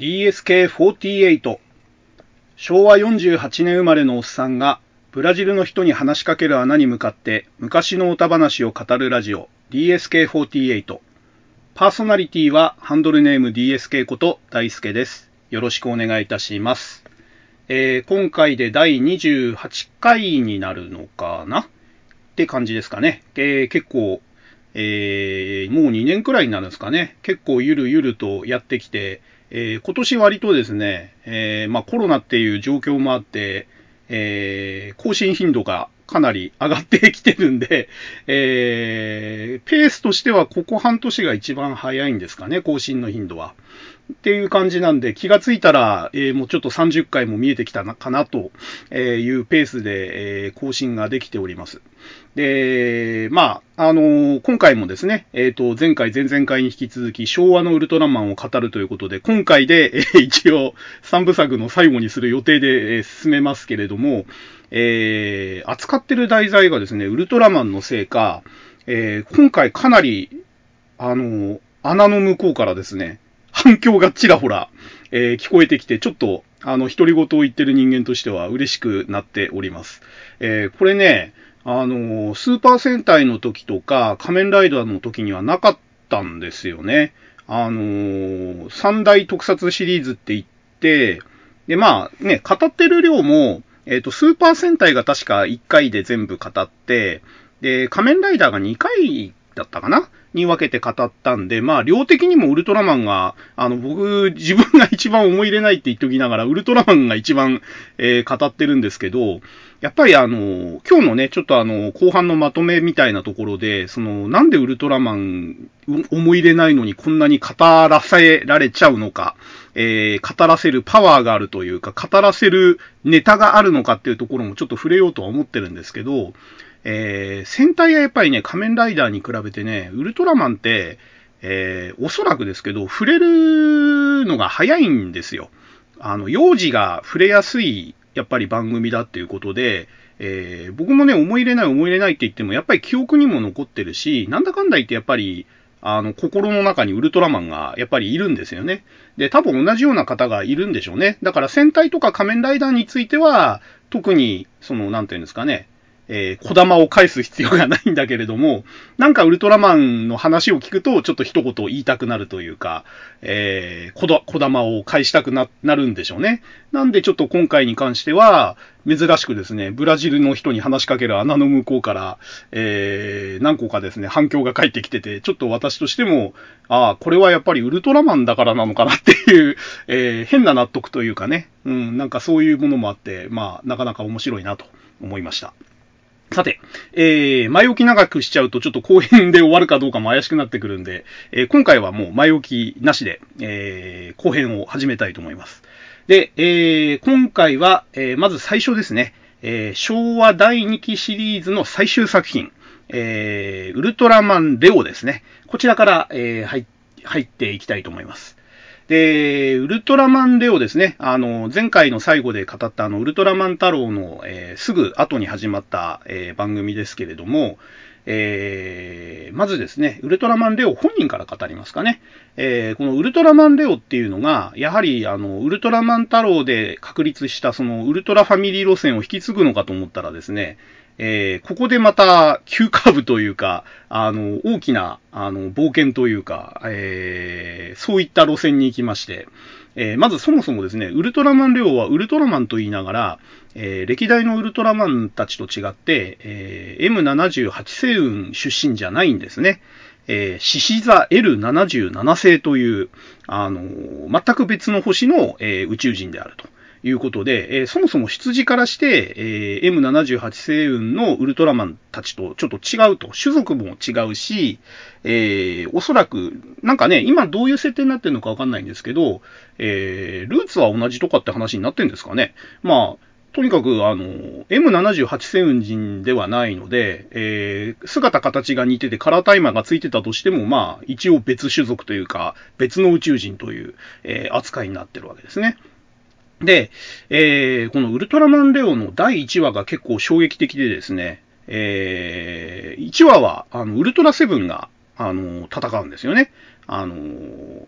DSK48 昭和48年生まれのおっさんがブラジルの人に話しかける穴に向かって昔の歌話を語るラジオ DSK48 パーソナリティはハンドルネーム DSK こと大輔です。よろしくお願いいたします、えー今回で第28回になるのかな？って感じですかね、えー結構えーもう2年くらいになるんですかね。結構ゆるゆるとやってきて、えー今年割とですね、えーまあコロナっていう状況もあって、えー更新頻度がかなり上がってきてるんで、えーペースとしてはここ半年が一番早いんですかね、更新の頻度は。っていう感じなんで、気がついたら、えーもうちょっと30回も見えてきたなかなというペースで、えー更新ができております。で、まあ、あのー今回もですね、えっ、と、前回、前々回に引き続き、昭和のウルトラマンを語るということで、今回で、え一応、3部作の最後にする予定で、え進めますけれども、えー扱ってる題材がですね、ウルトラマンのせいか、え今回かなり、あの穴の向こうからですね、反響がちらほら、えー聞こえてきて、ちょっと、あの、独り言を言ってる人間としては嬉しくなっております。えーこれね、あのスーパー戦隊の時とか、仮面ライダーの時にはなかったんですよね。あのー三大特撮シリーズって言って、で、まあね、語ってる量も、えっ、と、スーパー戦隊が確か1回で全部語って、で、仮面ライダーが2回だったかな？に分けて語ったんで、まあ、量的にもウルトラマンが、あの、僕、自分が一番思い入れないって言っておきながら、ウルトラマンが一番、えー語ってるんですけど、やっぱりあの、今日のね、ちょっとあの、後半のまとめみたいなところで、その、なんでウルトラマン、思い入れないのにこんなに語らせられちゃうのか、えー語らせるパワーがあるというか、語らせるネタがあるのかっていうところもちょっと触れようとは思ってるんですけど、えー戦隊はやっぱりね、仮面ライダーに比べてね、ウルトラマンって、えーおそらくですけど、触れるのが早いんですよ。あの、幼児が触れやすい、やっぱり番組だっていうことで、えー僕もね、思い入れない思い入れないって言っても、やっぱり記憶にも残ってるし、なんだかんだ言ってやっぱり、あの、心の中にウルトラマンがやっぱりいるんですよね。で、多分同じような方がいるんでしょうね。だから戦隊とか仮面ライダーについては、特に、その、なんていうんですかね、えー、小玉を返す必要がないんだけれども、なんかウルトラマンの話を聞くと、ちょっと一言言いたくなるというか、えー、小小玉を返したくななるんでしょうね。なんでちょっと今回に関しては、珍しくですね、ブラジルの人に話しかける穴の向こうから、えー、何個かですね、反響が返ってきてて、ちょっと私としても、ああ、これはやっぱりウルトラマンだからなのかなっていう、えー、変な納得というかね、うん、なんかそういうものもあって、まあ、なかなか面白いなと思いました。さて、えー、前置き長くしちゃうとちょっと後編で終わるかどうかも怪しくなってくるんで、えー今回はもう前置きなしで、えー後編を始めたいと思います。で、えー今回は、えーまず最初ですね、えー昭和第2期シリーズの最終作品、えーウルトラマンレオですね。こちらから、えー入入っていきたいと思います。で、ウルトラマンレオですね。あの、前回の最後で語ったあの、ウルトラマン太郎の、えーすぐ後に始まった、えー番組ですけれども、えーまずですね、ウルトラマンレオ本人から語りますかね。えーこのウルトラマンレオっていうのが、やはり、あの、ウルトラマン太郎で確立した、その、ウルトラファミリー路線を引き継ぐのかと思ったらですね、えーここでまた急カーブというか、あの、大きな、あの、冒険というか、えーそういった路線に行きまして、えーまずそもそもですね、ウルトラマンレオはウルトラマンと言いながら、えー歴代のウルトラマンたちと違って、えー M78 星雲出身じゃないんですね。えー獅子座 L77 星という、あの全く別の星の、え宇宙人であると。いうことで、えーそもそも出自からして、えー M78 星雲のウルトラマンたちとちょっと違うと。種族も違うし、えーおそらく、なんかね、今どういう設定になってるのかわかんないんですけど、えールーツは同じとかって話になってんですかね。まあ、とにかく、あの、M78 星雲人ではないので、えー姿形が似ててカラータイマーがついてたとしても、まあ、一応別種族というか、別の宇宙人という、えー扱いになってるわけですね。で、えーこのウルトラマンレオの第1話が結構衝撃的でですね、え1話は、あの、ウルトラセブンが、あの、戦うんですよね。あの、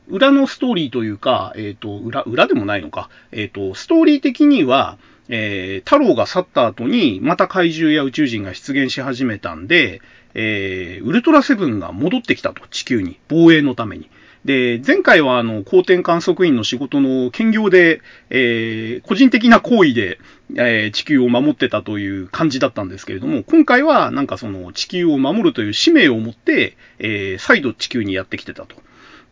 裏のストーリーというか、えっ、ー、と、裏、裏でもないのか。えっ、ー、と、ストーリー的には、えー、太郎が去った後に、また怪獣や宇宙人が出現し始めたんで、えー、ウルトラセブンが戻ってきたと、地球に。防衛のために。で、前回はあの、光点観測員の仕事の兼業で、えー、個人的な行為で、えー、地球を守ってたという感じだったんですけれども、今回はなんかその地球を守るという使命を持って、えー、再度地球にやってきてたと。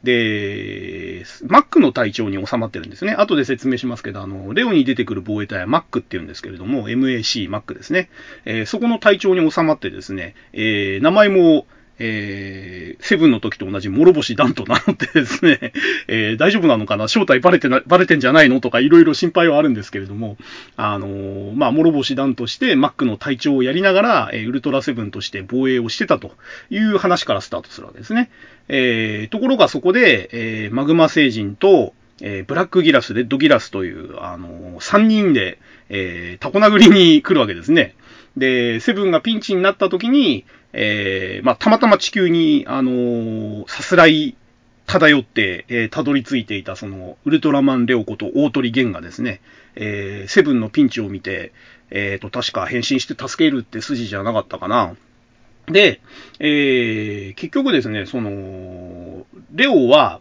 で、マックの隊長に収まってるんですね。後で説明しますけど、あの、レオに出てくる防衛隊はマックって言うんですけれども、MAC、マックですね。えー、そこの隊長に収まってですね、えー、名前も、えー、セブンの時と同じ諸星ダンと名乗ってですね、えー、大丈夫なのかな？正体バレてな、バレてんじゃないの？とかいろいろ心配はあるんですけれども、あのー、まあ、諸星ダンとしてマックの隊長をやりながら、えー、ウルトラセブンとして防衛をしてたという話からスタートするわけですね。えー、ところがそこで、えー、マグマ星人と、えー、ブラックギラス、レッドギラスという、あのー、3人で、えー、タコ殴りに来るわけですね。で、セブンがピンチになった時に、えー、まあ、たまたま地球に、あのー、さすらい漂って、えー、たどり着いていた、その、ウルトラマンレオこと大鳥源がですね、えー、セブンのピンチを見て、えっ、と、確か変身して助けるって筋じゃなかったかな。で、えー、結局ですね、その、レオは、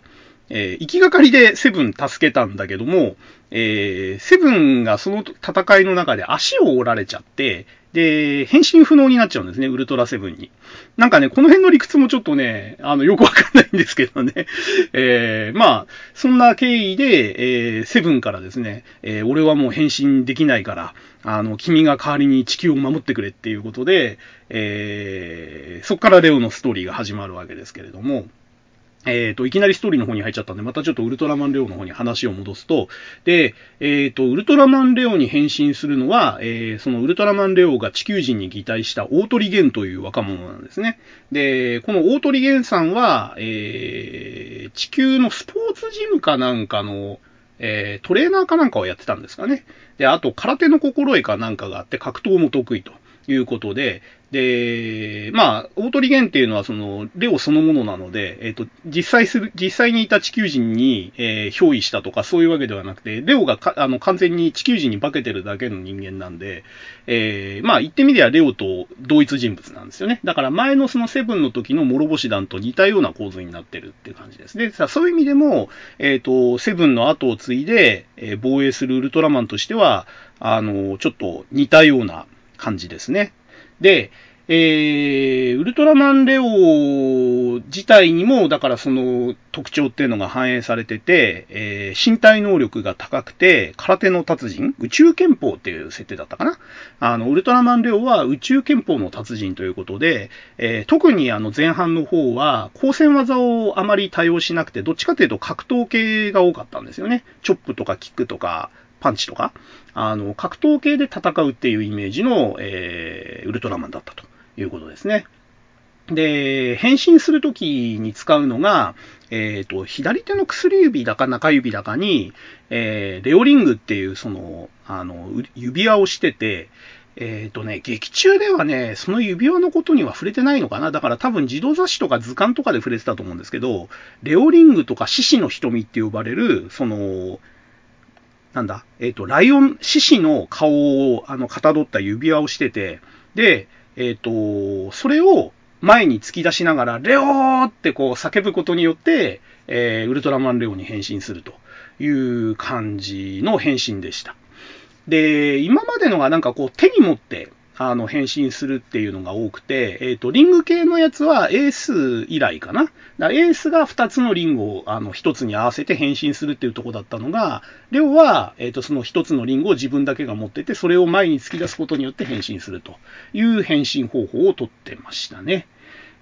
えー、行きがかりでセブン助けたんだけども、えー、セブンがその戦いの中で足を折られちゃって、で、変身不能になっちゃうんですね、ウルトラセブンに。なんかね、この辺の理屈もちょっとね、あの、よくわかんないんですけどね。えー、まあ、そんな経緯で、えー、セブンからですね、えー、俺はもう変身できないから、あの、君が代わりに地球を守ってくれっていうことで、えー、そっからレオのストーリーが始まるわけですけれども、えっ、ー、と、いきなりストーリーの方に入っちゃったんで、またちょっとウルトラマンレオの方に話を戻すと、で、えっ、ー、と、ウルトラマンレオに変身するのは、えー、そのウルトラマンレオが地球人に擬態した大鳥源という若者なんですね。で、この大鳥源さんは、えー、地球のスポーツジムかなんかの、えー、トレーナーかなんかをやってたんですかね。で、あと、空手の心得かなんかがあって、格闘も得意と。いうことで、で、まあ、大鳥源っていうのはその、レオそのものなので、えっ、と、実際する、実際にいた地球人に、えー、憑依したとかそういうわけではなくて、レオがかあの、完全に地球人に化けてるだけの人間なんで、えー、まあ、言ってみりゃレオと同一人物なんですよね。だから前のそのセブンの時の諸星団と似たような構図になってるっていう感じですね。さそういう意味でも、えっ、と、セブンの後を継いで、え防衛するウルトラマンとしては、あの、ちょっと似たような、感じですね。で、えー、ウルトラマンレオ自体にも、だからその特徴っていうのが反映されてて、えー、身体能力が高くて、空手の達人、宇宙憲法っていう設定だったかな。あの、ウルトラマンレオは宇宙憲法の達人ということで、えー、特にあの前半の方は、光線技をあまり多用しなくて、どっちかというと格闘系が多かったんですよね。チョップとかキックとか、パンチとか、あの、格闘系で戦うっていうイメージの、えー、ウルトラマンだったということですね。で、変身するときに使うのが、えっ、ー、と、左手の薬指だか中指だかに、えー、レオリングっていう、その、あの、指輪をしてて、えっ、ー、とね、劇中ではね、その指輪のことには触れてないのかなだから多分自動雑誌とか図鑑とかで触れてたと思うんですけど、レオリングとか獅子の瞳って呼ばれる、その、なんだ、えっ、ー、と、ライオン、獅子の顔を、あの、かたどった指輪をしてて、で、えっ、ー、と、それを前に突き出しながら、レオーってこう叫ぶことによって、えー、ウルトラマンレオに変身するという感じの変身でした。で、今までのがなんかこう手に持って、あの、変身するっていうのが多くて、えっ、ー、と、リング系のやつはエース以来かな。だかエースが2つのリングを、あの、1つに合わせて変身するっていうとこだったのが、レオは、えっ、ー、と、その1つのリングを自分だけが持ってて、それを前に突き出すことによって変身するという変身方法をとってましたね。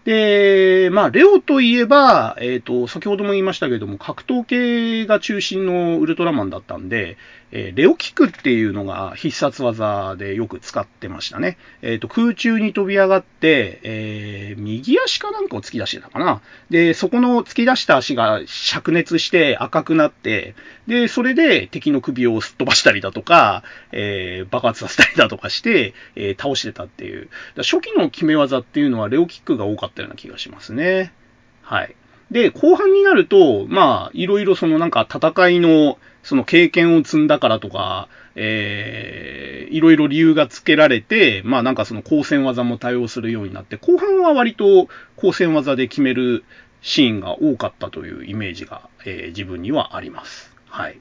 で、まあ、レオといえば、えっ、ー、と、先ほども言いましたけども、格闘系が中心のウルトラマンだったんで、えー、レオキックっていうのが必殺技でよく使ってましたね。えっ、ー、と、空中に飛び上がって、えー、右足かなんかを突き出してたかな。で、そこの突き出した足が灼熱して赤くなって、で、それで敵の首をすっ飛ばしたりだとか、えー、爆発させたりだとかして、えー、倒してたっていう。初期の決め技っていうのはレオキックが多かったような気がしますね。はい。で、後半になると、まあ、いろいろそのなんか戦いの、その経験を積んだからとか、えー、いろいろ理由が付けられて、まあなんかその光線技も対応するようになって、後半は割と光線技で決めるシーンが多かったというイメージが、えー、自分にはあります。はい。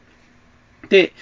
で、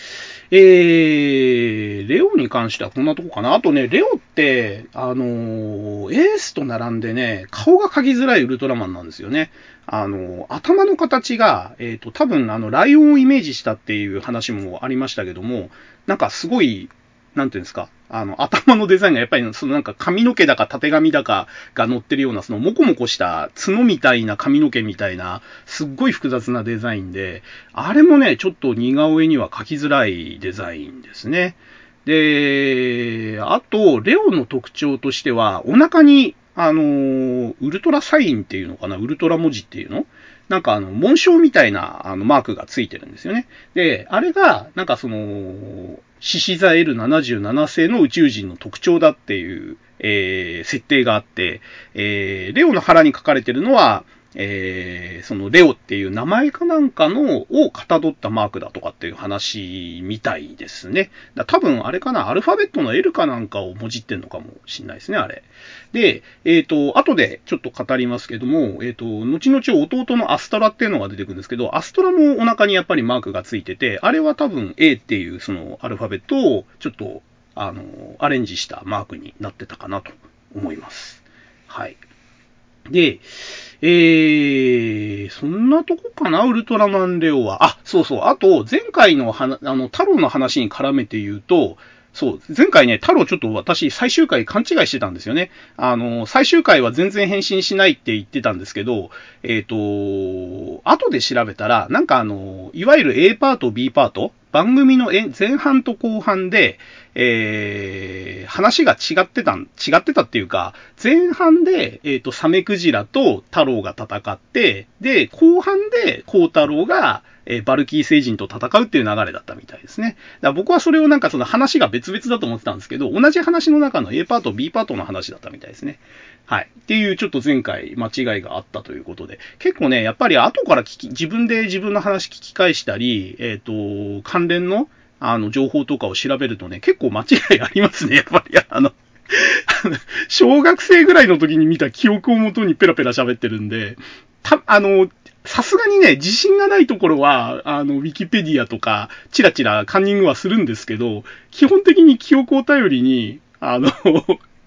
えー、レオに関してはこんなとこかな。あとね、レオって、あのー、エースと並んでね、顔が描きづらいウルトラマンなんですよね。あのー、頭の形が、えっ、ー、と、多分、あの、ライオンをイメージしたっていう話もありましたけども、なんかすごい、なんていうんですか、あの、頭のデザインがやっぱり、そのなんか髪の毛だか縦髪だかが乗ってるような、そのモコモコした角みたいな髪の毛みたいな、すっごい複雑なデザインで、あれもね、ちょっと似顔絵には描きづらいデザインですね。で、あと、レオの特徴としては、お腹に、あの、ウルトラサインっていうのかな、ウルトラ文字っていうの？なんかあの、紋章みたいなあのマークがついてるんですよね。で、あれが、なんかその、獅子座 L77 星の宇宙人の特徴だっていう、えー、設定があって、えー、レオの腹に書かれてるのは、えー、そのレオっていう名前かなんかのをかたどったマークだとかっていう話みたいですね。だ多分あれかな、アルファベットの L かなんかをもじってんのかもしんないですね、あれ。で、えっ、ー、と、後でちょっと語りますけども、えっ、ー、と、後々弟のアストラっていうのが出てくるんですけど、アストラもお腹にやっぱりマークがついてて、あれは多分 A っていうそのアルファベットをちょっと、あの、アレンジしたマークになってたかなと思います。はい。で、えー、そんなとこかな、ウルトラマンレオは。あ、そうそう。あと、前回のあの、太郎の話に絡めて言うと、そう、前回ね、太郎ちょっと私最終回勘違いしてたんですよね。あの、最終回は全然返信しないって言ってたんですけど、えっ、ー、と、後で調べたら、なんかあの、いわゆる A パート、B パート番組の前半と後半で、えー、話が違ってた、違ってたっていうか、前半で、えっ、ー、と、サメクジラと太郎が戦って、で、後半で孝太郎が、え、バルキー星人と戦うっていう流れだったみたいですね。だから僕はそれをなんかその話が別々だと思ってたんですけど、同じ話の中の A パート、B パートの話だったみたいですね。はい。っていうちょっと前回間違いがあったということで、結構ね、やっぱり後から聞き、自分で自分の話聞き返したり、えっ、ー、と、関連の、あの、情報とかを調べるとね、結構間違いありますね、やっぱり。あの、小学生ぐらいの時に見た記憶をもとにペラペラ喋ってるんで、た、あの、さすがにね、自信がないところは、あの、ウィキペディアとか、チラチラカンニングはするんですけど、基本的に記憶を頼りに、あの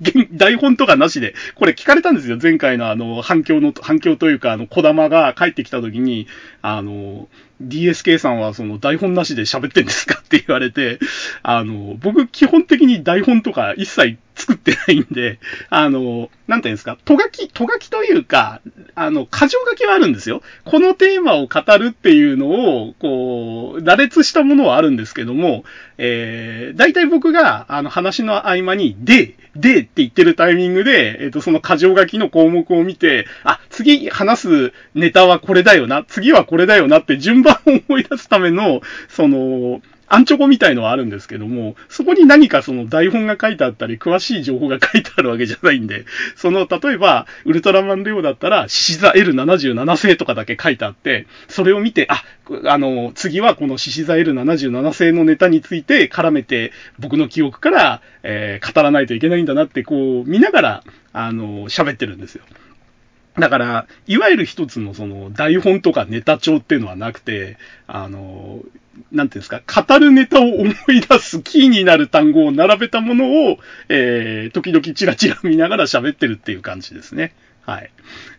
台本とかなしで、これ聞かれたんですよ。前回のあの、反響の、反響というか、あの、小玉が帰ってきた時に、あの、DSK さんはその台本なしで喋ってんですかって言われて、あの、僕基本的に台本とか一切作ってないんで、あの、なんていうんですか、とがき、とがきというか、あの、過剰書きはあるんですよ。このテーマを語るっていうのを、こう、羅列したものはあるんですけども、えー、大体僕が、あの、話の合間に、で、でって言ってるタイミングで、えっ、ー、と、その過剰書きの項目を見て、あ、次話すネタはこれだよな、次はこれだよなって順番を思い出すための、その、アンチョコみたいのはあるんですけども、そこに何かその台本が書いてあったり、詳しい情報が書いてあるわけじゃないんで、その、例えば、ウルトラマンレオだったら、獅子座 L77 星とかだけ書いてあって、それを見て、あ、あの、次はこの獅子座 L77 星のネタについて絡めて、僕の記憶から、えー、語らないといけないんだなって、こう、見ながら、あの、喋ってるんですよ。だから、いわゆる一つのその台本とかネタ帳っていうのはなくて、あの、なんていうんですか、語るネタを思い出すキーになる単語を並べたものを、えー、時々チラチラ見ながら喋ってるっていう感じですね。はい。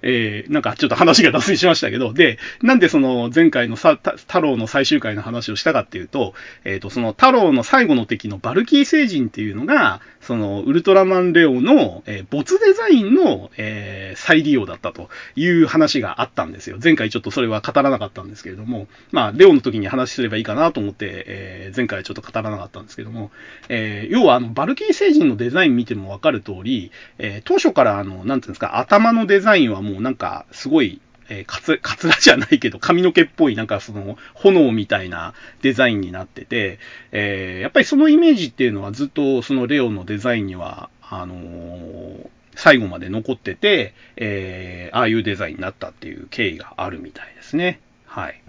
えー、なんかちょっと話が脱線しましたけど、で、なんでその前回のさ、太郎の最終回の話をしたかっていうと、えっ、ー、と、その太郎の最後の敵のバルキー星人っていうのが、そのウルトラマンレオの、えー、没デザインの、えー、再利用だったという話があったんですよ。前回ちょっとそれは語らなかったんですけれども、まあ、レオの時に話すればいいかなと思って、えー、前回はちょっと語らなかったんですけども、えー、要はあの、バルキー星人のデザイン見てもわかる通り、えー、当初からあの、なんていうんですか、頭ののデザインインはもうなんか、すごい、えー、かつ、かつらじゃないけど、髪の毛っぽい、なんかその、炎みたいなデザインになってて、えー、やっぱりそのイメージっていうのはずっとそのレオのデザインには、あのー、最後まで残ってて、えー、ああいうデザインになったっていう経緯があるみたいですね。はい。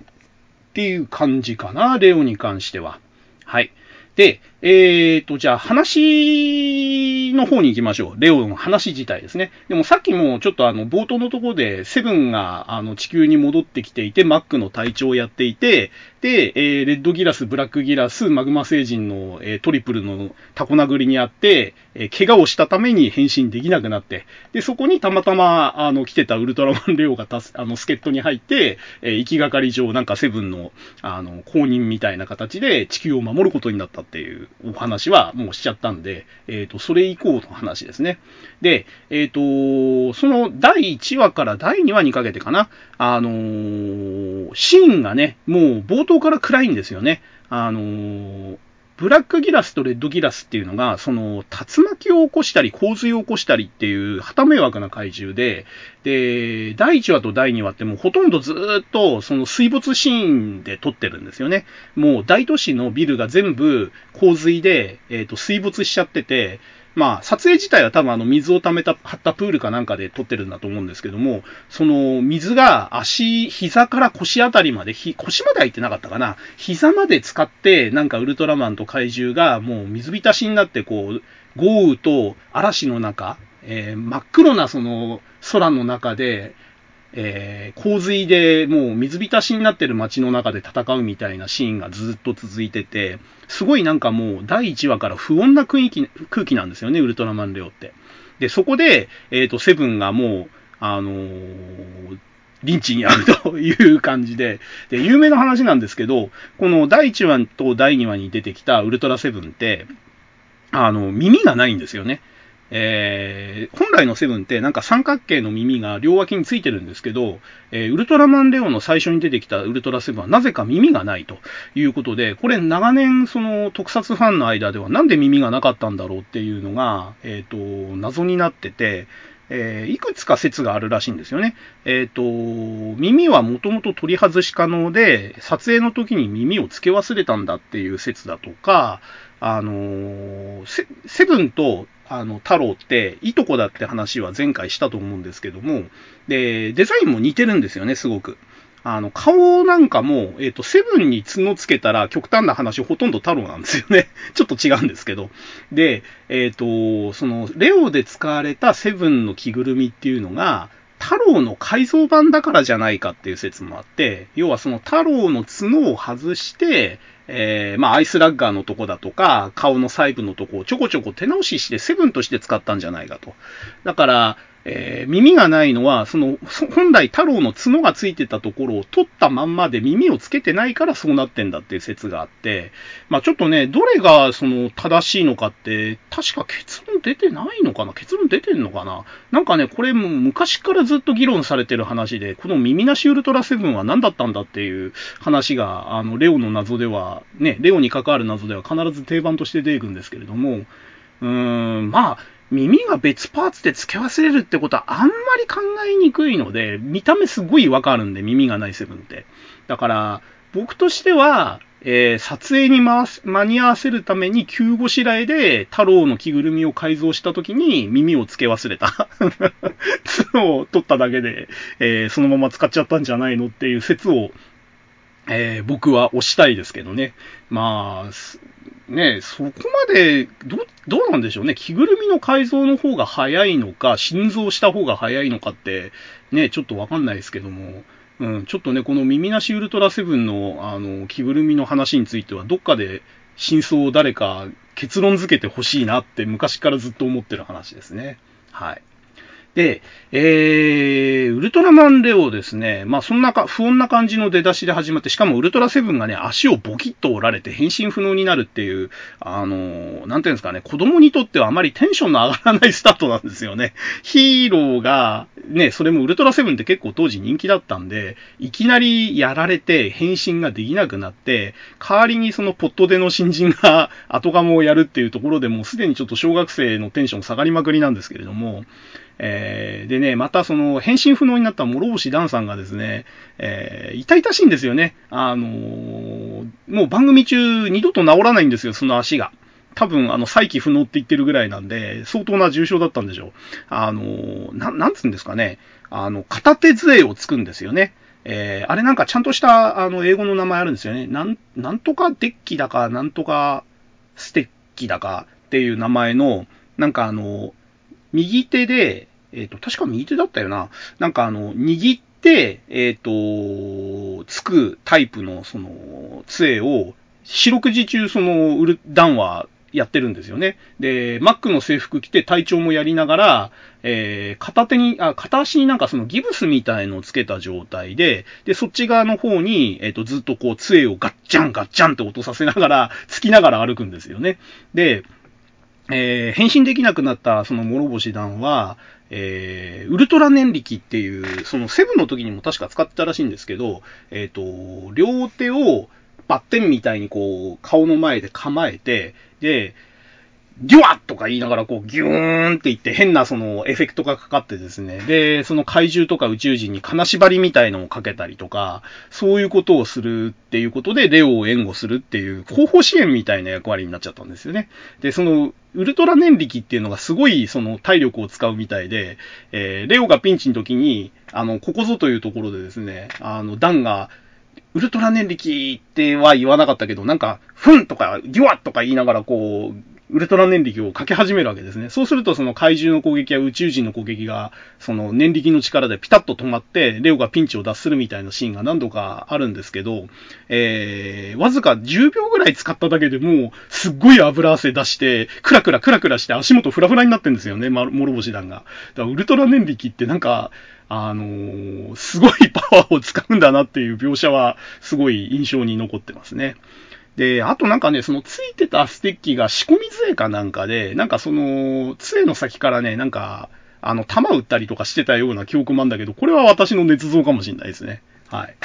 っていう感じかな、レオに関しては。はい。で、えーと、じゃあ話の方に行きましょう。レオの話自体ですね。でもさっきもちょっとあの冒頭のところでセブンがあの地球に戻ってきていて、マックの隊長をやっていて、で、えー、レッドギラス、ブラックギラス、マグマ星人の、えー、トリプルのタコ殴りにあって、えー、怪我をしたために変身できなくなって、で、そこにたまたま、あの、来てたウルトラマンレオがたす、あの、助っ人に入って、えー、行きがかり上、なんかセブンの、あの、公認みたいな形で地球を守ることになったっていうお話はもうしちゃったんで、えっ、ー、と、それ以降の話ですね。で、えっ、ー、と、その第1話から第2話にかけてかな、あのー、シーンがね、もう冒頭から暗いんですよね。あの、ブラックギラスとレッドギラスっていうのが、その、竜巻を起こしたり、洪水を起こしたりっていう、旗迷惑な怪獣で、で、第1話と第2話ってもうほとんどずっと、その水没シーンで撮ってるんですよね。もう大都市のビルが全部洪水で、えっ、ー、と、水没しちゃってて、まあ、撮影自体は多分あの水を溜めた、張ったプールかなんかで撮ってるんだと思うんですけども、その水が足、膝から腰あたりまで、腰まで入ってなかったかな、膝まで使って、なんかウルトラマンと怪獣がもう水浸しになってこう、豪雨と嵐の中、えー、真っ黒なその空の中で、えー、洪水でもう水浸しになってる街の中で戦うみたいなシーンがずっと続いてて、すごいなんかもう第1話から不穏な空気空気なんですよね、ウルトラマンレオって。で、そこで、えっ、ー、と、セブンがもう、あのー、リンチにあるという感じで、で、有名な話なんですけど、この第1話と第2話に出てきたウルトラセブンって、あの、耳がないんですよね。えー、本来のセブンってなんか三角形の耳が両脇についてるんですけど、えー、ウルトラマンレオの最初に出てきたウルトラセブンはなぜか耳がないということで、これ長年その特撮ファンの間ではなんで耳がなかったんだろうっていうのが、えっ、ー、と、謎になってて、えー、いくつか説があるらしいんですよね。えっ、ー、と、耳はもともと取り外し可能で、撮影の時に耳を付け忘れたんだっていう説だとか、あの、セブンとあの、太郎って、いとこだって話は前回したと思うんですけども、で、デザインも似てるんですよね、すごく。あの、顔なんかも、えっ、ー、と、セブンに角つけたら極端な話、ほとんど太郎なんですよね。ちょっと違うんですけど。で、えっ、ー、と、その、レオで使われたセブンの着ぐるみっていうのが、太郎の改造版だからじゃないかっていう説もあって、要はその太郎の角を外して、えー、まあ、アイスラッガーのとこだとか、顔の細部のとこをちょこちょこ手直ししてセブンとして使ったんじゃないかと。だから、えー、耳がないのは、その、本来太郎の角がついてたところを取ったまんまで耳をつけてないからそうなってんだっていう説があって、まあちょっとね、どれがその正しいのかって、確か結論出てないのかな？結論出てんのかな？なんかね、これも昔からずっと議論されてる話で、この耳なしウルトラセブンは何だったんだっていう話が、あの、レオの謎では、ね、レオに関わる謎では必ず定番として出てくるんですけれども、うーん、まあ、耳が別パーツで付け忘れるってことはあんまり考えにくいので、見た目すごいわかるんで、耳がないセブンって。だから、僕としては、えー、撮影に回す、間に合わせるために急ごしらえで太郎の着ぐるみを改造した時に耳を付け忘れた。角を取っただけで、えー、そのまま使っちゃったんじゃないのっていう説を、えー、僕は推したいですけどね。まあ、ね、そこまで、ど、どうなんでしょうね。着ぐるみの改造の方が早いのか、心臓した方が早いのかって、ね、ちょっとわかんないですけども、うん、ちょっとね、この耳なしウルトラセブンの、あの、着ぐるみの話については、どっかで真相を誰か結論付けてほしいなって昔からずっと思ってる話ですね。はい。で、えー、ウルトラマンレオですね、まあそんなか、不穏な感じの出だしで始まって、しかもウルトラセブンがね、足をボキッと折られて変身不能になるっていう、あのー、なんていうんですかね、子供にとってはあまりテンションの上がらないスタートなんですよね。ヒーローが、ね、それもウルトラセブンって結構当時人気だったんで、いきなりやられて変身ができなくなって、代わりにそのポットでの新人が 後釜をやるっていうところでもうすでにちょっと小学生のテンション下がりまくりなんですけれども、えー、でね、またその、変身不能になった諸星ダンさんがですね、えー、痛々しいんですよね。あのー、もう番組中二度と治らないんですよ、その足が。多分、あの、再起不能って言ってるぐらいなんで、相当な重傷だったんでしょう。あの、な、なんつうんですかね。あの、片手杖をつくんですよね。えー、あれなんかちゃんとした、あの、英語の名前あるんですよね。なん、なんとかデッキだか、なんとかステッキだかっていう名前の、なんかあの、右手で、えっ、ー、と、確か右手だったよな。なんかあの、握って、えっ、ー、と、つくタイプの、その、杖を、四六時中、その、ウル、ダンはやってるんですよね。で、マックの制服着て体調もやりながら、えー、片手に、あ、片足になんかそのギブスみたいのをつけた状態で、で、そっち側の方に、えっ、ー、と、ずっとこう、杖をガッチャンガッチャンって音させながら、つきながら歩くんですよね。で、えー、変身できなくなったその諸星団は、えー、ウルトラ念力っていう、そのセブンの時にも確か使ってたらしいんですけど、えっ、ー、と、両手をバッテンみたいにこう、顔の前で構えて、で、ギュワッとか言いながら、こう、ギューンって言って変なそのエフェクトがかかってですね。で、その怪獣とか宇宙人に金縛りみたいのをかけたりとか、そういうことをするっていうことで、レオを援護するっていう、後方支援みたいな役割になっちゃったんですよね。で、その、ウルトラ念力っていうのがすごいその体力を使うみたいで、えー、レオがピンチの時に、あの、ここぞというところでですね、あの、ダンが、ウルトラ念力っては言わなかったけど、なんか、フンとか、ギュワッとか言いながら、こう、ウルトラ念力をかけ始めるわけですね。そうすると、その怪獣の攻撃や宇宙人の攻撃が、その念力の力でピタッと止まって、レオがピンチを脱するみたいなシーンが何度かあるんですけど、えー、わずか10秒ぐらい使っただけでもう、すっごい油汗出して、クラクラクラクラして足元フラフラになってんですよね、諸星団が。だからウルトラ念力ってなんか、あのー、すごいパワーを使うんだなっていう描写は、すごい印象に残ってますね。で、あとなんかね、そのついてたステッキが仕込み杖かなんかで、なんかその、杖の先からね、なんか、あの、弾撃ったりとかしてたような記憶もあるんだけど、これは私の捏造かもしれないですね。はい。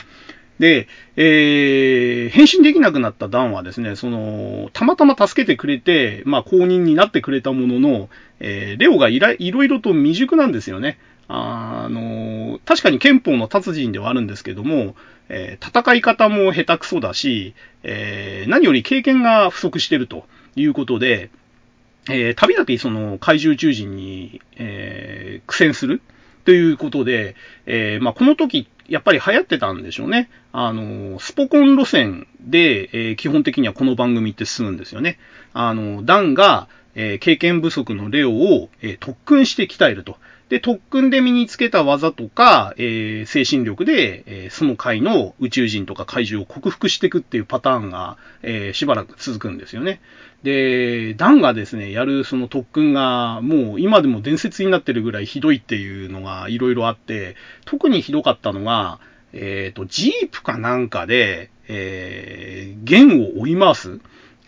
で、えー、変身できなくなったダンはですね、その、たまたま助けてくれて、まあ、公認になってくれたものの、えー、レオがいらいろいろと未熟なんですよね。あの、確かに憲法の達人ではあるんですけども、えー、戦い方も下手くそだし、えー、何より経験が不足してるということで、えー、旅だけその怪獣宇宙人に、え、苦戦するということで、え、まあ、この時、やっぱり流行ってたんでしょうね。あの、スポコン路線で、え、基本的にはこの番組って進むんですよね。あの、ダンが、え、経験不足のレオを、え、特訓して鍛えると。で、特訓で身につけた技とか、えー、精神力で、えー、その回の宇宙人とか怪獣を克服していくっていうパターンが、えー、しばらく続くんですよね。で、ダンがですね、やるその特訓が、もう今でも伝説になってるぐらいひどいっていうのがいろいろあって、特にひどかったのが、えっ、と、ジープかなんかで、えー、弦を追い回す。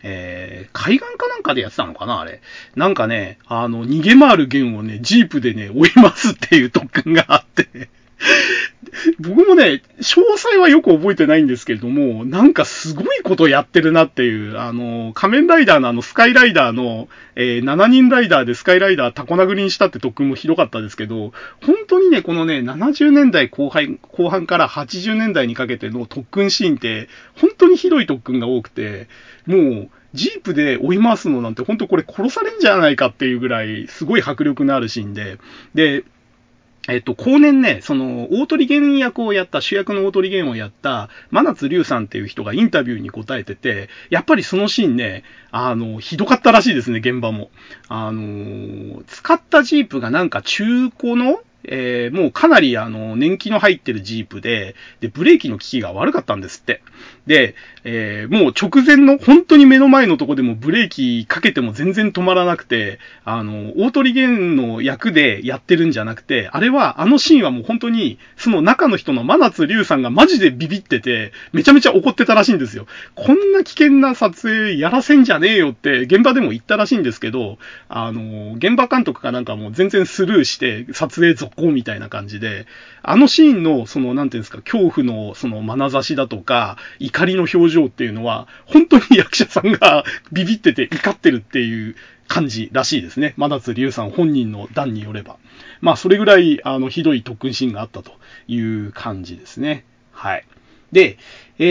えー、海岸かなんかでやってたのかなあれ。なんかね、あの、逃げ回る弦をね、ジープでね、追いますっていう特訓があって 僕もね、詳細はよく覚えてないんですけれども、なんかすごいことやってるなっていう、あの、仮面ライダーのあのスカイライダーの、えー、7人ライダーでスカイライダータコ殴りにしたって特訓もひどかったですけど、本当にね、このね、70年代後半後半から80年代にかけての特訓シーンって、本当にひどい特訓が多くて、もう、ジープで追い回すのなんて本当これ殺されんじゃないかっていうぐらいすごい迫力のあるシーンで、で、えっと、後年ね、その、大鳥源役をやった、主役の大鳥源をやった、真夏龍さんっていう人がインタビューに答えてて、やっぱりそのシーンね、あの、ひどかったらしいですね、現場も。あの、使ったジープがなんか中古のえー、もうかなりあの、年季の入ってるジープで、で、ブレーキの効きが悪かったんですって。で、えー、もう直前の、本当に目の前のとこでもブレーキかけても全然止まらなくて、あの、大鳥源の役でやってるんじゃなくて、あれは、あのシーンはもう本当に、その中の人の真夏龍さんがマジでビビってて、めちゃめちゃ怒ってたらしいんですよ。こんな危険な撮影やらせんじゃねえよって、現場でも言ったらしいんですけど、あの、現場監督かなんかもう全然スルーして、撮影続行みたいな感じで、あのシーンの、その、なんていうんですか、恐怖の、その、眼差しだとか、怒りの表情っていうのは、本当に役者さんがビビってて怒ってるっていう感じらしいですね。真夏龍さん本人の段によれば。まあ、それぐらい、あの、ひどい特訓シーンがあったという感じですね。はい。で、え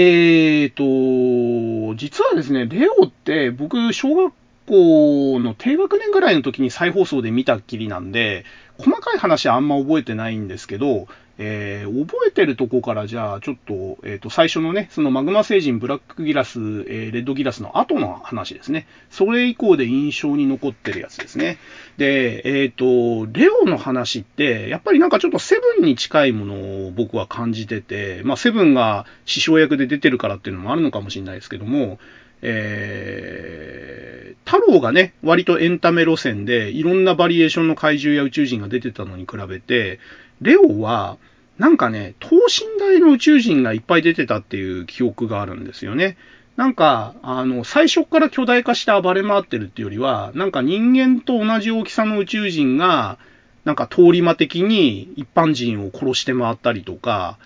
ーと、実はですね、レオって僕、小学校の低学年ぐらいの時に再放送で見たっきりなんで、細かい話はあんま覚えてないんですけど、えー、覚えてるとこからじゃあちょっと、えっ、ー、と、最初のね、そのマグマ星人、ブラックギラス、えー、レッドギラスの後の話ですね。それ以降で印象に残ってるやつですね。で、えっ、と、レオの話って、やっぱりなんかちょっとセブンに近いものを僕は感じてて、まあ、セブンが師匠役で出てるからっていうのもあるのかもしれないですけども、えー、太郎がね、割とエンタメ路線で、いろんなバリエーションの怪獣や宇宙人が出てたのに比べて、レオは、なんかね、等身大の宇宙人がいっぱい出てたっていう記憶があるんですよね。なんか、あの、最初から巨大化して暴れ回ってるっていうよりは、なんか人間と同じ大きさの宇宙人が、なんか通り魔的に一般人を殺して回ったりとか、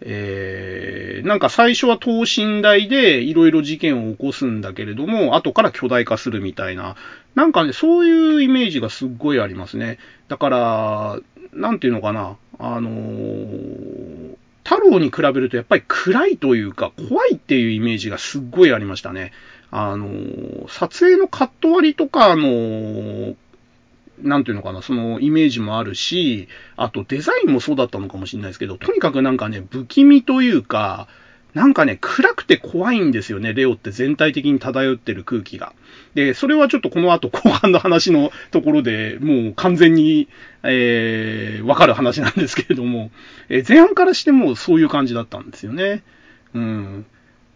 えー、なんか最初は等身大でいろいろ事件を起こすんだけれども、後から巨大化するみたいな、なんかね、そういうイメージがすっごいありますね。だから、なんていうのかな、あのー、太郎に比べるとやっぱり暗いというか、怖いっていうイメージがすっごいありましたね。あのー、撮影のカット割りとかの、なんていうのかな、そのイメージもあるし、あとデザインもそうだったのかもしれないですけど、とにかくなんかね、不気味というか、なんかね、暗くて怖いんですよね、レオって全体的に漂ってる空気が。で、それはちょっとこの後後半の話のところでもう完全に、えー、わかる話なんですけれども、えー、前半からしてもそういう感じだったんですよね。うん。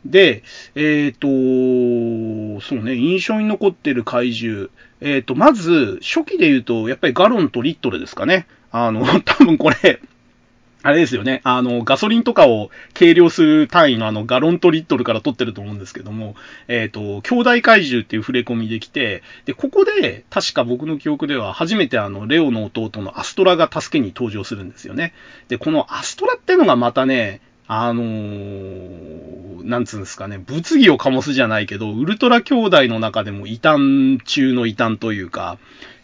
で、えっ、ー、と、そうね、印象に残ってる怪獣。えっ、ー、と、まず、初期で言うと、やっぱりガロンとリットルですかね。あの、多分これ、あれですよね。あの、ガソリンとかを計量する単位のあの、ガロンとリットルから取ってると思うんですけども、えっ、ー、と、兄弟怪獣っていう触れ込みできて、で、ここで、確か僕の記憶では初めてあの、レオの弟のアストラが助けに登場するんですよね。で、このアストラってのがまたね、あのー、なんつうんですかね、物議を醸すじゃないけど、ウルトラ兄弟の中でも異端中の異端というか、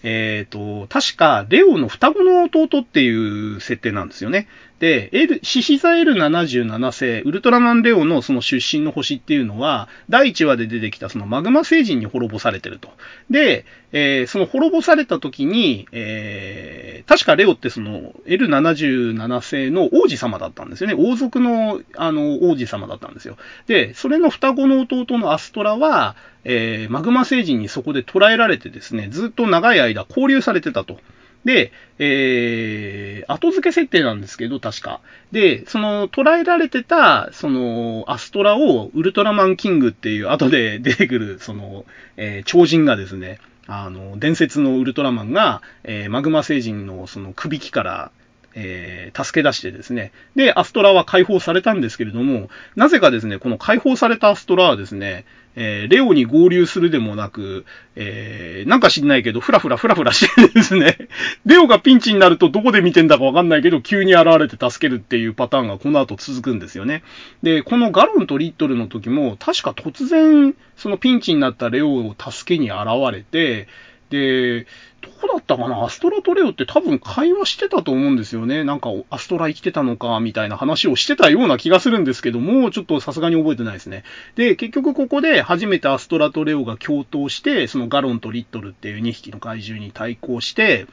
えっ、ー、と、確か、レオの双子の弟っていう設定なんですよね。で、L、獅子座 L77 世、ウルトラマンレオのその出身の星っていうのは、第1話で出てきたそのマグマ星人に滅ぼされてると。で、えー、その滅ぼされた時に、えー、確かレオってその L77 世の王子様だったんですよね。王族の、あの、王子様だったんですよ。で、それの双子の弟のアストラは、えー、マグマ星人にそこで捕らえられてですね、ずっと長い間交流されてたと。で、えー、後付け設定なんですけど、確か。で、その、捉えられてた、その、アストラをウルトラマンキングっていう後で 出てくる、その、えー、超人がですね、あの、伝説のウルトラマンが、えー、マグマ星人のその首輝から、えー、助け出してですね。で、アストラは解放されたんですけれども、なぜかですね、この解放されたアストラはですね、えー、レオに合流するでもなく、えー、なんか知んないけど、ふらふらふらふらしてですね、レオがピンチになるとどこで見てんだかわかんないけど、急に現れて助けるっていうパターンがこの後続くんですよね。で、このガロンとリットルの時も、確か突然、そのピンチになったレオを助けに現れて、で、どうだったかな？アストラとレオって多分会話してたと思うんですよね。なんか、アストラ生きてたのか、みたいな話をしてたような気がするんですけども、ちょっとさすがに覚えてないですね。で、結局ここで初めてアストラとレオが共闘して、そのガロンとリットルっていう2匹の怪獣に対抗して、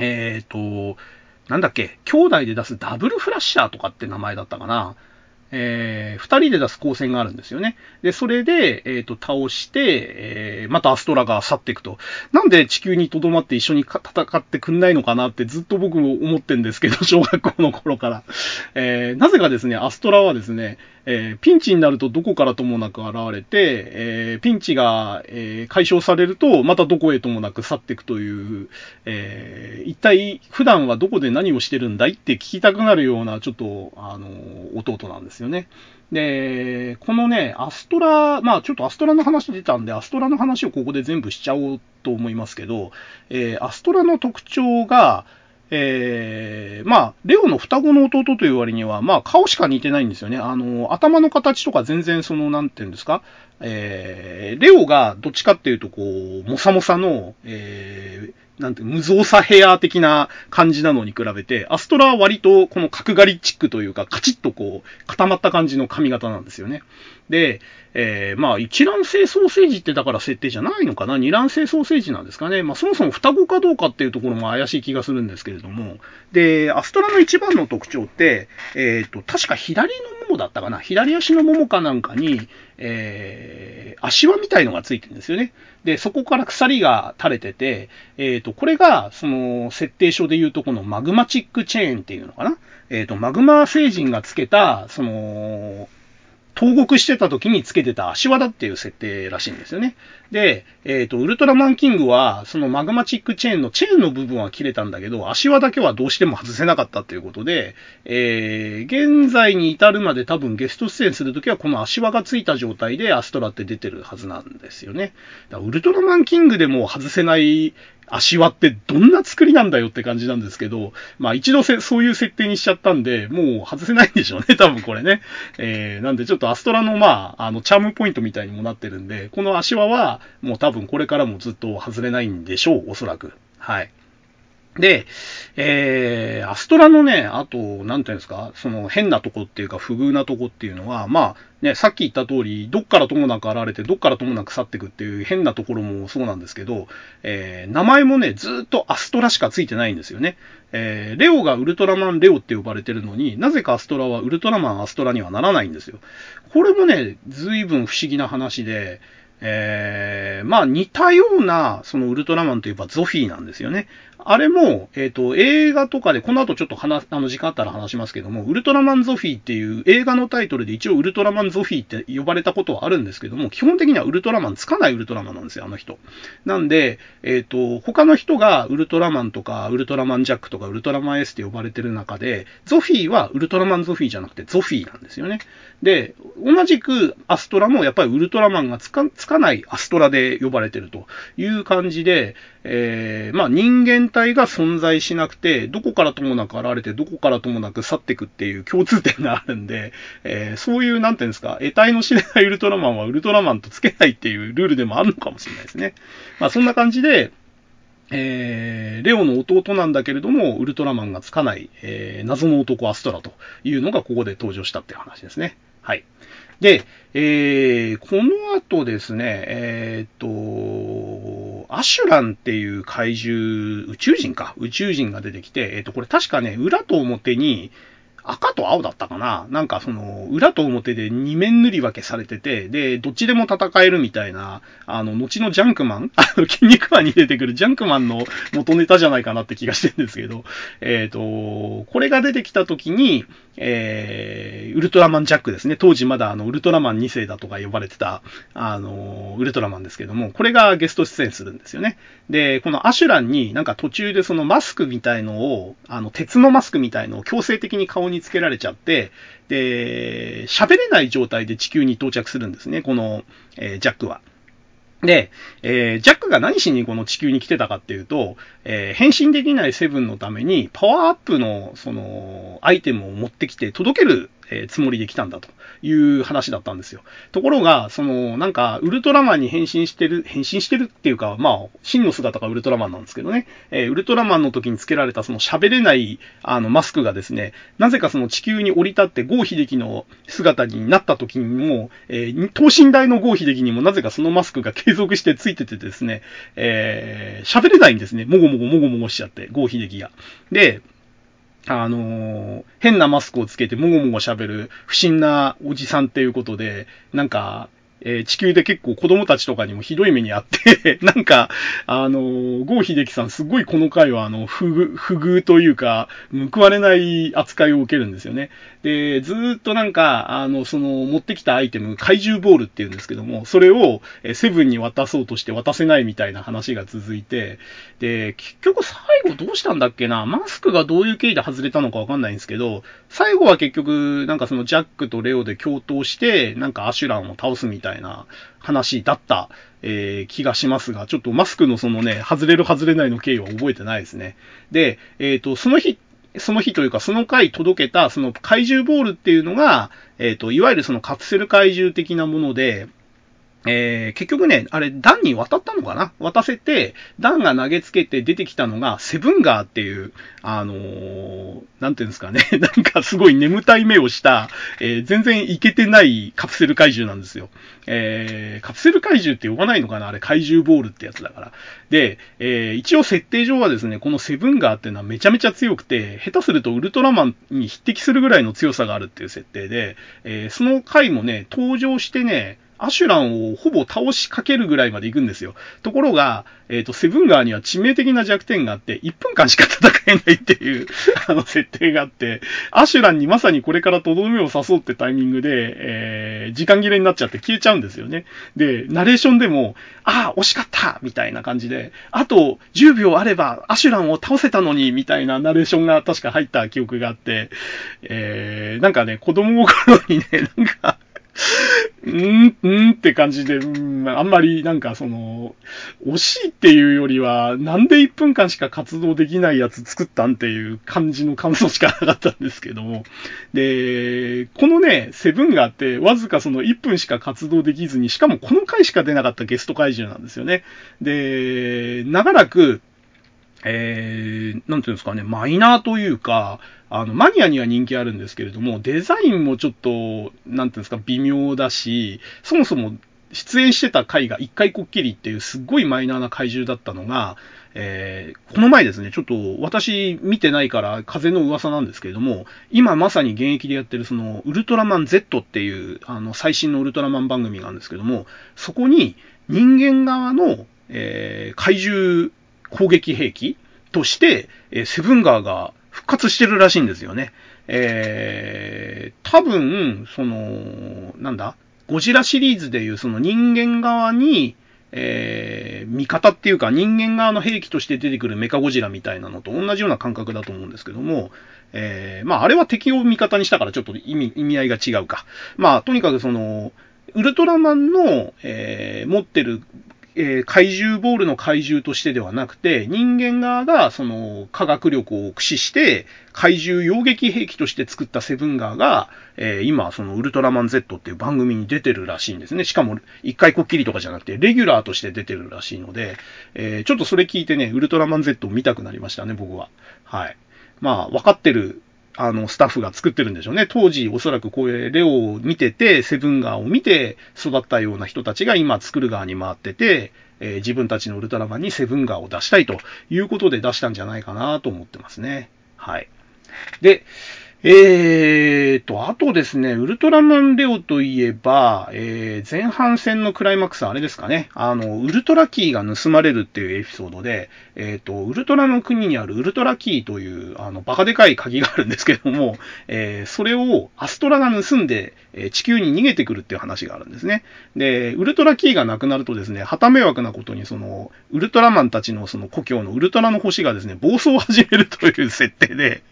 えっ、ー、と、なんだっけ、兄弟で出すダブルフラッシャーとかって名前だったかな？えー、二人で出す光線があるんですよね。で、それで、えっ、ー、と、倒して、えー、またアストラが去っていくと。なんで地球に留まって一緒に戦ってくんないのかなってずっと僕も思ってんですけど、小学校の頃から。えー、なぜかですね、アストラはですね、えー、ピンチになるとどこからともなく現れて、えー、ピンチが、えー、解消されると、またどこへともなく去っていくという、え一体普段はどこで何をしてるんだいって聞きたくなるような、ちょっと、あの、弟なんですですよね。で、このね、アストラ、まあちょっとアストラの話出たんで、アストラの話をここで全部しちゃおうと思いますけど、えアストラの特徴が、えー、まあ、レオの双子の弟という割には、まあ、顔しか似てないんですよね。あの、頭の形とか全然その、なんていうんですか、えー、レオがどっちかっていうと、こう、もさもさの、えー、なんて、無造作ヘア的な感じなのに比べて、アストラは割とこの角刈りチックというか、カチッとこう、固まった感じの髪型なんですよね。で、えー、まあ、一卵性ソーセージってだから設定じゃないのかな？二卵性ソーセージなんですかね？まあ、そもそも双子かどうかっていうところも怪しい気がするんですけれども。で、アストラの一番の特徴って、えっ、ー、と、確か左のももだったかな？左足のももかなんかに、えー、足輪みたいのがついてるんですよね。で、そこから鎖が垂れてて、えっ、ー、と、これが、その、設定書で言うとこのマグマチックチェーンっていうのかな？えっ、と、マグマ星人がつけた、その、投獄してた時につけてた足輪だっていう設定らしいんですよね。で、えっ、ー、と、ウルトラマンキングは、そのマグマチックチェーンのチェーンの部分は切れたんだけど、足輪だけはどうしても外せなかったということで、えー、現在に至るまで多分ゲスト出演するときはこの足輪がついた状態でアストラって出てるはずなんですよね。だウルトラマンキングでも外せない足輪ってどんな作りなんだよって感じなんですけど、まあ一度せそういう設定にしちゃったんで、もう外せないんでしょうね、多分これね。えー、なんでちょっとアストラのまあ、あの、チャームポイントみたいにもなってるんで、この足輪はもう多分これからもずっと外れないんでしょう、おそらく。はい。で、えー、アストラのね、あと、なんていうんですか、その変なとこっていうか不遇なとこっていうのは、まあ、ね、さっき言った通り、どっからともなく現れて、どっからともなく去っていくっていう変なところもそうなんですけど、えー、名前もね、ずっとアストラしかついてないんですよね。えー、レオがウルトラマンレオって呼ばれてるのになぜかアストラはウルトラマンアストラにはならないんですよ。これもね、随分不思議な話で、えー、まあ似たような、そのウルトラマンといえばゾフィーなんですよね。あれも、えっ、ー、と、映画とかで、この後ちょっと話、あの、時間あったら話しますけども、ウルトラマンゾフィーっていう映画のタイトルで一応ウルトラマンゾフィーって呼ばれたことはあるんですけども、基本的にはウルトラマンつかないウルトラマンなんですよ、あの人。なんで、えっ、ー、と、他の人がウルトラマンとか、ウルトラマンジャックとか、ウルトラマン S って呼ばれてる中で、ゾフィーはウルトラマンゾフィーじゃなくてゾフィーなんですよね。で、同じくアストラもやっぱりウルトラマンがつかつかないアストラで呼ばれてるという感じで、えー、まあ人間体が存在しなくて、どこからともなく現れて、どこからともなく去っていくっていう共通点があるんで、えー、そういう、なんていうんですか、得体の知れないウルトラマンはウルトラマンとつけないっていうルールでもあるのかもしれないですね。まあそんな感じで、えー、レオの弟なんだけれども、ウルトラマンがつかない、えー、謎の男アストラというのがここで登場したっていう話ですね。はい。で、えー、この後ですね、えー、っと、アシュランっていう怪獣、宇宙人か、宇宙人が出てきて、え、っと、これ確かね、裏と表に、赤と青だったかななんかその、裏と表で二面塗り分けされてて、で、どっちでも戦えるみたいな、あの、後のジャンクマン あの、筋肉マンに出てくるジャンクマンの元ネタじゃないかなって気がしてるんですけど、えっ、ー、と、これが出てきた時に、えー、ウルトラマンジャックですね。当時まだあの、ウルトラマン2世だとか呼ばれてた、あの、ウルトラマンですけども、これがゲスト出演するんですよね。で、このアシュランになんか途中でそのマスクみたいのを、あの、鉄のマスクみたいのを強制的に顔ににつけられちゃって、で、喋れない状態で地球に到着するんですね、この、えー、ジャックは。で、えー、ジャックが何しにこの地球に来てたかっていうと、えー、変身できないセブンのためにパワーアップの、その、アイテムを持ってきて届けるえー、つもりで来たんだという話だったんですよ。ところが、その、なんか、ウルトラマンに変身してる、変身してるっていうか、まあ、真の姿がウルトラマンなんですけどね、えー、ウルトラマンの時につけられたその喋れない、あの、マスクがですね、なぜかその地球に降り立ってゴーヒデキの姿になった時にも、えー、等身大のゴーヒデキにもなぜかそのマスクが継続してついててですね、えー、喋れないんですね。もごもごもごもごしちゃって、ゴーヒデキが。で、あの、変なマスクをつけてもごもご喋る不審なおじさんっていうことで、なんか、えー、地球で結構子供たちとかにもひどい目にあって なんか、あのー、郷秀樹さんすごいこの回は、あの、不遇、不遇というか、報われない扱いを受けるんですよね。で、ずっとなんか、あの、その、持ってきたアイテム、怪獣ボールっていうんですけども、それを、えセブンに渡そうとして渡せないみたいな話が続いて、で、結局最後どうしたんだっけな？マスクがどういう経緯で外れたのかわかんないんですけど、最後は結局、なんかそのジャックとレオで共闘して、なんかアシュランを倒すみたいな話だった、えー、気がしますが、ちょっとマスクのそのね、外れる外れないの経緯は覚えてないですね。で、えっ、ー、と、その日って、その日というか、その回届けた、その怪獣ボールっていうのが、えっ、ー、と、いわゆるそのカプセル怪獣的なもので、えー、結局ね、あれ、ダンに渡ったのかな？渡せて、ダンが投げつけて出てきたのが、セブンガーっていう、あのー、なんていうんですかね、なんかすごい眠たい目をした、えー、全然いけてないカプセル怪獣なんですよ。えー、カプセル怪獣って呼ばないのかな？あれ、怪獣ボールってやつだから。で、えー、一応設定上はですね、このセブンガーっていうのはめちゃめちゃ強くて、下手するとウルトラマンに匹敵するぐらいの強さがあるっていう設定で、えー、その回もね、登場してね、アシュランをほぼ倒しかけるぐらいまで行くんですよ。ところが、えっ、ー、と、セブンガーには致命的な弱点があって、1分間しか戦えないっていう あの、設定があって、アシュランにまさにこれからとどめを刺そうってタイミングで、えー、時間切れになっちゃって消えちゃうんですよね。で、ナレーションでも、ああ、惜しかったみたいな感じで、あと10秒あればアシュランを倒せたのに、みたいなナレーションが確か入った記憶があって、えー、なんかね、子供心にね、なんかうん、うんって感じで、うん、あんまりなんかその、惜しいっていうよりは、なんで1分間しか活動できないやつ作ったんっていう感じの感想しかなかったんですけども。で、このね、セブンがあって、わずかその1分しか活動できずに、しかもこの回しか出なかったゲスト怪獣なんですよね。で、長らく、えー、なんていうんですかね、マイナーというか、あの、マニアには人気あるんですけれども、デザインもちょっと、なんていうんですか、微妙だし、そもそも出演してた回が一回こっきりっていうすっごいマイナーな怪獣だったのが、えー、この前ですね、ちょっと私見てないから風の噂なんですけれども、今まさに現役でやってるそのウルトラマン Z っていうあの最新のウルトラマン番組があるんですけども、そこに人間側の、えー、怪獣攻撃兵器として、え、セブンガーが復活してるらしいんですよね。えー、多分、その、なんだ？ゴジラシリーズでいうその人間側に、えー、味方っていうか人間側の兵器として出てくるメカゴジラみたいなのと同じような感覚だと思うんですけども、えー、まああれは敵を味方にしたからちょっと意味、意味合いが違うか。まあとにかくその、ウルトラマンの、えー、持ってるえー、怪獣ボールの怪獣としてではなくて、人間側がその科学力を駆使して、怪獣洋撃兵器として作ったセブンガーが、えー、今、そのウルトラマン Z っていう番組に出てるらしいんですね。しかも、一回こっきりとかじゃなくて、レギュラーとして出てるらしいので、えー、ちょっとそれ聞いてね、ウルトラマン Z を見たくなりましたね、僕は。はい。まあ、分かってるあの、スタッフが作ってるんでしょうね。当時、おそらくこれ、レオを見てて、セブンガーを見て育ったような人たちが今作る側に回ってて、えー、自分たちのウルトラマンにセブンガーを出したいということで出したんじゃないかなと思ってますね。はい。で、えーと、あとですね、ウルトラマンレオといえば、えー、前半戦のクライマックスはあれですかね、あの、ウルトラキーが盗まれるっていうエピソードで、えーと、ウルトラの国にあるウルトラキーという、あの、バカでかい鍵があるんですけども、えー、それをアストラが盗んで、え地球に逃げてくるっていう話があるんですね。で、ウルトラキーがなくなるとですね、旗迷惑なことに、その、ウルトラマンたちのその故郷のウルトラの星がですね、暴走を始めるという設定で、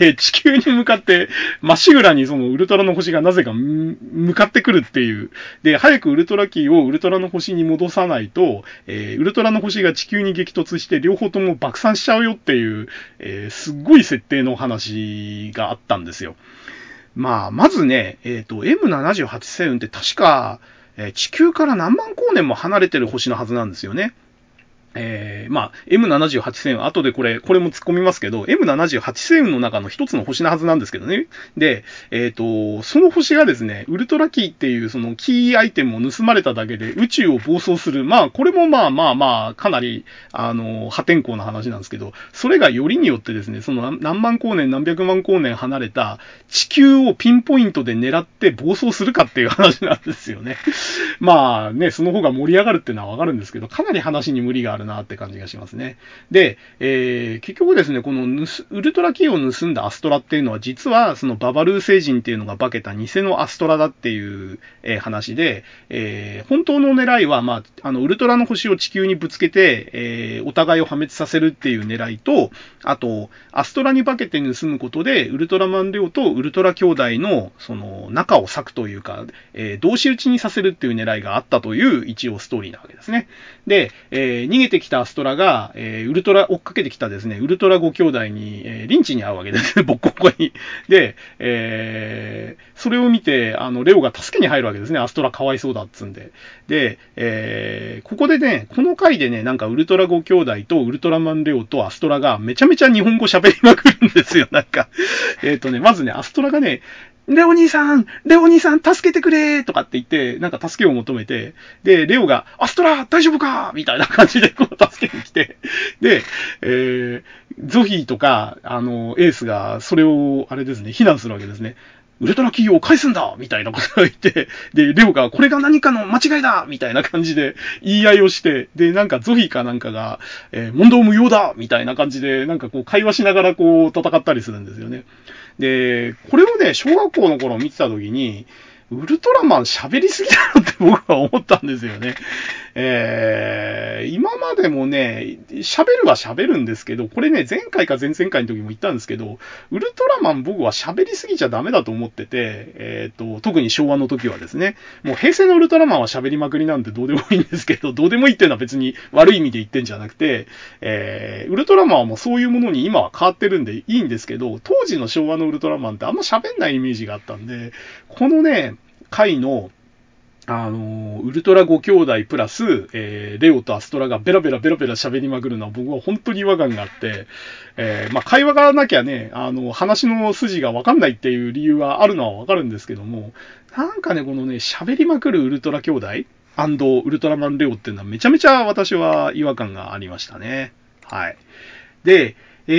え地球に向かって、まっしぐらにそのウルトラの星がなぜか向かってくるっていう。で、早くウルトラキーをウルトラの星に戻さないと、えー、ウルトラの星が地球に激突して両方とも爆散しちゃうよっていう、えー、すっごい設定の話があったんですよ。まあ、まずね、えっ、ー、と、M78 星雲って確か、え、地球から何万光年も離れてる星のはずなんですよね。えー、まあ、M78 星雲、後でこれ、これも突っ込みますけど、M78 星雲の中の一つの星のはずなんですけどね。で、えっ、ー、と、その星がですね、ウルトラキーっていうそのキーアイテムを盗まれただけで宇宙を暴走する。まあ、これもまあまあまあ、かなり、あの、破天荒な話なんですけど、それがよりによってですね、その何万光年何百万光年離れた地球をピンポイントで狙って暴走するかっていう話なんですよね。まあね、その方が盛り上がるっていうのはわかるんですけど、かなり話に無理があるるなって感じがしますね。で、えー、結局ですね、このウルトラキーを盗んだアストラっていうのは、実はそのババルー星人っていうのが化けた偽のアストラだっていう、えー、話で、えー、本当の狙いは、まあ、あの、ウルトラの星を地球にぶつけて、えー、お互いを破滅させるっていう狙いと、あと、アストラに化けて盗むことで、ウルトラマンレオとウルトラ兄弟の、その、仲を裂くというか、えー、同士討ちにさせるっていう狙いがあったという、一応ストーリーなわけですね。で、えー、逃げてきたアストラが、えー、ウルトラ、追っかけてきたですね、ウルトラ5兄弟に、えー、リンチに会うわけですね、ボッコボコに。で、えー、それを見て、あの、レオが助けに入るわけですね、アストラかわいそうだっつんで。で、えー、ここでね、この回でね、なんかウルトラ5兄弟とウルトラマンレオとアストラがめちゃめちゃ日本語喋りまくるんですよ、なんか。えっ、とね、まずね、アストラがね、レオ兄さんレオ兄さん助けてくれとかって言って、なんか助けを求めて、で、レオが、アストラ大丈夫かみたいな感じでこう助けに来て、で、えー、ゾフィーとか、あの、エースがそれを、あれですね、避難するわけですね。ウルトラ企業を返すんだみたいなことを言って、で、レオがこれが何かの間違いだみたいな感じで言い合いをして、で、なんかゾフィーかなんかが、えー、問答無用だみたいな感じで、なんかこう会話しながらこう戦ったりするんですよね。で、これをね、小学校の頃見てた時に、ウルトラマン喋りすぎだろって僕は思ったんですよね。えー、今までもね、喋るは喋るんですけど、これね、前回か前々回の時も言ったんですけど、ウルトラマン僕は喋りすぎちゃダメだと思ってて、えっ、ー、と、特に昭和の時はですね、もう平成のウルトラマンは喋りまくりなんてどうでもいいんですけど、どうでもいいっていうのは別に悪い意味で言ってんじゃなくて、えー、ウルトラマンはもうそういうものに今は変わってるんでいいんですけど、当時の昭和のウルトラマンってあんま喋んないイメージがあったんで、このね、回のあの、ウルトラ5兄弟プラス、えー、レオとアストラがベラベラベラベラ喋りまくるのは僕は本当に違和感があって、えー、まあ、会話がなきゃね、あの、話の筋がわかんないっていう理由はあるのはわかるんですけども、なんかね、このね、喋りまくるウルトラ兄弟ウルトラマンレオっていうのはめちゃめちゃ私は違和感がありましたね。はい。で、え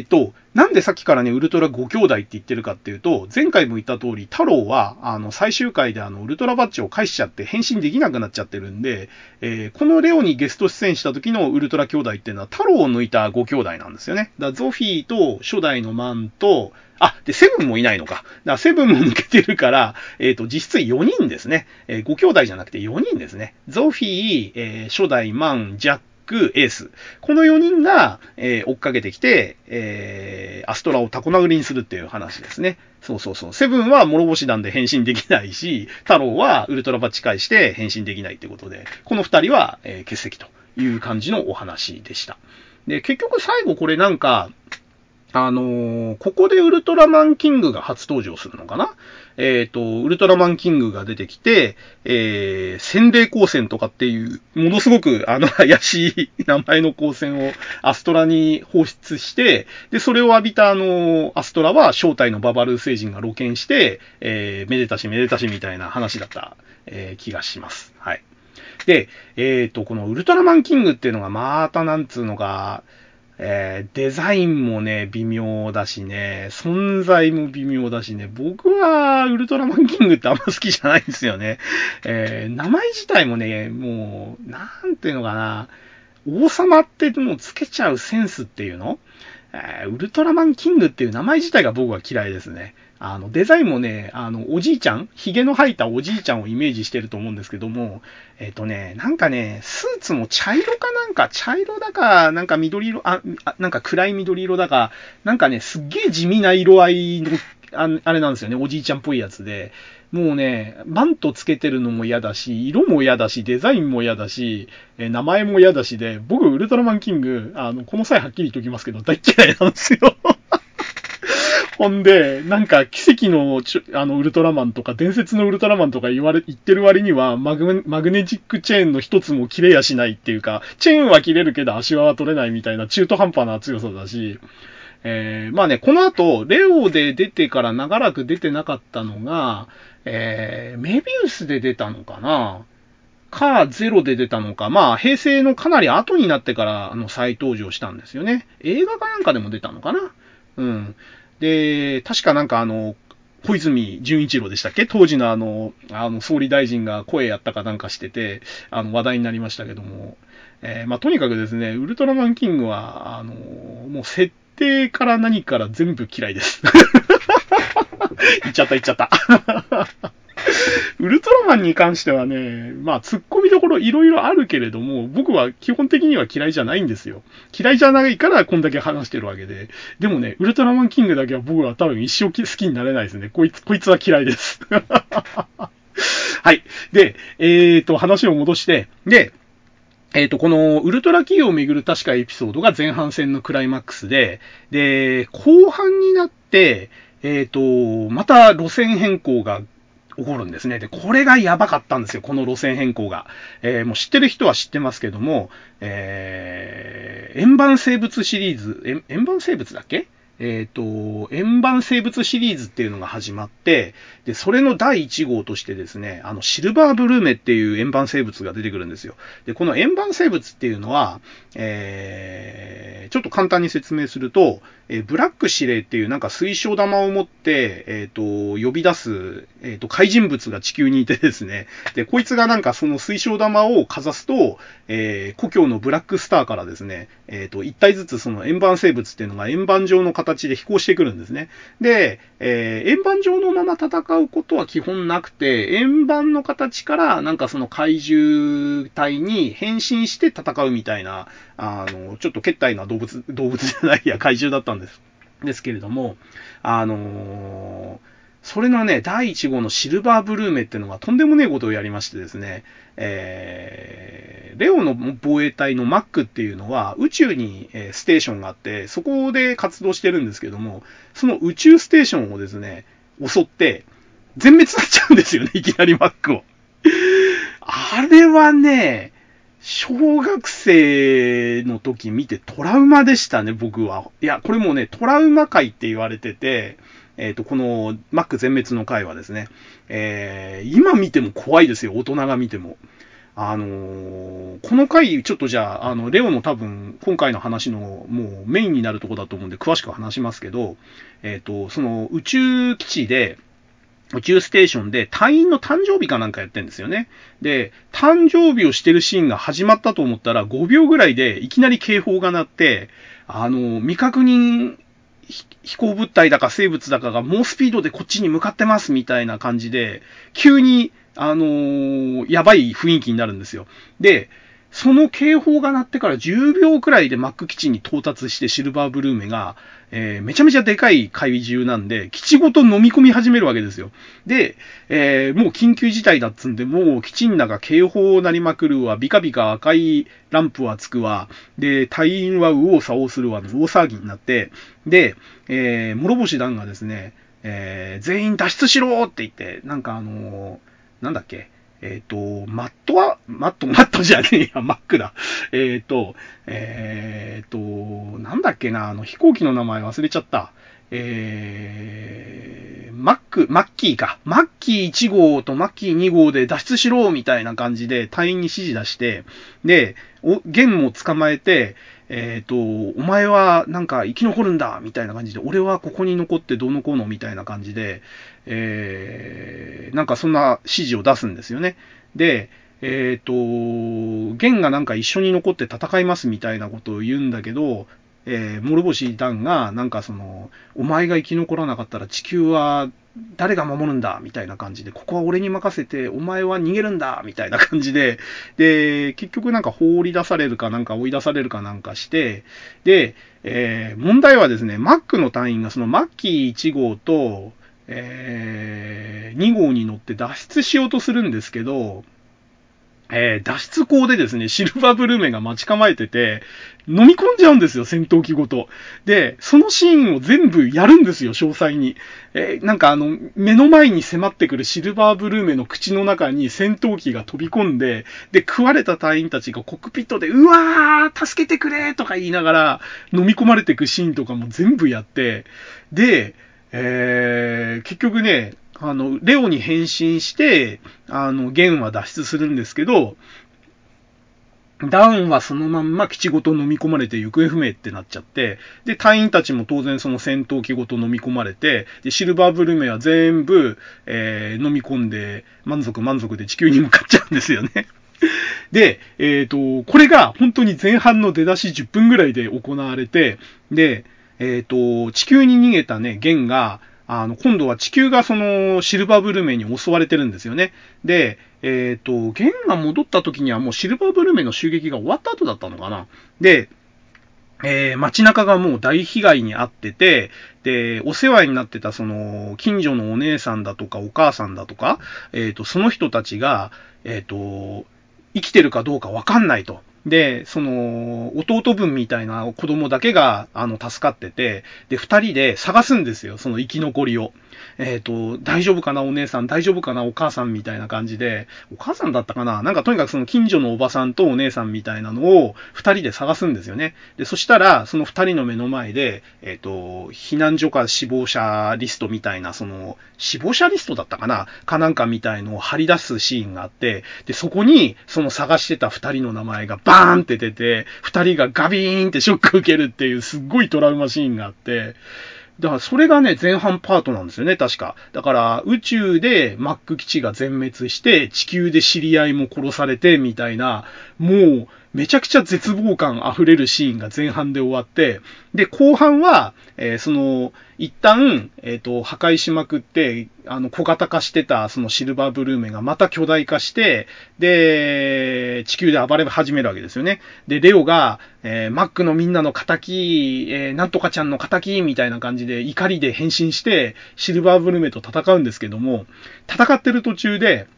ーと、なんでさっきからね、ウルトラ5兄弟って言ってるかっていうと、前回も言った通り、太郎は、あの、最終回であの、ウルトラバッジを返しちゃって変身できなくなっちゃってるんで、えー、このレオにゲスト出演した時のウルトラ兄弟っていうのは、太郎を抜いた5兄弟なんですよね。だゾフィーと初代のマンと、あ、で、セブンもいないのか。だからセブンも抜けてるから、えっ、ー、と、実質4人ですね。えー、5兄弟じゃなくて4人ですね。ゾフィー、えー、初代マン、ジャック、エース。この4人が、えー、追っかけてきて、えー、アストラをタコ殴りにするっていう話ですね。そうそうそう。セブンは諸星団で変身できないし、太郎はウルトラバッチ返して変身できないってことで、この2人は、えー、欠席という感じのお話でした。で、結局最後これなんか、あのー、ここでウルトラマンキングが初登場するのかなえっ、ー、と、ウルトラマンキングが出てきて、えー、洗礼光線とかっていう、ものすごくあの 怪しい名前の光線をアストラに放出して、で、それを浴びたあの、アストラは正体のババルー星人が露見して、えー、めでたしめでたしみたいな話だった、えー、気がします。はい。で、えっ、ー、と、このウルトラマンキングっていうのがまたなんつうのか、えー、デザインもね、微妙だしね、存在も微妙だしね、僕はウルトラマンキングってあんま好きじゃないんですよね。えー、名前自体もね、もう、なんていうのかな、王様ってもうつけちゃうセンスっていうの？えー、ウルトラマンキングっていう名前自体が僕は嫌いですね。あの、デザインもね、あの、おじいちゃん髭の生えたおじいちゃんをイメージしてると思うんですけども、えっ、ー、とね、なんかね、スーツも茶色かなんか、茶色だか、なんか緑色、あ、なんか暗い緑色だか、なんかね、すっげえ地味な色合いの、ああれなんですよね、おじいちゃんっぽいやつで、もうね、マントつけてるのも嫌だし、色も嫌だし、デザインも嫌だし、え名前も嫌だしで、僕、ウルトラマンキング、あの、この際はっきり言っておきますけど、大嫌いなんですよ。ほんで、なんか奇跡のあのウルトラマンとか伝説のウルトラマンとか言われ、言ってる割にはマグマグネチックチェーンの一つも切れやしないっていうか、チェーンは切れるけど足輪は取れないみたいな中途半端な強さだし、えー、まあね、この後、レオで出てから長らく出てなかったのが、えー、メビウスで出たのかな？か、ゼロで出たのか、まあ、平成のかなり後になってから、あの、再登場したんですよね。映画かなんかでも出たのかな？うん。で、確かなんかあの、小泉純一郎でしたっけ？当時のあの、あの、総理大臣が声やったかなんかしてて、あの、話題になりましたけども、えー、まあ、とにかくですね、ウルトラマンキングは、あの、もう設定から何から全部嫌いです。言っちゃった言っちゃった。ウルトラマンに関してはね、まあ、突っ込みどころいろいろあるけれども、僕は基本的には嫌いじゃないんですよ。嫌いじゃないからこんだけ話してるわけで。でもね、ウルトラマンキングだけは僕は多分一生好きになれないですね。こいつ、こいつは嫌いです。はい。で、えーと、話を戻して、で、えっ、と、このウルトラ企業をめぐる確かエピソードが前半戦のクライマックスで、で、後半になって、えっ、と、また路線変更が起こるんですね。で、これがやばかったんですよ、この路線変更が。えー、もう知ってる人は知ってますけども、えー、円盤生物シリーズ、円盤生物だっけ？えっ、ー、と、円盤生物シリーズっていうのが始まって、で、それの第1号としてですね、あの、シルバーブルーメっていう円盤生物が出てくるんですよ。で、この円盤生物っていうのは、えー、ちょっと簡単に説明すると、えー、ブラック指令っていうなんか水晶玉を持って、えっ、ー、と、呼び出す、えっ、と、怪人物が地球にいてですね、で、こいつがなんかその水晶玉をかざすと、え故郷のブラックスターからですね、えっ、と、一体ずつその円盤生物っていうのが円盤状の形形で飛行してくるんですね。で、えー、円盤状のまま戦うことは基本なくて、円盤の形からなんかその怪獣体に変身して戦うみたいな、あの、ちょっと決体な動物、動物じゃないや、怪獣だったんです。ですけれども、あのーそれのね、第1号のシルバーブルーメっていうのがとんでもねえことをやりましてですね、えー、レオの防衛隊のマックっていうのは宇宙に、ステーションがあって、そこで活動してるんですけども、その宇宙ステーションをですね、襲って、全滅になっちゃうんですよね、いきなりマックを。あれはね、小学生の時見てトラウマでしたね、僕は。いや、これもね、トラウマ界って言われてて、えっ、ー、と、この Mac 全滅の回はですね、えー、今見ても怖いですよ、大人が見ても。あのー、この回、ちょっとじゃあ、あの、レオの多分、今回の話のもうメインになるとこだと思うんで、詳しく話しますけど、えっ、ー、と、その宇宙基地で、宇宙ステーションで隊員の誕生日かなんかやってんですよね。で、誕生日をしてるシーンが始まったと思ったら5秒ぐらいでいきなり警報が鳴って、あの、未確認飛行物体だか生物だかが猛スピードでこっちに向かってますみたいな感じで、急に、あのー、やばい雰囲気になるんですよ。で、その警報が鳴ってから10秒くらいでマック基地に到達してシルバーブルーメが、えー、めちゃめちゃでかい怪獣なんで、基地ごと飲み込み始めるわけですよ。で、えー、もう緊急事態だっつんで、もう基地の中警報を鳴りまくるわ、ビカビカ赤いランプはつくわ、で、隊員は右往左往するわ、大騒ぎになって、で、えー、諸星団がですね、えー、全員脱出しろって言って、なんかあのー、なんだっけ、えっ、ー、と、マットは、マット、マットじゃねえや、マックだ。えっ、ー、と、えっ、ー、と、なんだっけな、あの飛行機の名前忘れちゃった。えー、マック、マッキーか。マッキー1号とマッキー2号で脱出しろみたいな感じで隊員に指示出して、で、お、ゲンも捕まえて、えっ、ー、と、お前はなんか生き残るんだみたいな感じで、俺はここに残ってどうのこうのみたいな感じで、えー、なんかそんな指示を出すんですよね。で、えっ、ー、と、ゲンがなんか一緒に残って戦いますみたいなことを言うんだけど、えー、諸星団が、なんかその、お前が生き残らなかったら地球は誰が守るんだみたいな感じで、ここは俺に任せて、お前は逃げるんだみたいな感じで、で、結局なんか放り出されるかなんか追い出されるかなんかして、で、えー、問題はですね、マックの隊員がそのマッキー1号と、えー、2号に乗って脱出しようとするんですけど、えー、脱出口でですね、シルバーブルーメンが待ち構えてて、飲み込んじゃうんですよ、戦闘機ごと。で、そのシーンを全部やるんですよ、詳細に。えー、なんかあの、目の前に迫ってくるシルバーブルーメンの口の中に戦闘機が飛び込んで、で、食われた隊員たちがコックピットで、うわー助けてくれとか言いながら、飲み込まれてくシーンとかも全部やって、で、えー、結局ね、あの、レオに変身して、あの、ゲンは脱出するんですけど、ダウンはそのまんま基地ごと飲み込まれて行方不明ってなっちゃって、で、隊員たちも当然その戦闘機ごと飲み込まれて、で、シルバーブルメは全部、えー、飲み込んで、満足満足で地球に向かっちゃうんですよね。で、えっ、ー、と、これが本当に前半の出だし10分ぐらいで行われて、で、えっ、ー、と、地球に逃げたね、ゲンが、あの、今度は地球がそのシルバーブルメに襲われてるんですよね。で、えっ、ー、と、ゲンが戻った時にはもうシルバーブルメの襲撃が終わった後だったのかな。で、えー、街中がもう大被害に遭ってて、で、お世話になってたその、近所のお姉さんだとかお母さんだとか、えっ、ー、と、その人たちが、えっ、と、生きてるかどうかわかんないと。で、その、弟分みたいな子供だけが、あの、助かってて、で、二人で探すんですよ、その生き残りを。えっ、ー、と、大丈夫かなお姉さん、大丈夫かなお母さんみたいな感じで、お母さんだったかな？なんかとにかくその近所のおばさんとお姉さんみたいなのを二人で探すんですよね。で、そしたら、その二人の目の前で、えっ、ー、と、避難所か死亡者リストみたいな、その、死亡者リストだったかな？かなんかみたいのを貼り出すシーンがあって、で、そこに、その探してた二人の名前がババーンって出て、二人がガビーンってショック受けるっていうすっごいトラウマシーンがあって、だからそれがね、前半パートなんですよね、確か。だから宇宙でマック基地が全滅して、地球で知り合いも殺されて、みたいな、もう、めちゃくちゃ絶望感溢れるシーンが前半で終わって、で、後半は、えー、その、一旦、えっ、ー、と、破壊しまくって、あの、小型化してた、そのシルバーブルーメンがまた巨大化して、で、地球で暴れ始めるわけですよね。で、レオが、えー、マックのみんなの仇、えー、なんとかちゃんの仇、みたいな感じで怒りで変身して、シルバーブルーメと戦うんですけども、戦ってる途中で、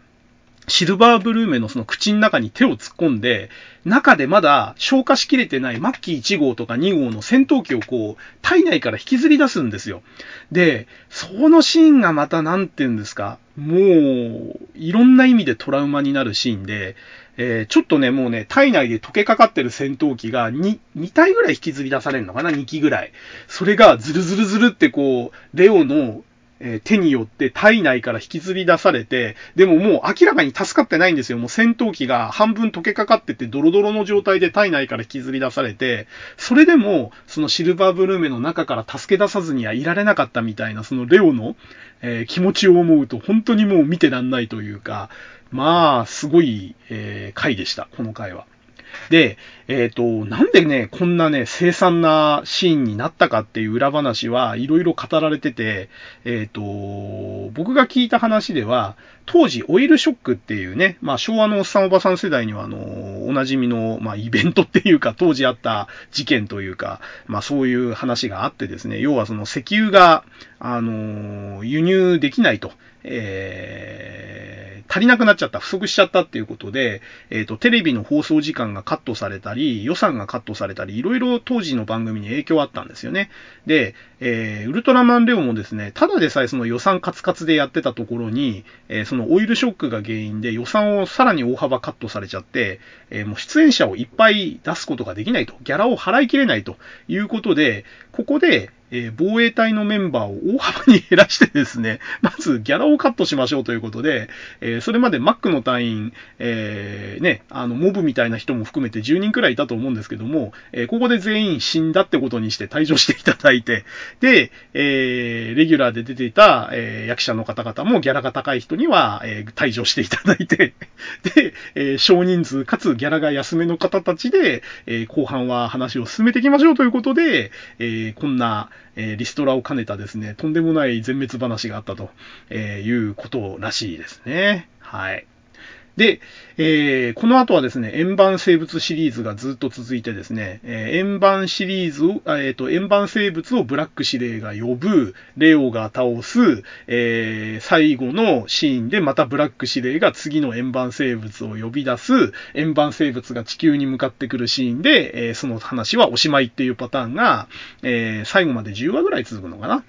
シルバーブルーメのその口の中に手を突っ込んで、中でまだ消化しきれてないマッキー1号とか2号の戦闘機をこう、体内から引きずり出すんですよ。で、そのシーンがまた何て言うんですか、もう、いろんな意味でトラウマになるシーンで、えー、ちょっとね、もうね、体内で溶けかかってる戦闘機が2、2体ぐらい引きずり出されるのかな ?2 機ぐらい。それがズルズルズルってこう、レオのえ手によって体内から引きずり出されて、でももう明らかに助かってないんですよ。もう戦闘機が半分溶けかかっててドロドロの状態で体内から引きずり出されて、それでもそのシルバーブルーメの中から助け出さずにはいられなかったみたいな、そのレオの、えー、気持ちを思うと本当にもう見てらんないというか、まあ、すごい、えー、回でした、この回は。で、えっ、ー、と、なんでね、こんなね、凄惨なシーンになったかっていう裏話はいろいろ語られてて、えっ、ー、と、僕が聞いた話では、当時オイルショックっていうね、まあ昭和のおっさんおばさん世代にはあの、おなじみの、まあイベントっていうか、当時あった事件というか、まあそういう話があってですね、要はその石油が、あの、輸入できないと。えー、足りなくなっちゃった、不足しちゃったっていうことで、えっ、ー、と、テレビの放送時間がカットされたり、予算がカットされたり、いろいろ当時の番組に影響あったんですよね。で、えー、ウルトラマンレオもですね、ただでさえその予算カツカツでやってたところに、えー、そのオイルショックが原因で予算をさらに大幅カットされちゃって、えー、もう出演者をいっぱい出すことができないと、ギャラを払いきれないということで、ここで、えー、防衛隊のメンバーを大幅に減らしてですね、まずギャラをカットしましょうということで、えー、それまでマックの隊員、えー、ね、あの、モブみたいな人も含めて10人くらいいたと思うんですけども、えここで全員死んだってことにして退場していただいて、で、えレギュラーで出ていた、え役者の方々もギャラが高い人には、え退場していただいて、で、え少人数かつギャラが安めの方たちで、え後半は話を進めていきましょうということで、えこんな、えリストラを兼ねたですね、とんでもない全滅話があったということらしいですね。はい。で、えー、この後はですね、円盤生物シリーズがずっと続いてですね、えー、円盤シリーズを、えっ、ー、と、円盤生物をブラック司令が呼ぶ、レオが倒す、えー、最後のシーンでまたブラック司令が次の円盤生物を呼び出す、円盤生物が地球に向かってくるシーンで、えー、その話はおしまいっていうパターンが、えー、最後まで10話ぐらい続くのかな。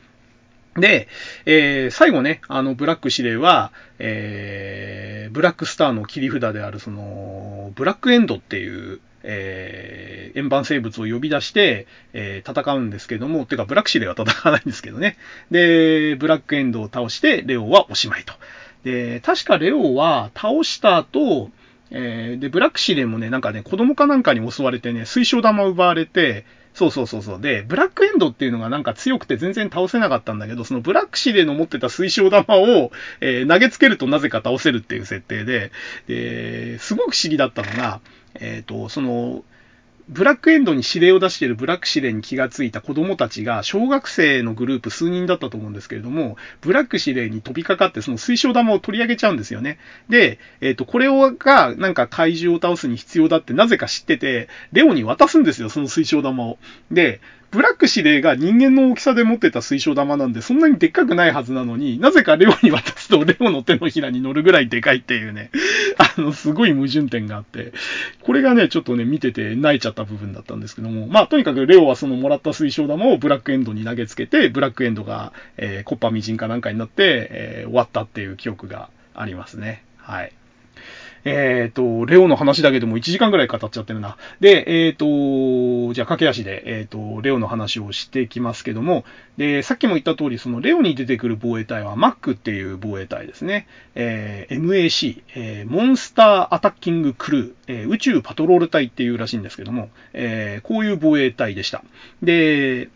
で、えー、最後ね、あの、ブラック司令は、えー、ブラックスターの切り札である、その、ブラックエンドっていう、えー、円盤生物を呼び出して、えー、戦うんですけども、てか、ブラック司令は戦わないんですけどね。で、ブラックエンドを倒して、レオはおしまいと。で、確かレオは倒した後、えー、で、ブラックシレンもね、なんかね、子供かなんかに襲われてね、水晶玉奪われて、そうそうそうそう。で、ブラックエンドっていうのがなんか強くて全然倒せなかったんだけど、そのブラックシレンの持ってた水晶玉を、えー、投げつけるとなぜか倒せるっていう設定で、で、すごく不思議だったのが、えっ、ー、と、その、ブラックエンドに指令を出しているブラック指令に気がついた子供たちが、小学生のグループ数人だったと思うんですけれども、ブラック指令に飛びかかってその水晶玉を取り上げちゃうんですよね。で、えっ、ー、と、これをが、なんか怪獣を倒すに必要だってなぜか知ってて、レオに渡すんですよ、その水晶玉を。で、ブラック司令が人間の大きさで持ってた水晶玉なんで、そんなにでっかくないはずなのに、なぜかレオに渡すとレオの手のひらに乗るぐらいでかいっていうね、あの、すごい矛盾点があって、これがね、ちょっとね、見てて泣いちゃった部分だったんですけども、まあ、とにかくレオはそのもらった水晶玉をブラックエンドに投げつけて、ブラックエンドが、えー、コッパミジンかなんかになって、えー、終わったっていう記憶がありますね。はい。えっ、ー、と、レオの話だけでも1時間ぐらい語っちゃってるな。で、えっ、ー、と、じゃあ駆け足で、えっ、ー、と、レオの話をしていきますけども、で、さっきも言った通り、そのレオに出てくる防衛隊は MAC っていう防衛隊ですね。え、MAC、え、モンスターアタッキングクルー、え、宇宙パトロール隊っていうらしいんですけども、え、こういう防衛隊でした。で、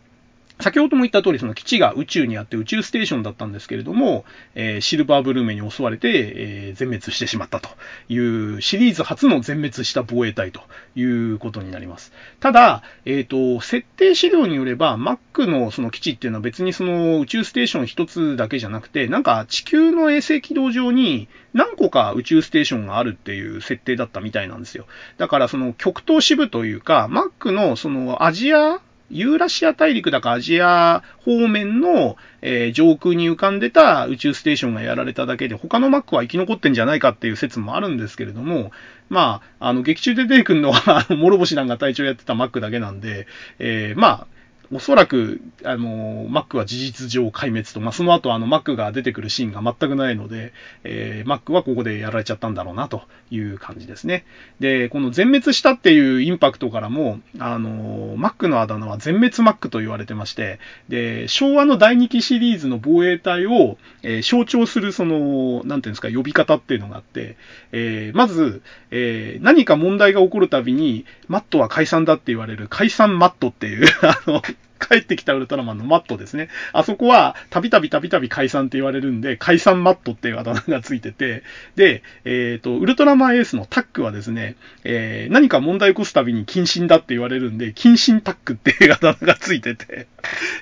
先ほども言った通り、その基地が宇宙にあって宇宙ステーションだったんですけれども、えー、シルバーブルーメに襲われて、えー、全滅してしまったというシリーズ初の全滅した防衛隊ということになります。ただ、えっ、ー、と、設定資料によれば、Mac のその基地っていうのは別にその宇宙ステーション一つだけじゃなくて、なんか地球の衛星軌道上に何個か宇宙ステーションがあるっていう設定だったみたいなんですよ。だからその極東支部というか、Mac のそのアジアユーラシア大陸だかアジア方面の、えー、上空に浮かんでた宇宙ステーションがやられただけで、他のマックは生き残ってんじゃないかっていう説もあるんですけれども、まあ、あの、劇中で出てくるのは、諸星なんが隊長やってたマックだけなんで、えー、まあ、おそらく、あの、マックは事実上壊滅と、まあ、その後あの、マックが出てくるシーンが全くないので、えー、マックはここでやられちゃったんだろうな、という感じですね。で、この全滅したっていうインパクトからも、あの、マックのあだ名は全滅マックと言われてまして、で、昭和の第2期シリーズの防衛隊を、えー、象徴するその、なんていうんですか、呼び方っていうのがあって、えー、まず、えー、何か問題が起こるたびに、マットは解散だって言われる解散マットっていう、あの、帰ってきたウルトラマンのマットですね。あそこは、たびたびたびたび解散って言われるんで、解散マットっていうあだ名がついてて、で、えっ、ー、と、ウルトラマンエースのタックはですね、えー、何か問題起こすたびに謹慎だって言われるんで、謹慎タックっていうあだ名がついてて、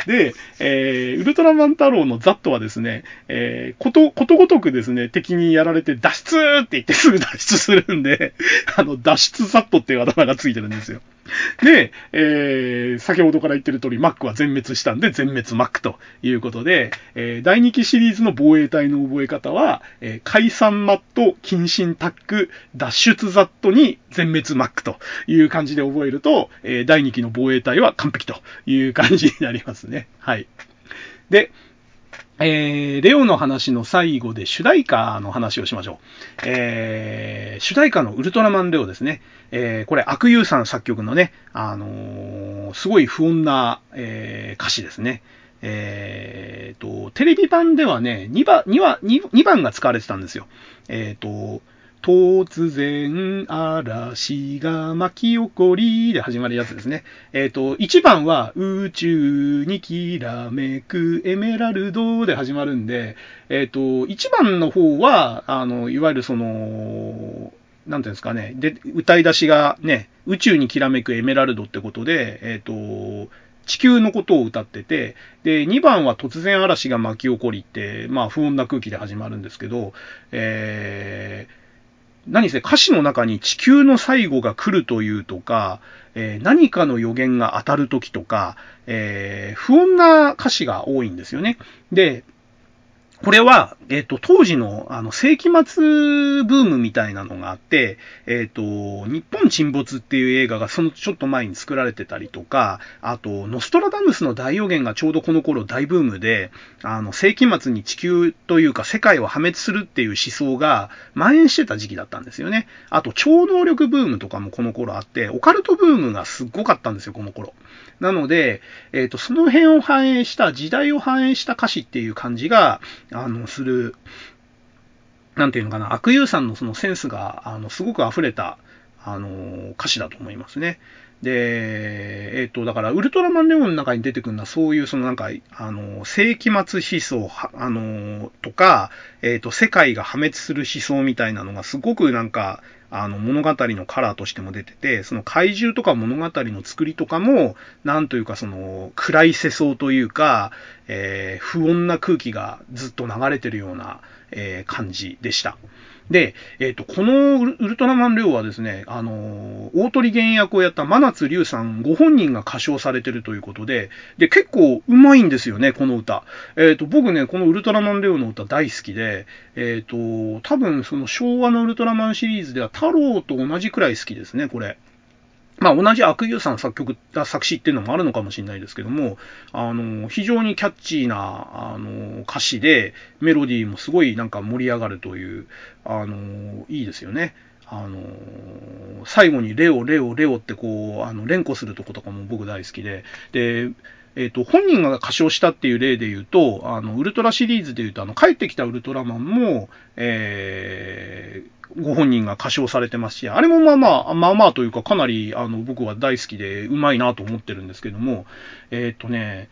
で、えー、ウルトラマン太郎のザットはですね、えー、こと、ことごとくですね、敵にやられて脱出って言ってすぐ脱出するんで、あの、脱出ザットっていうあだ名がついてるんですよ。で、えー、先ほどから言ってる通り、マックは全滅したんで、全滅マックということで、えー、第2期シリーズの防衛隊の覚え方は、えー、解散マット、謹慎タック、脱出ザットに全滅マックという感じで覚えると、えー、第2期の防衛隊は完璧という感じになりますね。はい。で、えー、レオの話の最後で主題歌の話をしましょう。えー、主題歌のウルトラマンレオですね。えー、これ、悪友さん作曲のね、あの、すごい不穏な、え、歌詞ですね。えー、と、テレビ版ではね、2番、2番、2番が使われてたんですよ。えー、と、突然嵐が巻き起こりで始まるやつですね。えっ、ー、と、1番は宇宙にきらめくエメラルドで始まるんで、えっ、ー、と、1番の方は、あの、いわゆるその、なんていうんですかね、で、歌い出しがね、宇宙にきらめくエメラルドってことで、えっ、ー、と、地球のことを歌ってて、で、2番は突然嵐が巻き起こりって、まあ不穏な空気で始まるんですけど、えー、何せ歌詞の中に地球の最後が来るというとか、えー、何かの予言が当たるときとか、えー、不穏な歌詞が多いんですよね。で、これは、えっ、と、当時の、あの、世紀末ブームみたいなのがあって、えっ、と、日本沈没っていう映画がそのちょっと前に作られてたりとか、あと、ノストラダムスの大予言がちょうどこの頃大ブームで、あの、世紀末に地球というか世界を破滅するっていう思想が蔓延してた時期だったんですよね。あと、超能力ブームとかもこの頃あって、オカルトブームがすっごかったんですよ、この頃。なので、えっ、と、その辺を反映した、時代を反映した歌詞っていう感じが、あの、する、なんていうのかな、悪友さんのそのセンスが、あの、すごく溢れた、あの、歌詞だと思いますね。で、えっ、ー、と、だから、ウルトラマンレオンの中に出てくるのは、そういう、そのなんか、あの、世紀末思想、あの、とか、えっ、ー、と、世界が破滅する思想みたいなのが、すごくなんか、あの、物語のカラーとしても出てて、その怪獣とか物語の作りとかも、なんというかその、暗い世相というか、えー、不穏な空気がずっと流れてるような、えー、感じでした。で、えっ、ー、と、このウルトラマンレオはですね、あの、大鳥原役をやった真夏龍さんご本人が歌唱されてるということで、で、結構うまいんですよね、この歌。えっ、ー、と、僕ね、このウルトラマンレオの歌大好きで、えっ、と、多分その昭和のウルトラマンシリーズでは太郎と同じくらい好きですね、これ。まあ、同じ悪友さん作曲、作詞っていうのもあるのかもしれないですけども、あの、非常にキャッチーな、あの、歌詞で、メロディーもすごいなんか盛り上がるという、あの、いいですよね。あの、最後にレオ、レオ、レオってこう、あの、連呼するとことかも僕大好きで、で、えっ、ー、と、本人が歌唱したっていう例で言うと、あの、ウルトラシリーズで言うと、あの、帰ってきたウルトラマンも、えー、ご本人が歌唱されてますし、あれもまあまあ、まあまあというか、かなり、あの、僕は大好きで、うまいなと思ってるんですけども、えっ、とね、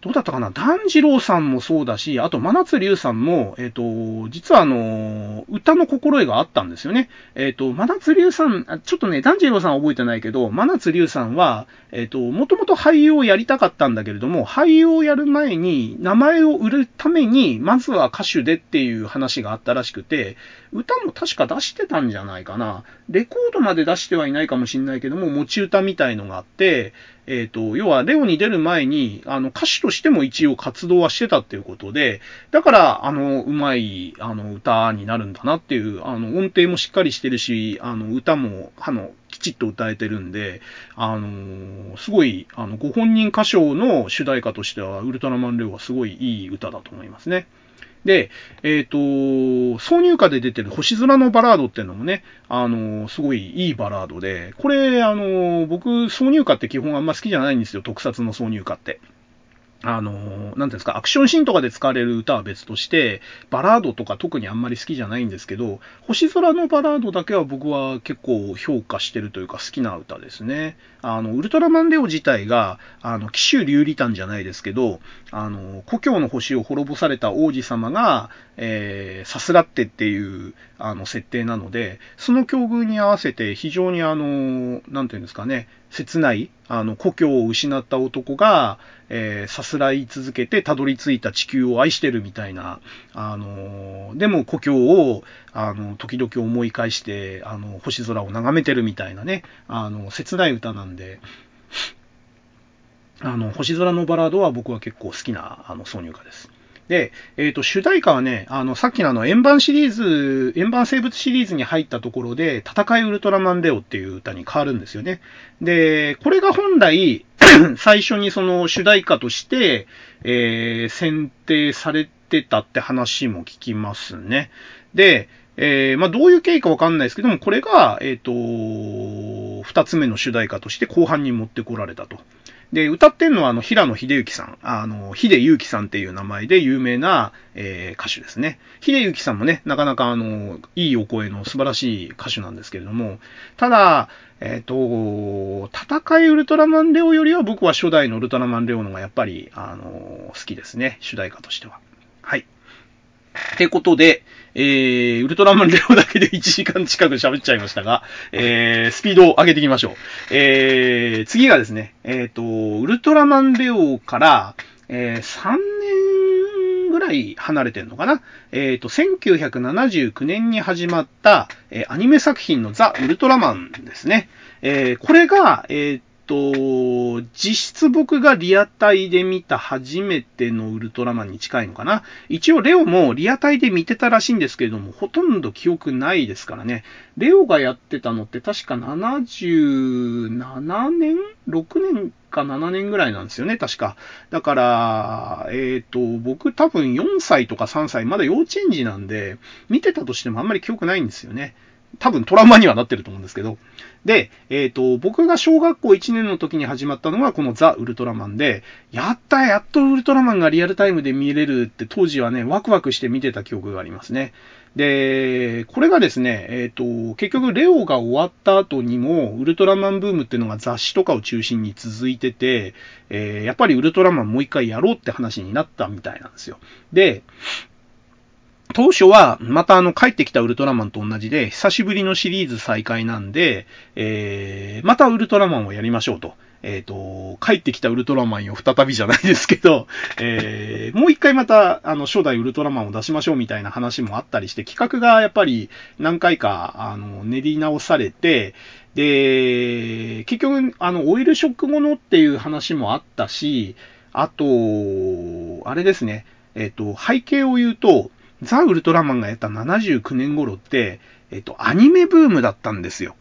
どうだったかな？團次郎さんもそうだし、あと、真夏龍さんも、えっ、ー、と、実はあの、歌の心得があったんですよね。えっ、ー、と、真夏龍さん、ちょっとね、團次郎さんは覚えてないけど、真夏龍さんは、えっ、ー、と、もともと俳優をやりたかったんだけれども、俳優をやる前に、名前を売るために、まずは歌手でっていう話があったらしくて、歌も確か出してたんじゃないかな。レコードまで出してはいないかもしれないけども、持ち歌みたいのがあって、えっ、ー、と、要は、レオに出る前に、あの、歌手としても一応活動はしてたっていうことで、だから、あの、うまい、あの、歌になるんだなっていう、あの、音程もしっかりしてるし、あの、歌も、あの、きちっと歌えてるんで、あのすごい、あの、ご本人歌唱の主題歌としては、ウルトラマンレオはすごいいい歌だと思いますね。で、えっ、ー、と、挿入歌で出てる星空のバラードっていうのもね、あの、すごいいいバラードで、これ、あの、僕、挿入歌って基本あんま好きじゃないんですよ、特撮の挿入歌って。あの、なんていうんですか、アクションシーンとかで使われる歌は別として、バラードとか特にあんまり好きじゃないんですけど、星空のバラードだけは僕は結構評価してるというか好きな歌ですね。あの、ウルトラマンレオ自体が、あの、騎州竜リタンじゃないですけど、あの、故郷の星を滅ぼされた王子様が、えー、さすらってっていう、あの、設定なので、その境遇に合わせて非常にあの、なんていうんですかね、切ない、あの、故郷を失った男が、えー、さすらい続けてたどり着いた地球を愛してるみたいな、あの、でも故郷を、あの、時々思い返して、あの、星空を眺めてるみたいなね、あの、切ない歌なんで、あの、星空のバラードは僕は結構好きな、あの、挿入歌です。で、えっ、ー、と、主題歌はね、あの、さっきのあの、円盤シリーズ、円盤生物シリーズに入ったところで、戦いウルトラマンレオっていう歌に変わるんですよね。で、これが本来、最初にその主題歌として、えー、選定されてたって話も聞きますね。で、えー、まあ、どういう経緯かわかんないですけども、これが、えっ、ー、と、二つ目の主題歌として後半に持ってこられたと。で、歌ってんのは、あの、平野秀幸さん。あの、秀幸さんっていう名前で有名な、えー、歌手ですね。秀幸さんもね、なかなかあの、いいお声の素晴らしい歌手なんですけれども、ただ、えっ、ー、と、戦いウルトラマンレオよりは僕は初代のウルトラマンレオのがやっぱり、あの、好きですね。主題歌としては。はい。ってことで、えー、ウルトラマンレオだけで1時間近く喋っちゃいましたが、えー、スピードを上げていきましょう。えー、次がですね、えっ、ー、と、ウルトラマンレオから、えー、3年ぐらい離れてんのかな？えっ、ー、と、1979年に始まった、えー、アニメ作品のザ・ウルトラマンですね。えー、これが、えー、と、実質僕がリアタイで見た初めてのウルトラマンに近いのかな。一応レオもリアタイで見てたらしいんですけれども、ほとんど記憶ないですからね。レオがやってたのって確か77年 ?6 年か7年ぐらいなんですよね、確か。だから、えっ、ー、と、僕多分4歳とか3歳、まだ幼稚園児なんで、見てたとしてもあんまり記憶ないんですよね。多分トラウマにはなってると思うんですけど。で、えっ、ー、と、僕が小学校1年の時に始まったのがこのザ・ウルトラマンで、やったやっとウルトラマンがリアルタイムで見れるって当時はね、ワクワクして見てた記憶がありますね。で、これがですね、えっ、ー、と、結局レオが終わった後にも、ウルトラマンブームっていうのが雑誌とかを中心に続いてて、えー、やっぱりウルトラマンもう一回やろうって話になったみたいなんですよ。で、当初は、またあの、帰ってきたウルトラマンと同じで、久しぶりのシリーズ再開なんで、えー、またウルトラマンをやりましょうと。えっ、ー、と、帰ってきたウルトラマンよ、再びじゃないですけど、えー、もう一回また、あの、初代ウルトラマンを出しましょうみたいな話もあったりして、企画がやっぱり何回か、あの、練り直されて、で、結局、あの、オイルショックものっていう話もあったし、あと、あれですね、えっ、ー、と、背景を言うと、ザ・ウルトラマンがやった79年頃って、えっと、アニメブームだったんですよ。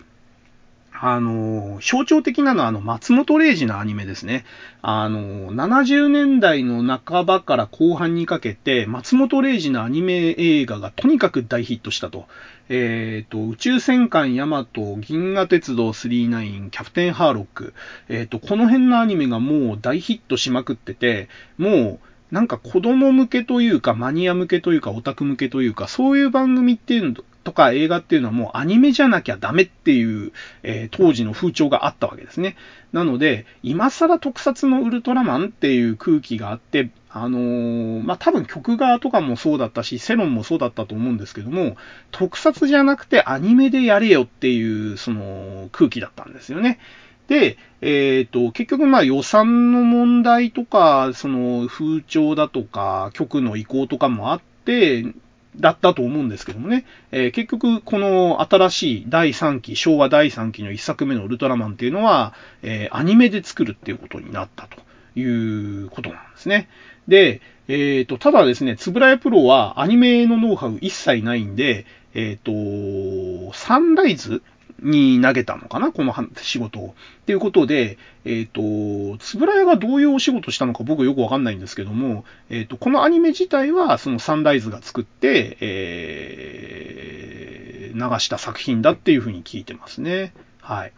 あの、象徴的なのはあの、松本零士のアニメですね。あの、70年代の半ばから後半にかけて、松本零士のアニメ映画がとにかく大ヒットしたと。えっ、ー、と、宇宙戦艦ヤマト、銀河鉄道39、キャプテンハーロック。えっ、ー、と、この辺のアニメがもう大ヒットしまくってて、もう、なんか子供向けというか、マニア向けというか、オタク向けというか、そういう番組っていうのとか映画っていうのはもうアニメじゃなきゃダメっていう、えー、当時の風潮があったわけですね。なので、今更特撮のウルトラマンっていう空気があって、あのー、まあ、多分曲側とかもそうだったし、セロンもそうだったと思うんですけども、特撮じゃなくてアニメでやれよっていう、その空気だったんですよね。で、えっ、ー、と、結局まあ予算の問題とか、その風潮だとか、曲の移行とかもあって、だったと思うんですけどもね、えー、結局この新しい第3期、昭和第3期の1作目のウルトラマンっていうのは、えー、アニメで作るっていうことになったということなんですね。で、えっ、ー、と、ただですね、つぶらやプロはアニメのノウハウ一切ないんで、えっ、と、サンライズに投げたのかなこの仕事を。っていうことで、えっ、ー、と、つぶらやがどういうお仕事したのか僕よくわかんないんですけども、えっ、ー、と、このアニメ自体はそのサンライズが作って、えー、流した作品だっていうふうに聞いてますね。はい。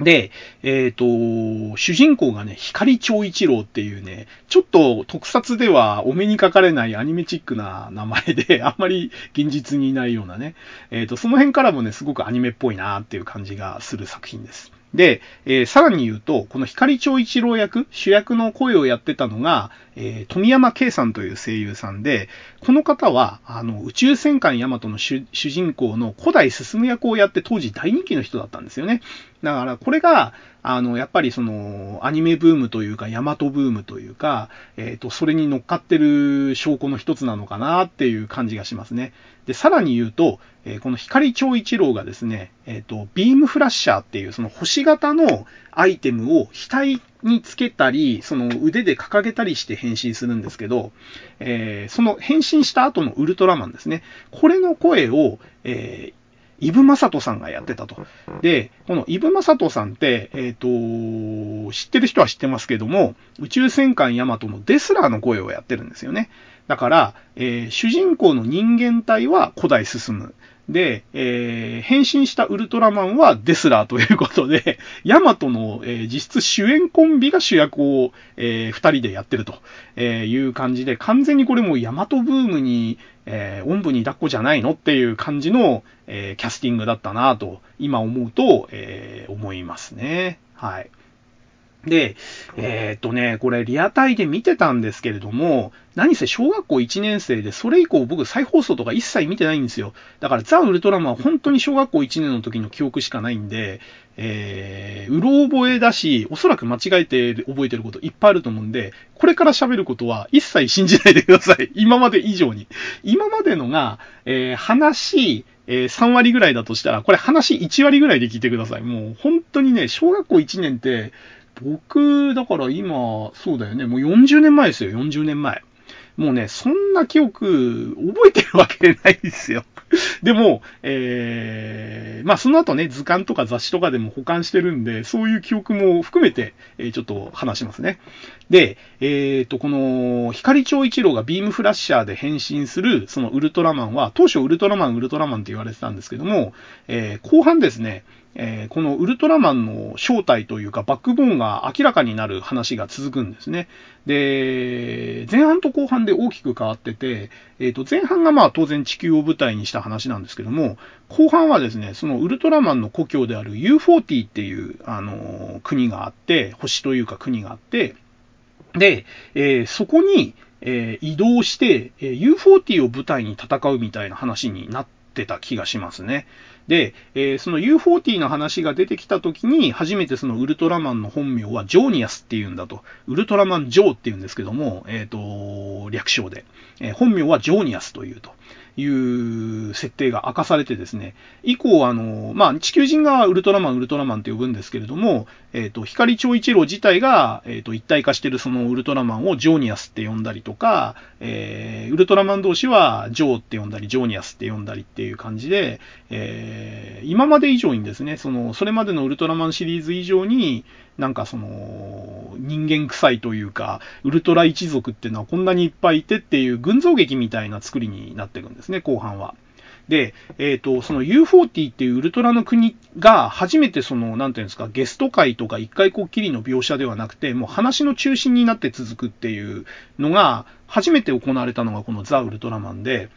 で、えっ、ー、と、主人公がね、光長一郎っていうね、ちょっと特撮ではお目にかかれないアニメチックな名前で、あんまり現実にいないようなね、えっ、ー、と、その辺からもね、すごくアニメっぽいなっていう感じがする作品です。で、えー、さらに言うと、この光長一郎役、主役の声をやってたのが、えー、富山圭さんという声優さんで、この方は、あの、宇宙戦艦ヤマトの主人公の古代進役をやって当時大人気の人だったんですよね。だから、これが、あの、やっぱりその、アニメブームというか、ヤマトブームというか、えっ、ー、と、それに乗っかってる証拠の一つなのかなっていう感じがしますね。で、さらに言うと、えー、この光超一郎がですね、えっ、と、ビームフラッシャーっていうその星型のアイテムを額につけたり、その腕で掲げたりして変身するんですけど、えー、その変身した後のウルトラマンですね。これの声を、えー、イブ・マサトさんがやってたと。で、このイブ・マサトさんって、えっ、ー、と、知ってる人は知ってますけども、宇宙戦艦ヤマトのデスラーの声をやってるんですよね。だから、えー、主人公の人間体は古代進む。で、えー、変身したウルトラマンはデスラーということで、ヤマトの、えー、実質主演コンビが主役を、えー、二人でやってると、えー、いう感じで、完全にこれもヤマトブームに、えー、おんぶに抱っこじゃないのっていう感じの、えー、キャスティングだったなと、今思うと、えー、思いますね。はい。で、えー、っとね、これリアタイで見てたんですけれども、何せ小学校1年生で、それ以降僕再放送とか一切見てないんですよ。だからザ・ウルトラマンは本当に小学校1年の時の記憶しかないんで、えー、うろ覚えだし、おそらく間違えて覚えてることいっぱいあると思うんで、これから喋ることは一切信じないでください。今まで以上に。今までのが、えー、話、えー、3割ぐらいだとしたら、これ話1割ぐらいで聞いてください。もう本当にね、小学校1年って、僕、だから今、そうだよね、もう40年前ですよ、40年前。もうね、そんな記憶、覚えてるわけないですよ。でも、えー、まあその後ね、図鑑とか雑誌とかでも保管してるんで、そういう記憶も含めて、えー、ちょっと話しますね。で、えっ、ー、と、この、光超一郎がビームフラッシャーで変身する、そのウルトラマンは、当初ウルトラマン、ウルトラマンって言われてたんですけども、えー、後半ですね、えー、このウルトラマンの正体というかバックボーンが明らかになる話が続くんですね。で、前半と後半で大きく変わってて、えっ、ー、と、前半がまあ当然地球を舞台にした話なんですけども、後半はですね、そのウルトラマンの故郷である U40 っていう、あの国があって、星というか国があって、で、えー、そこに、え、移動して、え、U40 を舞台に戦うみたいな話になってた気がしますね。で、えー、その U40 の話が出てきた時に、初めてそのウルトラマンの本名はジョーニアスっていうんだと。ウルトラマンジョーっていうんですけども、えっ、ー、と、略称で。えー、本名はジョーニアスというと。いう設定が明かされてですね、以降、あの、まあ、地球人がウルトラマン、ウルトラマンって呼ぶんですけれども、えっ、ー、と、光超一郎自体が、えっ、ー、と、一体化してるそのウルトラマンをジョーニアスって呼んだりとか、えー、ウルトラマン同士はジョーって呼んだり、ジョーニアスって呼んだりっていう感じで、えー、今まで以上にですね、その、それまでのウルトラマンシリーズ以上に、なんかその、人間臭いというか、ウルトラ一族っていうのはこんなにいっぱいいてっていう群像劇みたいな作りになっていくんですね、後半は。で、えっ、ー、と、その U40 っていうウルトラの国が初めてその、なんていうんですか、ゲスト会とか一回こっきりの描写ではなくて、もう話の中心になって続くっていうのが、初めて行われたのがこのザ・ウルトラマンで、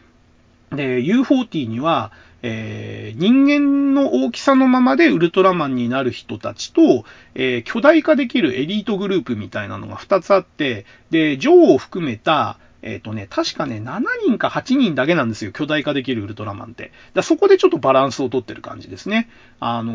で、U40 には、えー、人間の大きさのままでウルトラマンになる人たちと、えー、巨大化できるエリートグループみたいなのが2つあって、で、ジョーを含めた、えっ、ー、とね、確かね、7人か8人だけなんですよ、巨大化できるウルトラマンって。だそこでちょっとバランスをとってる感じですね。あの、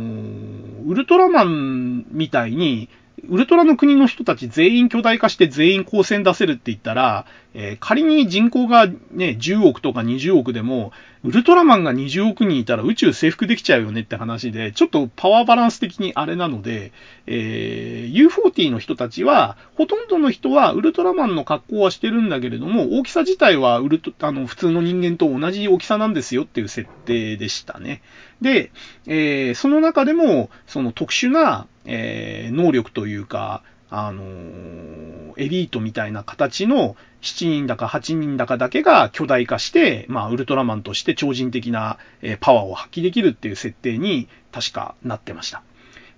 ウルトラマンみたいに、ウルトラの国の人たち全員巨大化して全員光線出せるって言ったら、えー、仮に人口がね、10億とか20億でも、ウルトラマンが20億人いたら宇宙征服できちゃうよねって話で、ちょっとパワーバランス的にあれなので、えー、U40 の人たちは、ほとんどの人はウルトラマンの格好はしてるんだけれども、大きさ自体はウルトあの普通の人間と同じ大きさなんですよっていう設定でしたね。で、えー、その中でも、その特殊な、えー、能力というか、あのー、エリートみたいな形の7人だか8人だかだけが巨大化して、まあ、ウルトラマンとして超人的な、えパワーを発揮できるっていう設定に確かなってました。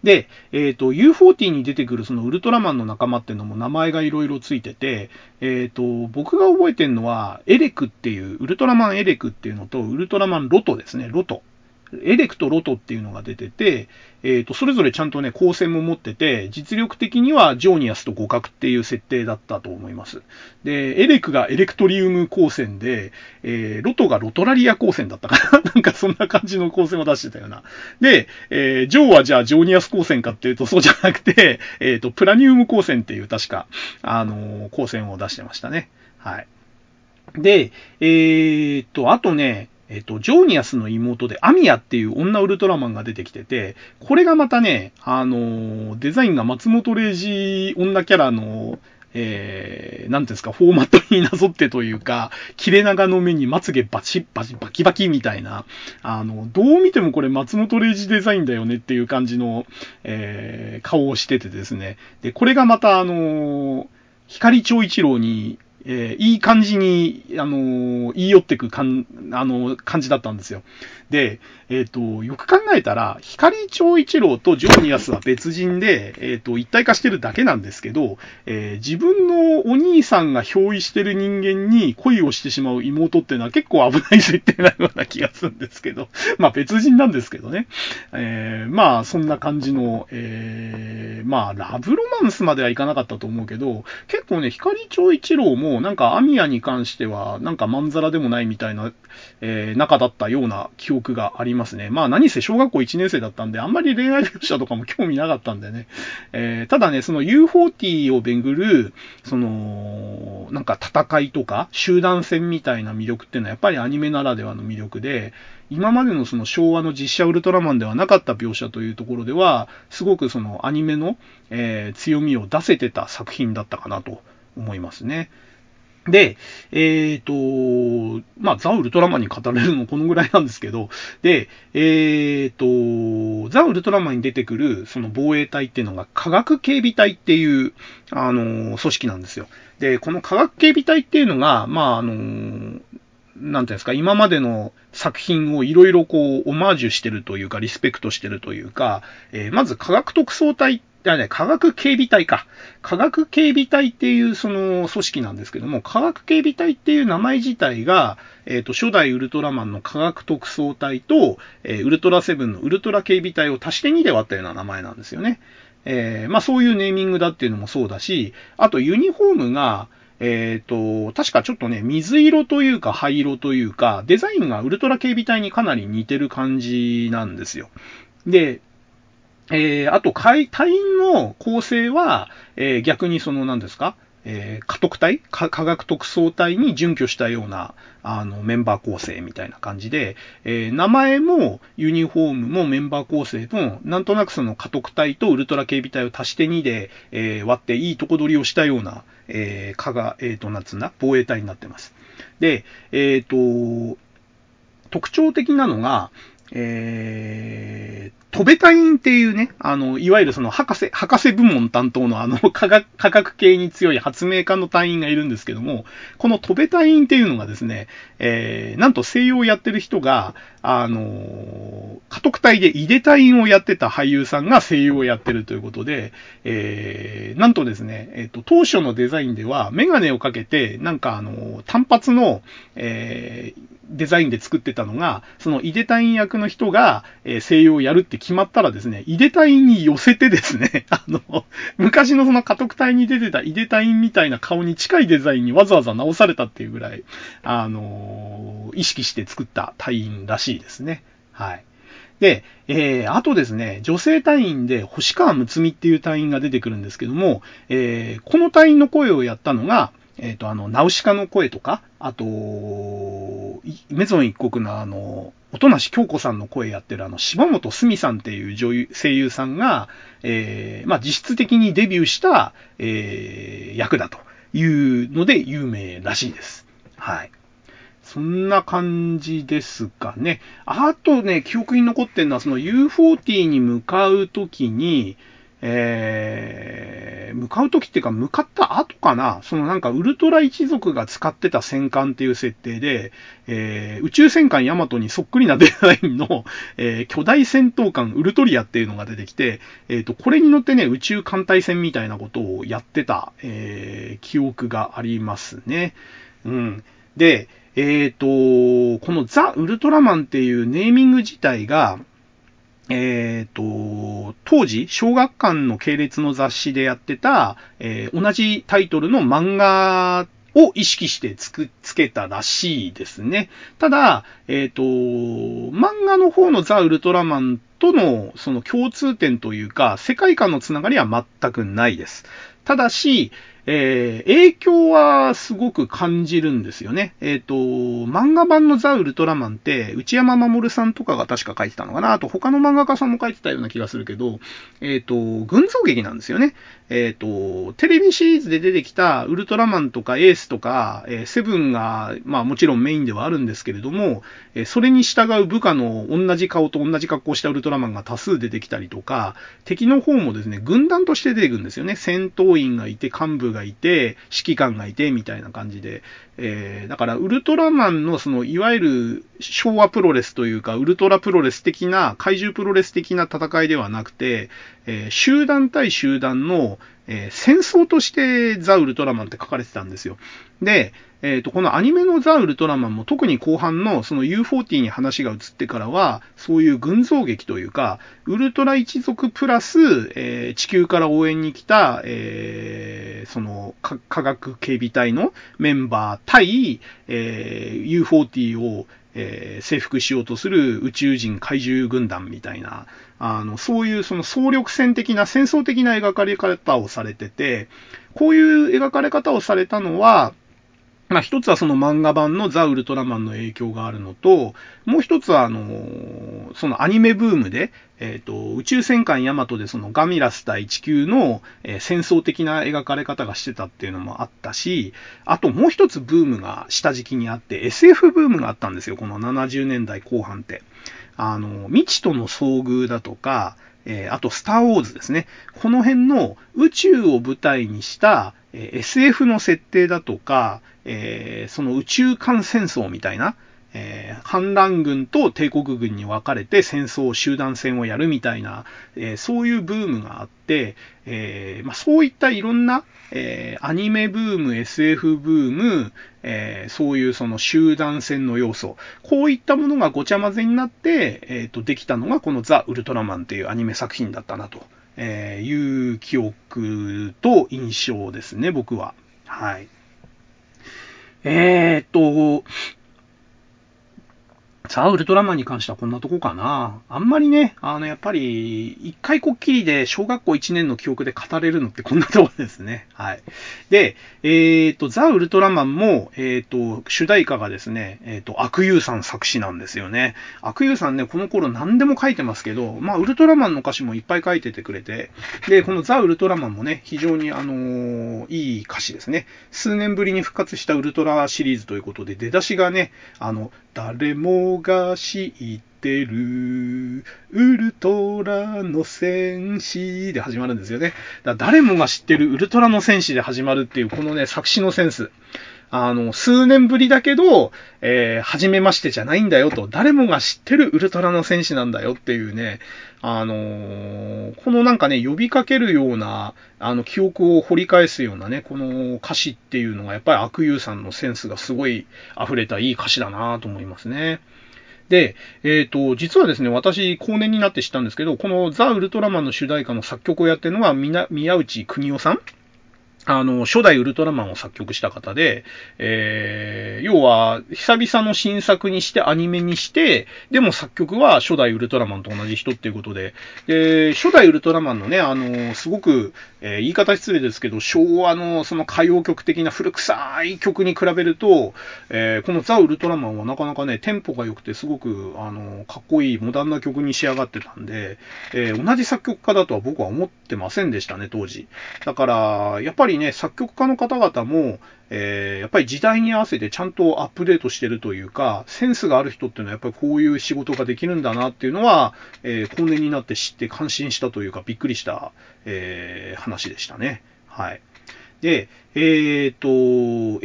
で、えっ、ー、と、U40 に出てくるそのウルトラマンの仲間っていうのも名前がいろいろついてて、えっ、ー、と、僕が覚えてるのは、エレクっていう、ウルトラマンエレクっていうのと、ウルトラマンロトですね、ロト。エレクとロトっていうのが出てて、えっ、ー、と、それぞれちゃんとね、光線も持ってて、実力的にはジョーニアスと互角っていう設定だったと思います。で、エレクがエレクトリウム光線で、えー、ロトがロトラリア光線だったかな なんかそんな感じの光線を出してたような。で、えー、ジョーはじゃあジョーニアス光線かっていうとそうじゃなくて、えっ、ー、と、プラニウム光線っていう確か、あの光線を出してましたね。はい。で、えっと、あとね、えっと、ジョーニアスの妹でアミヤっていう女ウルトラマンが出てきてて、これがまたね、あの、デザインが松本零士女キャラの、えー、なんていうんですか、フォーマットになぞってというか、切れ長の目にまつげバチバチバキバキみたいな、あの、どう見てもこれ松本零士デザインだよねっていう感じの、えー、顔をしててですね。で、これがまたあの、光長一郎にえー、いい感じに、あのー、言い寄ってくかん、あのー、感じだったんですよ。で、えっ、ー、と、よく考えたら、光長一郎とジョーニアスは別人で、えっ、ー、と、一体化してるだけなんですけど、えー、自分のお兄さんが憑依してる人間に恋をしてしまう妹っていうのは結構危ない設定なような気がするんですけど、まあ別人なんですけどね。え、まあそんな感じの、え、まあラブロマンスまではいかなかったと思うけど、結構ね、光長一郎もなんかアミヤに関しては、なんかまんざらでもないみたいな、えー、仲だったような記憶がありますね。まあ何せ小学校1年生だったんで、あんまり恋愛描写とかも興味なかったんでね。えー、ただね、その U40 を巡る、その、なんか戦いとか、集団戦みたいな魅力っていうのはやっぱりアニメならではの魅力で、今までのその昭和の実写ウルトラマンではなかった描写というところでは、すごくそのアニメの、えー、強みを出せてた作品だったかなと思いますね。で、えっ、ー、と、まあ、ザ・ウルトラマンに語れるのこのぐらいなんですけど、で、えっ、ー、と、ザ・ウルトラマンに出てくるその防衛隊っていうのが科学警備隊っていう、あの、組織なんですよ。で、この科学警備隊っていうのが、まあ、あの、なんていうんですか、今までの作品をいろいろこう、オマージュしてるというか、リスペクトしてるというか、えー、まず科学特捜隊っやね、科学警備隊か。科学警備隊っていうその組織なんですけども、科学警備隊っていう名前自体が、えっ、ー、と、初代ウルトラマンの科学特捜隊と、えー、ウルトラセブンのウルトラ警備隊を足して2で割ったような名前なんですよね。えー、まあそういうネーミングだっていうのもそうだし、あとユニフォームが、えっ、と、確かちょっとね、水色というか灰色というか、デザインがウルトラ警備隊にかなり似てる感じなんですよ。で、えー、あと、隊員の構成は、えー、逆にその何ですか？えー、家督隊？科学特捜隊に準拠したような、あの、メンバー構成みたいな感じで、えー、名前もユニフォームもメンバー構成も、なんとなくその家督隊とウルトラ警備隊を足して2で、えー、割っていいとこ取りをしたような、えー、科が、えっ、ー、と、なんつうんだ、防衛隊になってます。で、えっ、と、特徴的なのが、えー、トベタインっていうね、あの、いわゆるその博士、博士部門担当のあの 科学、科学系に強い発明家の隊員がいるんですけども、このトベタインっていうのがですね、えー、なんと西洋をやってる人が、あの、家督隊でイデ隊員をやってた俳優さんが声優をやってるということで、えー、なんとですね、えっ、ー、と、当初のデザインでは、メガネをかけて、なんかあの、単発の、えー、デザインで作ってたのが、そのイデタイン役の人が、えー、声優をやるって決まったらですね、イデタインに寄せてですね、あの、昔のその家督隊に出てたイデタインみたいな顔に近いデザインにわざわざ直されたっていうぐらい、あのー、意識して作った隊員らしいですね。はい。で、えー、あとですね、女性隊員で星川睦美っていう隊員が出てくるんですけども、えー、この隊員の声をやったのが、えっ、ー、と、あの、ナウシカの声とか、あと、メゾン一国のあの、音無京子さんの声やってるあの、柴本すみさんっていう女優、声優さんが、えー、まあ、実質的にデビューした、えー、役だというので有名らしいです。はい。そんな感じですかね。あとね、記憶に残ってるのは、その U40 に向かうときに、えー、向かうときっていうか、向かった後かな、そのなんかウルトラ一族が使ってた戦艦っていう設定で、えー、宇宙戦艦ヤマトにそっくりなデザインの、えー、巨大戦闘艦ウルトリアっていうのが出てきて、えっ、ー、と、これに乗ってね、宇宙艦隊戦みたいなことをやってた、えー、記憶がありますね。うん。で、えっ、ー、と、このザ・ウルトラマンっていうネーミング自体が、えっ、ー、と、当時、小学館の系列の雑誌でやってた、えー、同じタイトルの漫画を意識してつく、つけたらしいですね。ただ、えっ、ー、と、漫画の方のザ・ウルトラマンとのその共通点というか、世界観のつながりは全くないです。ただし、えー、影響はすごく感じるんですよね。えっ、ー、と、漫画版のザ・ウルトラマンって、内山守さんとかが確か書いてたのかなあと他の漫画家さんも書いてたような気がするけど、えっ、ー、と、群像劇なんですよね。えっ、と、テレビシリーズで出てきたウルトラマンとかエースとか、えセブンが、まあもちろんメインではあるんですけれども、えそれに従う部下の同じ顔と同じ格好したウルトラマンが多数出てきたりとか、敵の方もですね、軍団として出てくるんですよね。戦闘員がいて、幹部ががいて、指揮官がいて、みたいな感じで。えー、だから、ウルトラマンの、その、いわゆる、昭和プロレスというか、ウルトラプロレス的な、怪獣プロレス的な戦いではなくて、えー、集団対集団の、えー、戦争としてザ・ウルトラマンって書かれてたんですよ。で、えっ、ー、と、このアニメのザ・ウルトラマンも特に後半のその U40 に話が移ってからは、そういう群像劇というか、ウルトラ一族プラス、えー、地球から応援に来た、えー、その科学警備隊のメンバー対、え、U40 を、えー、征服しようとする宇宙人怪獣軍団みたいな、あの、そういうその総力戦的な戦争的な描かれ方をされてて、こういう描かれ方をされたのは、まあ一つはその漫画版のザ・ウルトラマンの影響があるのと、もう一つはあの、そのアニメブームで、えっ、ー、と、宇宙戦艦ヤマトでそのガミラス対地球の、えー、戦争的な描かれ方がしてたっていうのもあったし、あともう一つブームが下敷きにあって、SF ブームがあったんですよ、この70年代後半って。あの、未知との遭遇だとか、えー、あと、スター・ウォーズですね。この辺の宇宙を舞台にした、え、SF の設定だとか、えー、その宇宙間戦争みたいな、えー、反乱軍と帝国軍に分かれて戦争、集団戦をやるみたいな、えー、そういうブームがあって、えーまあ、そういったいろんな、え、アニメブーム、SF ブーム、え、そういうその集団戦の要素、こういったものがごちゃ混ぜになって、えー、とできたのがこのザ・ウルトラマンっていうアニメ作品だったなと、えいう記憶と印象ですね、僕は。はい。えー、っと、ザ・ウルトラマンに関してはこんなとこかな。あんまりね、あの、やっぱり、一回こっきりで小学校1年の記憶で語れるのってこんなとこですね。はい。で、えー、っと、ザ・ウルトラマンも、えー、っと、主題歌がですね、えー、っと、悪友さん作詞なんですよね。悪友さんね、この頃何でも書いてますけど、まあ、ウルトラマンの歌詞もいっぱい書いててくれて、で、このザ・ウルトラマンもね、非常に、あのいい歌詞ですね。数年ぶりに復活したウルトラシリーズということで、出だしがね、あの、誰もが知ってる、ウルトラの戦士で始まるんですよね。だ誰もが知ってるウルトラの戦士で始まるっていう、このね、作詞のセンス。あの、数年ぶりだけど、えー、初めましてじゃないんだよと、誰もが知ってるウルトラの戦士なんだよっていうね、あのー、このなんかね、呼びかけるような、あの、記憶を掘り返すようなね、この歌詞っていうのが、やっぱり悪友さんのセンスがすごい溢れたいい歌詞だなと思いますね。で、えっ、ー、と、実はですね、私、後年になって知ったんですけど、このザ・ウルトラマンの主題歌の作曲をやってるのは、宮内邦夫さんあの、初代ウルトラマンを作曲した方で、えー、要は、久々の新作にしてアニメにして、でも作曲は初代ウルトラマンと同じ人っていうことで、で、初代ウルトラマンのね、あの、すごく、えー、言い方失礼ですけど、昭和のその歌謡曲的な古臭い曲に比べると、えー、このザ・ウルトラマンはなかなかね、テンポが良くてすごく、あの、かっこいいモダンな曲に仕上がってたんで、えー、同じ作曲家だとは僕は思ってませんでしたね、当時。だから、やっぱりね、作曲家の方々も、えー、やっぱり時代に合わせてちゃんとアップデートしてるというか、センスがある人っていうのはやっぱりこういう仕事ができるんだなっていうのは、えー、後年になって知って感心したというか、びっくりした、えー、話でしたね。はい。で、えっ、と、エ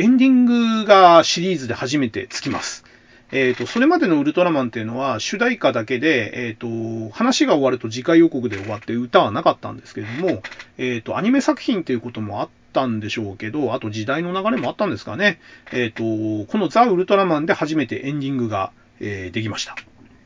ンディングがシリーズで初めてつきます。え、ー、と、それまでのウルトラマンっていうのは、主題歌だけで、え、ー、と、話が終わると次回予告で終わって歌はなかったんですけれども、えっ、と、アニメ作品っていうこともあってたんでしょうけど、あと時代の流れもあったんですかね。えっ、と、このザ・ウルトラマンで初めてエンディングが、えできました。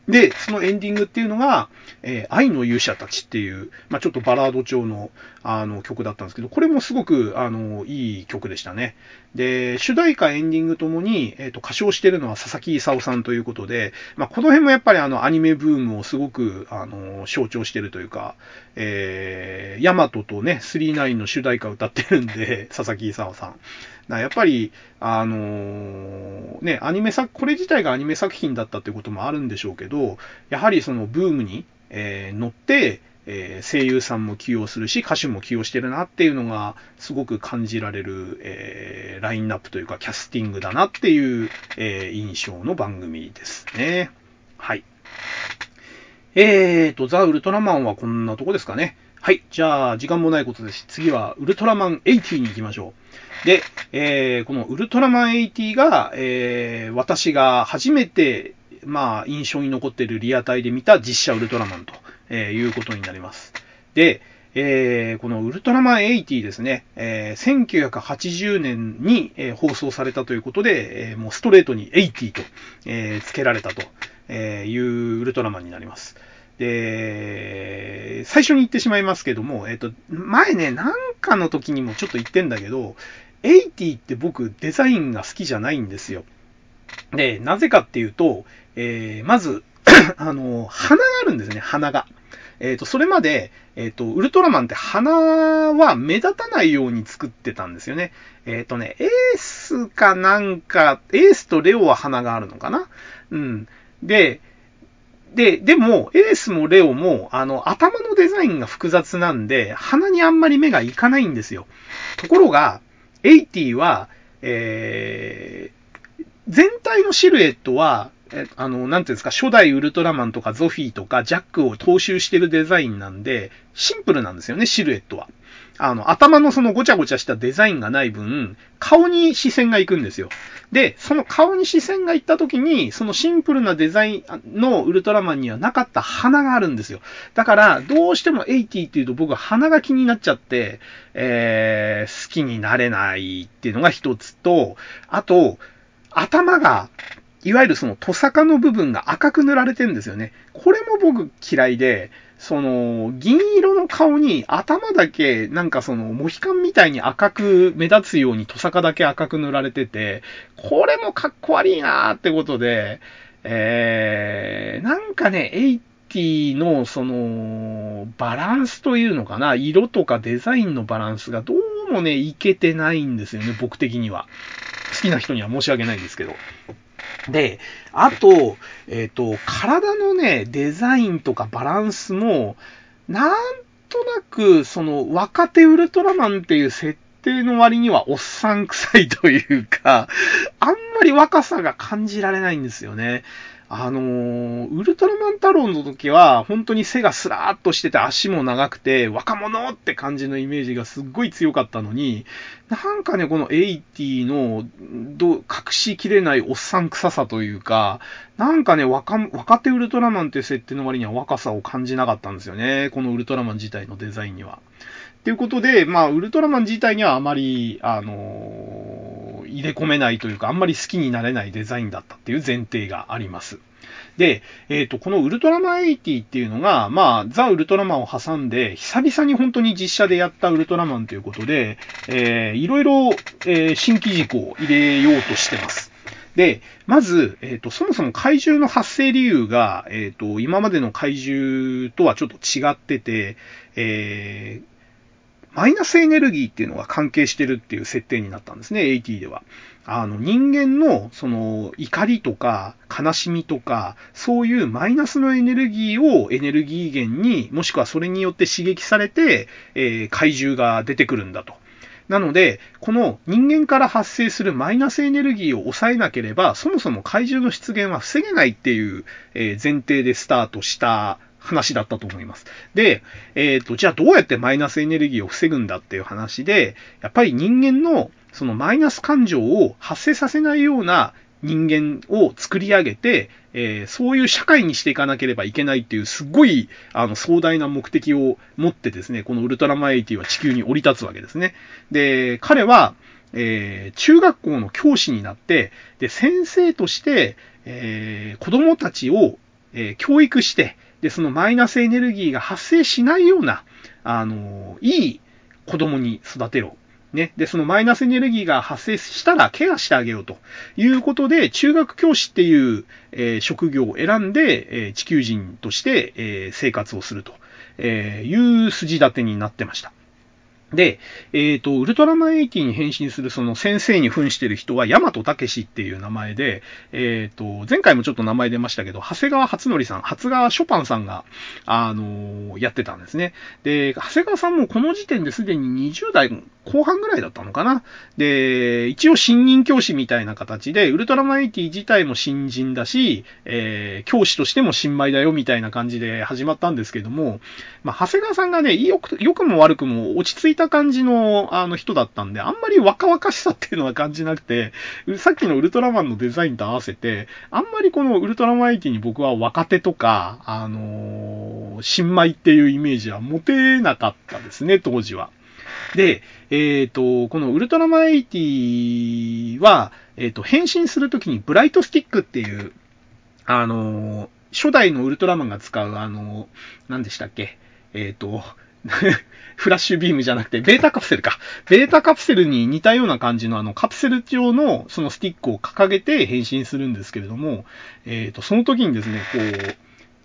で、そのエンディングっていうのが、えー、愛の勇者たちっていう、まあ、ちょっとバラード調の、あの、曲だったんですけど、これもすごく、あの、いい曲でしたね。で、主題歌エンディングともに、えっ、ー、と、歌唱してるのは佐々木勲さんということで、まあ、この辺もやっぱりあの、アニメブームをすごく、あの、象徴してるというか、えー、ヤマトとね、39の主題歌歌ってるんで、佐々木勲さん。やっぱり、あのー、ね、アニメ作、これ自体がアニメ作品だったっていうこともあるんでしょうけど、やはりそのブームに、えー、乗って、えー、声優さんも起用するし、歌手も起用してるなっていうのが、すごく感じられる、えー、ラインナップというか、キャスティングだなっていう、えー、印象の番組ですね。はい。えーと、ザ・ウルトラマンはこんなとこですかね。はい。じゃあ、時間もないことですし。次は、ウルトラマン80に行きましょう。で、えー、このウルトラマン80が、えー、私が初めて、まあ、印象に残っているリアタイで見た実写ウルトラマンと、えー、いうことになります。で、えー、このウルトラマン80ですね、えー、1980年に、えー、放送されたということで、えー、もうストレートに80と、えー、付けられたとえいうウルトラマンになります。で、最初に言ってしまいますけども、えっと、前ね、なんかの時にもちょっと言ってんだけど、80って僕デザインが好きじゃないんですよ。で、なぜかっていうと、えー、まず、あの、鼻があるんですね、鼻が。えっ、ー、と、それまで、えっ、ー、と、ウルトラマンって鼻は目立たないように作ってたんですよね。えっ、ー、とね、エースかなんか、エースとレオは鼻があるのかなうん。で、で、でも、エースもレオも、あの、頭のデザインが複雑なんで、鼻にあんまり目がいかないんですよ。ところが、80は、えー、全体のシルエットは、え、あの、なんていうんですか、初代ウルトラマンとかゾフィーとかジャックを踏襲してるデザインなんで、シンプルなんですよね、シルエットは。あの、頭のそのごちゃごちゃしたデザインがない分、顔に視線が行くんですよ。で、その顔に視線が行った時に、そのシンプルなデザインのウルトラマンにはなかった鼻があるんですよ。だから、どうしても80っていうと僕は鼻が気になっちゃって、えー、好きになれないっていうのが一つと、あと、頭がいわゆるそのトサカの部分が赤く塗られてるんですよね。これも僕嫌いで、その、銀色の顔に頭だけ、なんかその、モヒカンみたいに赤く目立つようにトサカだけ赤く塗られてて、これもかっこ悪いなーってことで、えー、なんかね、80のその、バランスというのかな、色とかデザインのバランスがどうもね、いけてないんですよね、僕的には。好きな人には申し訳ないんですけど。で、あと、えっ、ー、と、体のね、デザインとかバランスも、なんとなく、その、若手ウルトラマンっていう設定の割にはおっさん臭いというか、あんまり若さが感じられないんですよね。あのー、ウルトラマン太郎の時は、本当に背がスラーっとしてて足も長くて、若者って感じのイメージがすっごい強かったのに、なんかね、この80の、ど、隠しきれないおっさん臭さというか、なんかね、若、若手ウルトラマンっていう設定の割には若さを感じなかったんですよね。このウルトラマン自体のデザインには。ということで、まあ、ウルトラマン自体にはあまり、あのー、入れ込めないというか、あんまり好きになれないデザインだったっていう前提があります。で、えっ、ー、と、このウルトラマン80っていうのが、まあ、ザ・ウルトラマンを挟んで、久々に本当に実写でやったウルトラマンということで、えー、いろいろ、えー、新規軸を入れようとしてます。で、まず、えっ、ー、と、そもそも怪獣の発生理由が、えっ、ー、と、今までの怪獣とはちょっと違ってて、えー、マイナスエネルギーっていうのが関係してるっていう設定になったんですね、AT では。あの、人間の、その、怒りとか、悲しみとか、そういうマイナスのエネルギーをエネルギー源に、もしくはそれによって刺激されて、えー、怪獣が出てくるんだと。なので、この人間から発生するマイナスエネルギーを抑えなければ、そもそも怪獣の出現は防げないっていう、え、前提でスタートした話だったと思います。で、えっ、ー、と、じゃあどうやってマイナスエネルギーを防ぐんだっていう話で、やっぱり人間のそのマイナス感情を発生させないような人間を作り上げて、えー、そういう社会にしていかなければいけないっていう、すっごい、あの、壮大な目的を持ってですね、このウルトラマイティは地球に降り立つわけですね。で、彼は、えー、中学校の教師になって、で、先生として、えー、子供たちを、えー、教育して、で、そのマイナスエネルギーが発生しないような、あの、いい子供に育てろ。ね。で、そのマイナスエネルギーが発生したらケアしてあげようということで、中学教師っていう、えー、職業を選んで、えー、地球人として、えー、生活をするとえいう筋立てになってました。で、えっ、ー、と、ウルトラマン80に変身するその先生に扮してる人は、ヤマトタケシっていう名前で、えっ、ー、と、前回もちょっと名前出ましたけど、長谷川初則さん、初川ショパンさんが、あのー、やってたんですね。で、長谷川さんもこの時点ですでに20代後半ぐらいだったのかな。で、一応新任教師みたいな形で、ウルトラマン80自体も新人だし、えー、教師としても新米だよみたいな感じで始まったんですけども、まあ、長谷川さんがね、よく、良くも悪くも落ち着いた感じの、あの人だったんで、あんまり若々しさっていうのは感じなくて、さっきのウルトラマンのデザインと合わせて、あんまりこのウルトラマン80に僕は若手とか、あのー、新米っていうイメージは持てなかったですね、当時は。で、えっ、ー、と、このウルトラマン80は、えっ、ー、と、変身するときにブライトスティックっていう、あの、初代のウルトラマンが使う、あの、何でしたっけ？えっ、ー、と、フラッシュビームじゃなくて、ベータカプセルか。ベータカプセルに似たような感じのあのカプセル状のそのスティックを掲げて変身するんですけれども、えっ、ー、と、その時にですね、こう、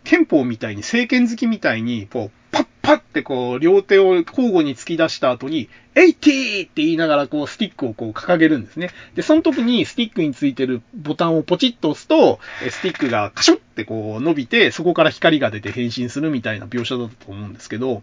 憲法みたいに、政権好きみたいに、こう、パッパってこう、両手を交互に突き出した後に、80って言いながらこう、スティックをこう、掲げるんですね。で、その時にスティックについてるボタンをポチッと押すと、スティックがカシュってこう、伸びて、そこから光が出て変身するみたいな描写だったと思うんですけど、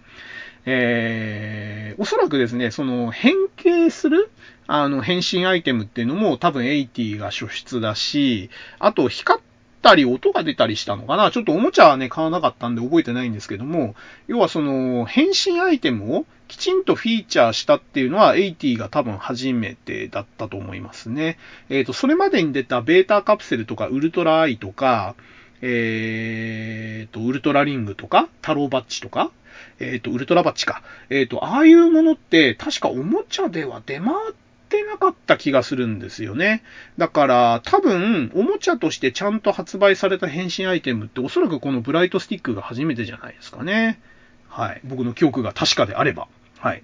えー、おそらくですね、その変形するあの変身アイテムっていうのも多分80が初出だし、あと光ったり音が出たりしたのかな？ちょっとおもちゃはね、買わなかったんで覚えてないんですけども、要はその、変身アイテムをきちんとフィーチャーしたっていうのは、80が多分初めてだったと思いますね。えっ、ー、と、それまでに出たベータカプセルとかウルトラアイとか、えっ、ー、と、ウルトラリングとか、タローバッチとか、えっ、ー、と、ウルトラバッチか。えっ、と、ああいうものって、確かおもちゃでは出回ってってなかった気がするんですよね。だから、多分、おもちゃとしてちゃんと発売された変身アイテムって、おそらくこのブライトスティックが初めてじゃないですかね。はい。僕の記憶が確かであれば。はい。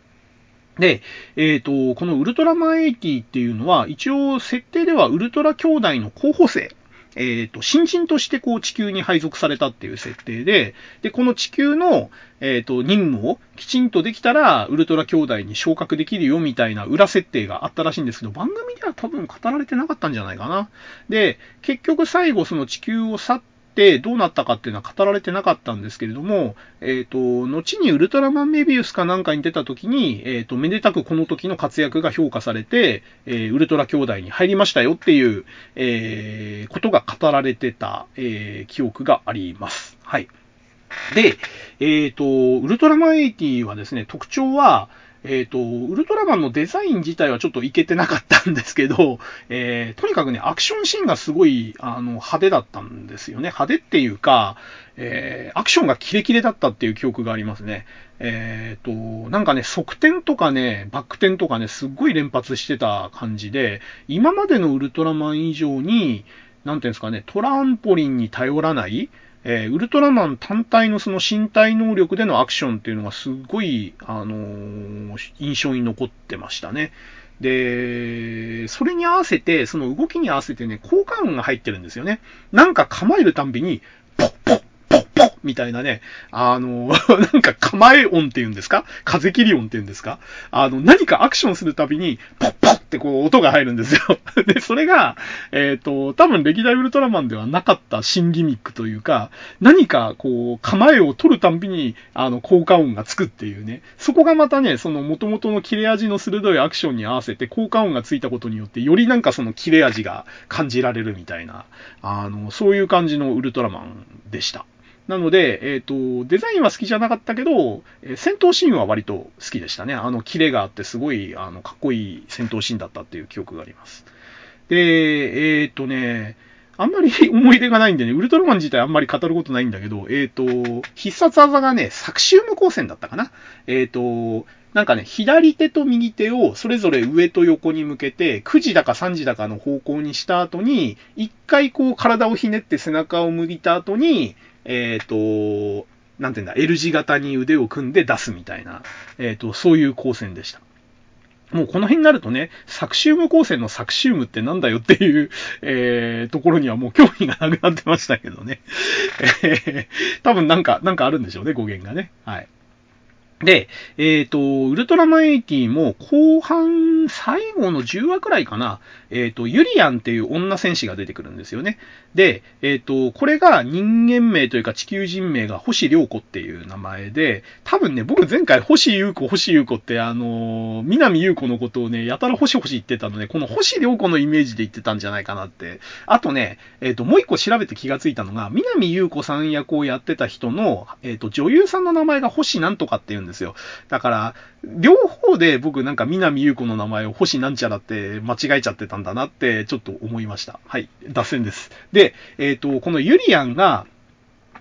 で、えっ、ー、と、このウルトラマン80っていうのは、一応設定ではウルトラ兄弟の候補生えっ、ー、と、新人としてこう地球に配属されたっていう設定で、で、この地球の、えっ、ー、と、任務をきちんとできたら、ウルトラ兄弟に昇格できるよみたいな裏設定があったらしいんですけど、番組では多分語られてなかったんじゃないかな。で、結局最後その地球を去っってどうなったかっていうのは語られてなかったんですけれども、えっ、ー、と、後にウルトラマンメビウスかなんかに出た時に、えっ、ー、と、めでたくこの時の活躍が評価されて、えー、ウルトラ兄弟に入りましたよっていう、えことが語られてた、え記憶があります。はい。で、えっ、と、ウルトラマン80はですね、特徴は、えっ、ー、と、ウルトラマンのデザイン自体はちょっといけてなかったんですけど、えー、とにかくね、アクションシーンがすごい、あの、派手だったんですよね。派手っていうか、えー、アクションがキレキレだったっていう記憶がありますね。えっ、ー、と、なんかね、側転とかね、バック転とかね、すっごい連発してた感じで、今までのウルトラマン以上に、なんていうんですかね、トランポリンに頼らない、えー、ウルトラマン単体のその身体能力でのアクションっていうのがすごい、あのー、印象に残ってましたね。で、それに合わせて、その動きに合わせてね、効果音が入ってるんですよね。なんか構えるたんびに、ポッポッみたいなね、あの、なんか構え音っていうんですか？風切り音っていうんですか？あの、何かアクションするたびに、ポッポッってこう音が入るんですよ。で、それが、えっ、ー、と、多分歴代ウルトラマンではなかった新ギミックというか、何かこう、構えを取るたびに、あの、効果音がつくっていうね。そこがまたね、その元々の切れ味の鋭いアクションに合わせて効果音がついたことによって、よりなんかその切れ味が感じられるみたいな、あの、そういう感じのウルトラマンでした。なので、えっ、ー、と、デザインは好きじゃなかったけど、え戦闘シーンは割と好きでしたね。あの、キレがあってすごい、あの、かっこいい戦闘シーンだったっていう記憶があります。で、えっ、ー、とね、あんまり 思い出がないんでね、ウルトラマン自体あんまり語ることないんだけど、えっ、ー、と、必殺技がね、作シウム光線だったかな。えっ、と、なんかね、左手と右手をそれぞれ上と横に向けて、9時だか3時だかの方向にした後に、一回こう体をひねって背中を向いた後に、えっ、ー、と、なんていうんだ、L 字型に腕を組んで出すみたいな、えっ、ー、と、そういう光線でした。もうこの辺になるとね、サクシウム光線のサクシウムってなんだよっていう、えー、ところにはもう興味がなくなってましたけどね。えー、多分なんか、なんかあるんでしょうね、語源がね。はい。で、えっ、ー、と、ウルトラマン80も後半、最後の10話くらいかな、えっ、ー、と、ユリアンっていう女戦士が出てくるんですよね。で、えっ、ー、と、これが人間名というか地球人名が星良子っていう名前で、多分ね、僕前回星優子、星優子って、あの、南優子のことをね、やたら星星言ってたので、この星良子のイメージで言ってたんじゃないかなって。あとね、えっ、と、もう一個調べて気がついたのが、南優子さん役をやってた人の、えっ、と、女優さんの名前が星なんとかっていうんですですよ。だから、両方で僕なんか南優子の名前を星なんちゃらって間違えちゃってたんだなってちょっと思いました。はい。脱線です。で、えっ、ー、と、このユリアンが、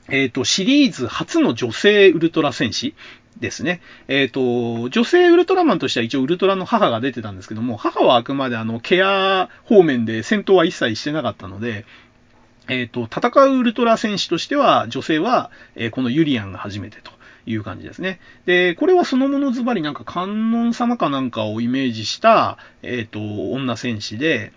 えっ、ー、と、シリーズ初の女性ウルトラ戦士ですね。えっ、ー、と、女性ウルトラマンとしては一応ウルトラの母が出てたんですけども、母はあくまであの、ケア方面で戦闘は一切してなかったので、えっ、ー、と、戦うウルトラ戦士としては、女性は、えー、このユリアンが初めてと。いう感じですね。で、これはそのものズバリなんか観音様かなんかをイメージした、えっ、ー、と、女戦士で、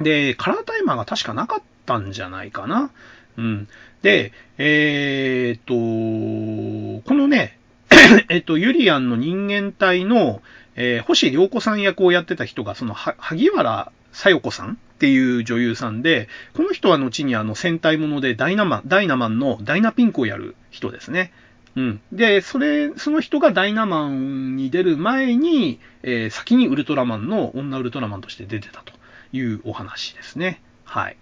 で、カラータイマーが確かなかったんじゃないかな。うん。で、えっ、ー、と、このね、えっと、ユリアンの人間体の、えー、星良子さん役をやってた人が、その、萩原さよ子さんっていう女優さんで、この人は後にあの戦隊ものでダイナマン、ダイナマンのダイナピンクをやる人ですね。うん。で、それ、その人がダイナマンに出る前に、えー、先にウルトラマンの女ウルトラマンとして出てたというお話ですね。はい。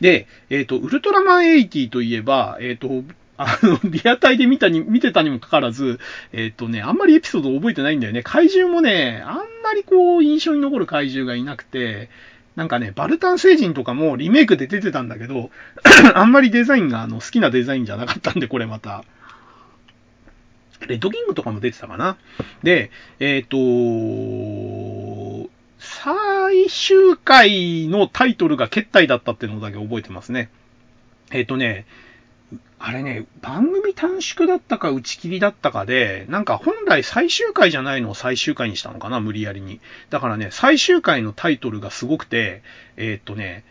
で、えっ、ー、と、ウルトラマン80といえば、えっ、ー、と、あの、リアタイで見たに、見てたにもかかわらず、えっ、とね、あんまりエピソード覚えてないんだよね。怪獣もね、あんまりこう、印象に残る怪獣がいなくて、なんかね、バルタン星人とかもリメイクで出てたんだけど、あんまりデザインがあの好きなデザインじゃなかったんで、これまた。レッドキングとかも出てたかな。で、えっ、ー、と、最終回のタイトルが決体だったっていうのだけ覚えてますね。えっ、ー、とね、あれね、番組短縮だったか打ち切りだったかで、なんか本来最終回じゃないのを最終回にしたのかな、無理やりに。だからね、最終回のタイトルがすごくて、えー、っとね、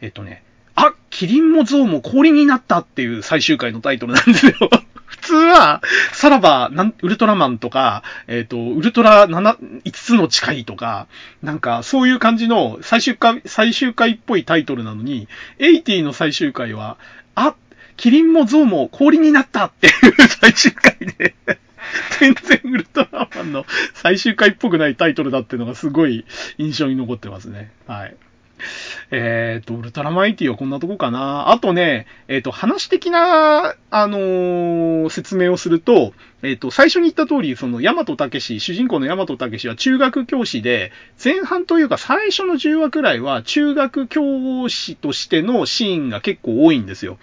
え、っとね、あ、キリンもゾウも氷になったっていう最終回のタイトルなんですよ。普通は、さらば、なん、ウルトラマンとか、えっ、ー、と、ウルトラ7、5つの誓いとか、なんか、そういう感じの最終回、最終回っぽいタイトルなのに、80の最終回は、あ、キリンもゾウも氷になったっていう 最終回で全然ウルトラマンの最終回っぽくないタイトルだっていうのがすごい印象に残ってますね。はい。えっ、ー、と、ウルトラマイティはこんなとこかな。あとね、えっ、ー、と、話的な、あのー、説明をすると、えっ、と、最初に言った通り、その、ヤマトタケシ、主人公のヤマトタケシは中学教師で、前半というか最初の10話くらいは中学教師としてのシーンが結構多いんですよ。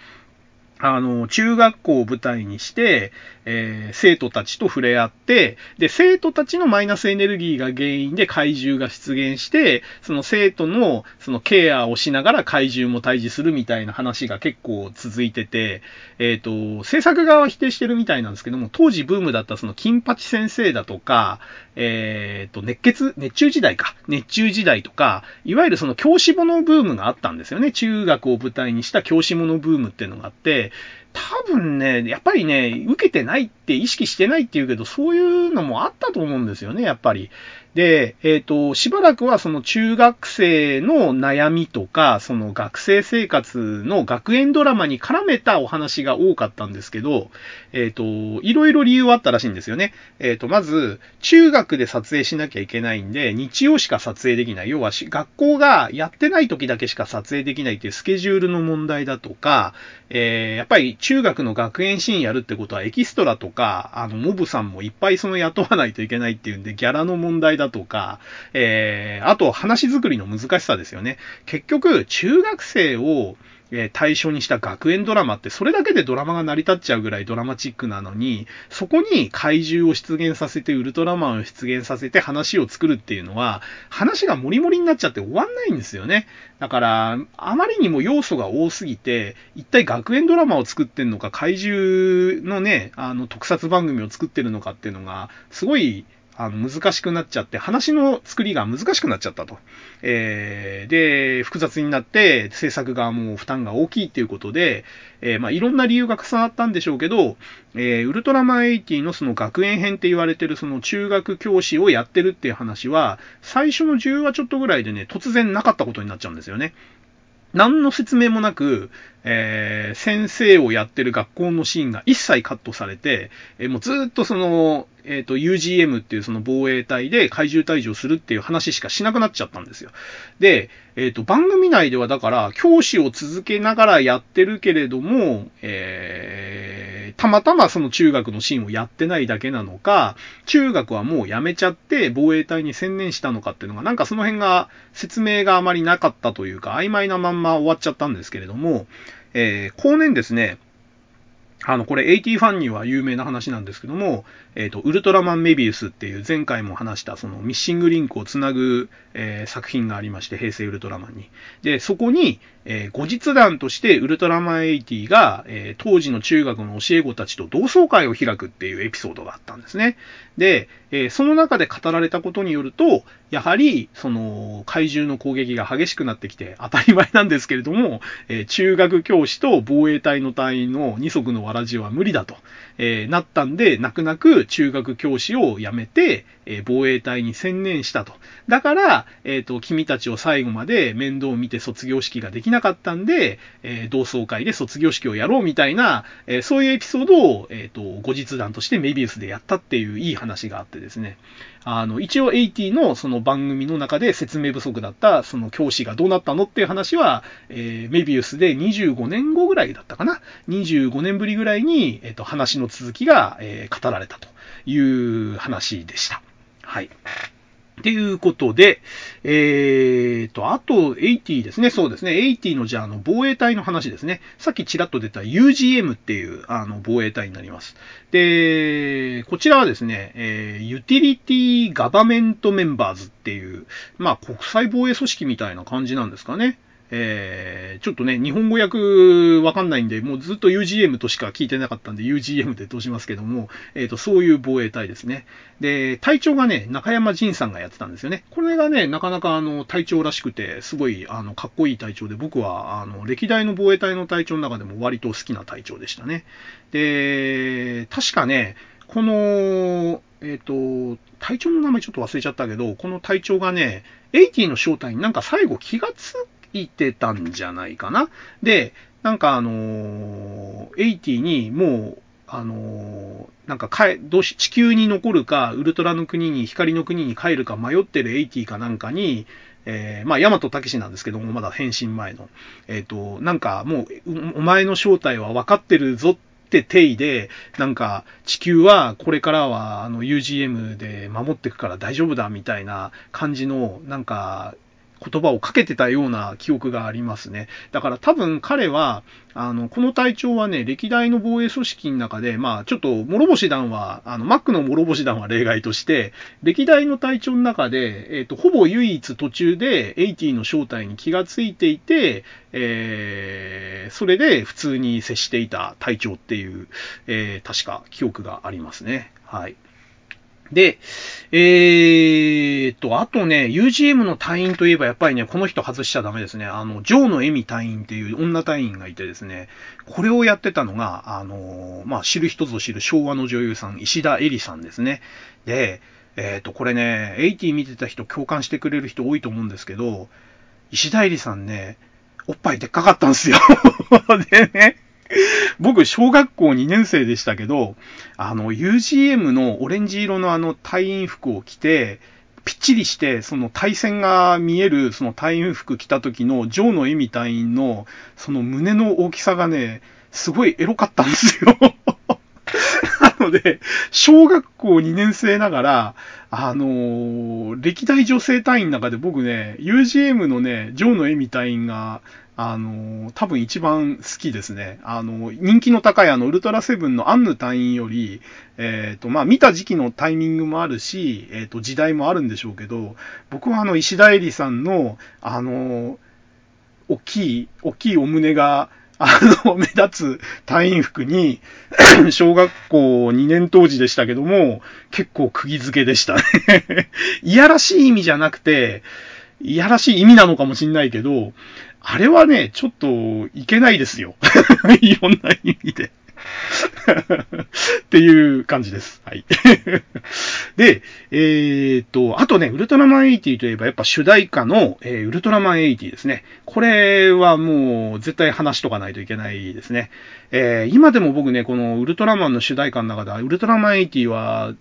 あの、中学校を舞台にして、えー、生徒たちと触れ合って、で、生徒たちのマイナスエネルギーが原因で怪獣が出現して、その生徒の、そのケアをしながら怪獣も退治するみたいな話が結構続いてて、えっ、ー、と、制作側は否定してるみたいなんですけども、当時ブームだったその金八先生だとか、えっ、ー、と、熱血、熱中時代か。熱中時代とか、いわゆるその教師物ブームがあったんですよね。中学を舞台にした教師物ブームっていうのがあって、多分ね、やっぱりね、受けてないって意識してないって言うけど、そういうのもあったと思うんですよね、やっぱり。で、えっ、ー、と、しばらくはその中学生の悩みとか、その学生生活の学園ドラマに絡めたお話が多かったんですけど、えっ、ー、と、いろいろ理由はあったらしいんですよね。えっ、ー、と、まず、中学で撮影しなきゃいけないんで、日曜しか撮影できない。要は学校がやってない時だけしか撮影できないっていうスケジュールの問題だとか、えー、やっぱり中学の学園シーンやるってことはエキストラとか、あの、モブさんもいっぱいその雇わないといけないっていうんで、ギャラの問題だとか、えー、あと話作りの難しさですよね。結局、中学生を、え対象にした学園ドラマってそれだけでドラマが成り立っちゃうぐらいドラマチックなのに、そこに怪獣を出現させて、ウルトラマンを出現させて話を作るっていうのは、話がモリモリになっちゃって終わんないんですよね。だから、あまりにも要素が多すぎて、一体学園ドラマを作ってんのか、怪獣のね、あの特撮番組を作ってるのかっていうのが、すごいあの、難しくなっちゃって、話の作りが難しくなっちゃったと。えー、で、複雑になって、制作側も負担が大きいっていうことで、えー、まあ、いろんな理由が重なったんでしょうけど、えー、ウルトラマン80のその学園編って言われてるその中学教師をやってるっていう話は、最初の10話ちょっとぐらいでね、突然なかったことになっちゃうんですよね。何の説明もなく、えー、先生をやってる学校のシーンが一切カットされて、えー、もうずっとその、えっ、ー、と、UGM っていうその防衛隊で怪獣退治をするっていう話しかしなくなっちゃったんですよ。で、えっ、と、番組内ではだから、教師を続けながらやってるけれども、えー、たまたまその中学のシーンをやってないだけなのか、中学はもうやめちゃって防衛隊に専念したのかっていうのが、なんかその辺が説明があまりなかったというか、曖昧なまんま終わっちゃったんですけれども、えー、後年ですね、あの、これ AT ファンには有名な話なんですけども、えっ、ー、と、ウルトラマンメビウスっていう前回も話したそのミッシングリンクをつなぐ、えー、作品がありまして、平成ウルトラマンに。で、そこに、えー、後日談としてウルトラマン80が、えー、当時の中学の教え子たちと同窓会を開くっていうエピソードがあったんですね。で、えー、その中で語られたことによると、やはり、その、怪獣の攻撃が激しくなってきて、当たり前なんですけれども、え中学教師と防衛隊の隊員の二足のわらじは無理だと。えー、なったんで、泣く泣く中学教師を辞めて、えー、防衛隊に専念したと。だから、えっ、ー、と、君たちを最後まで面倒を見て卒業式ができなかったんで、え同窓会で卒業式をやろうみたいな、えそういうエピソードを、えっ、と、後日談としてメビウスでやったっていういい話があってですね。あの、一応80のその番組の中で説明不足だったその教師がどうなったのっていう話は、えー、メビウスで25年後ぐらいだったかな。25年ぶりぐらいに、えっ、ー、と、話の続きが、えー、語られたという話でした。はい。っていうことで、えーと、あと、80ですね。そうですね。80のじゃあ、あの、防衛隊の話ですね。さっきちらっと出た UGM っていう、あの、防衛隊になります。で、こちらはですね、えー、 Utility Government Members っていう、まあ、国際防衛組織みたいな感じなんですかね。えー、ちょっとね、日本語訳わかんないんで、もうずっと UGM としか聞いてなかったんで、UGM で通しますけども、えっ、ー、と、そういう防衛隊ですね。で、隊長がね、中山仁さんがやってたんですよね。これがね、なかなかあの、隊長らしくて、すごい、あの、かっこいい隊長で、僕は、あの、歴代の防衛隊の隊長の中でも割と好きな隊長でしたね。で、確かね、この、えっ、ー、と、隊長の名前ちょっと忘れちゃったけど、この隊長がね、80の正体になんか最後気がついてたんじゃないかな。で、なんかあのー、80にもう、あのー、なんかかえ、どうし、地球に残るか、ウルトラの国に、光の国に帰るか迷ってる80かなんかに、えー、まあ、ヤマトタケシなんですけども、まだ変身前の。えっ、ー、と、なんかもう、お前の正体は分かってるぞって定で、なんか、地球はこれからはあの UGM で守ってくから大丈夫だみたいな感じの、なんか、言葉をかけてたような記憶がありますね。だから多分彼は、あの、この隊長はね、歴代の防衛組織の中で、まあ、ちょっと、諸星団は、あの、マックの諸星団は例外として、歴代の隊長の中で、えっ、ー、と、ほぼ唯一途中で、80の正体に気がついていて、えー、それで普通に接していた隊長っていう、えー、確か記憶がありますね。はい。で、えーと、あとね、UGM の隊員といえばやっぱりね、この人外しちゃダメですね。あの、ジョーのエミ隊員っていう女隊員がいてですね、これをやってたのが、あの、まあ、知る人ぞ知る昭和の女優さん、石田絵里さんですね。で、えーと、これね、80見てた人共感してくれる人多いと思うんですけど、石田絵里さんね、おっぱいでっかかったんですよ。でね、僕、小学校2年生でしたけど、あの、UGM のオレンジ色のあの隊員服を着て、ぴっちりして、その対戦が見える、その隊員服着た時の、ジョーのエミ隊員の、その胸の大きさがね、すごいエロかったんですよ。なので、小学校2年生ながら、あのー、歴代女性隊員の中で僕ね、UGM のね、ジョーのエミ隊員が、あの、多分一番好きですね。あの、人気の高いあの、ウルトラセブンのアンヌ隊員より、えっ、ー、と、まあ、見た時期のタイミングもあるし、えっ、ー、と、時代もあるんでしょうけど、僕はあの、石田絵里さんの、あの、大きい、大きいお胸が、あの、目立つ隊員服に、小学校2年当時でしたけども、結構釘付けでしたね。いやらしい意味じゃなくて、いやらしい意味なのかもしんないけど、あれはね、ちょっといけないですよ。いろんな意味で。っていう感じです。はい。で、えー、っと、あとね、ウルトラマン80といえばやっぱ主題歌の、えー、ウルトラマン80ですね。これはもう絶対話しとかないといけないですね。えー、今でも僕ね、このウルトラマンの主題歌の中では、ウルトラマン80は、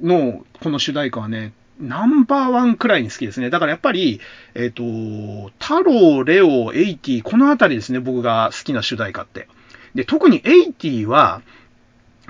の、この主題歌はね、ナンバーワンくらいに好きですね。だからやっぱり、えっ、ー、と、太郎、レオ、エイティ、このあたりですね、僕が好きな主題歌って。で、特にエイティは、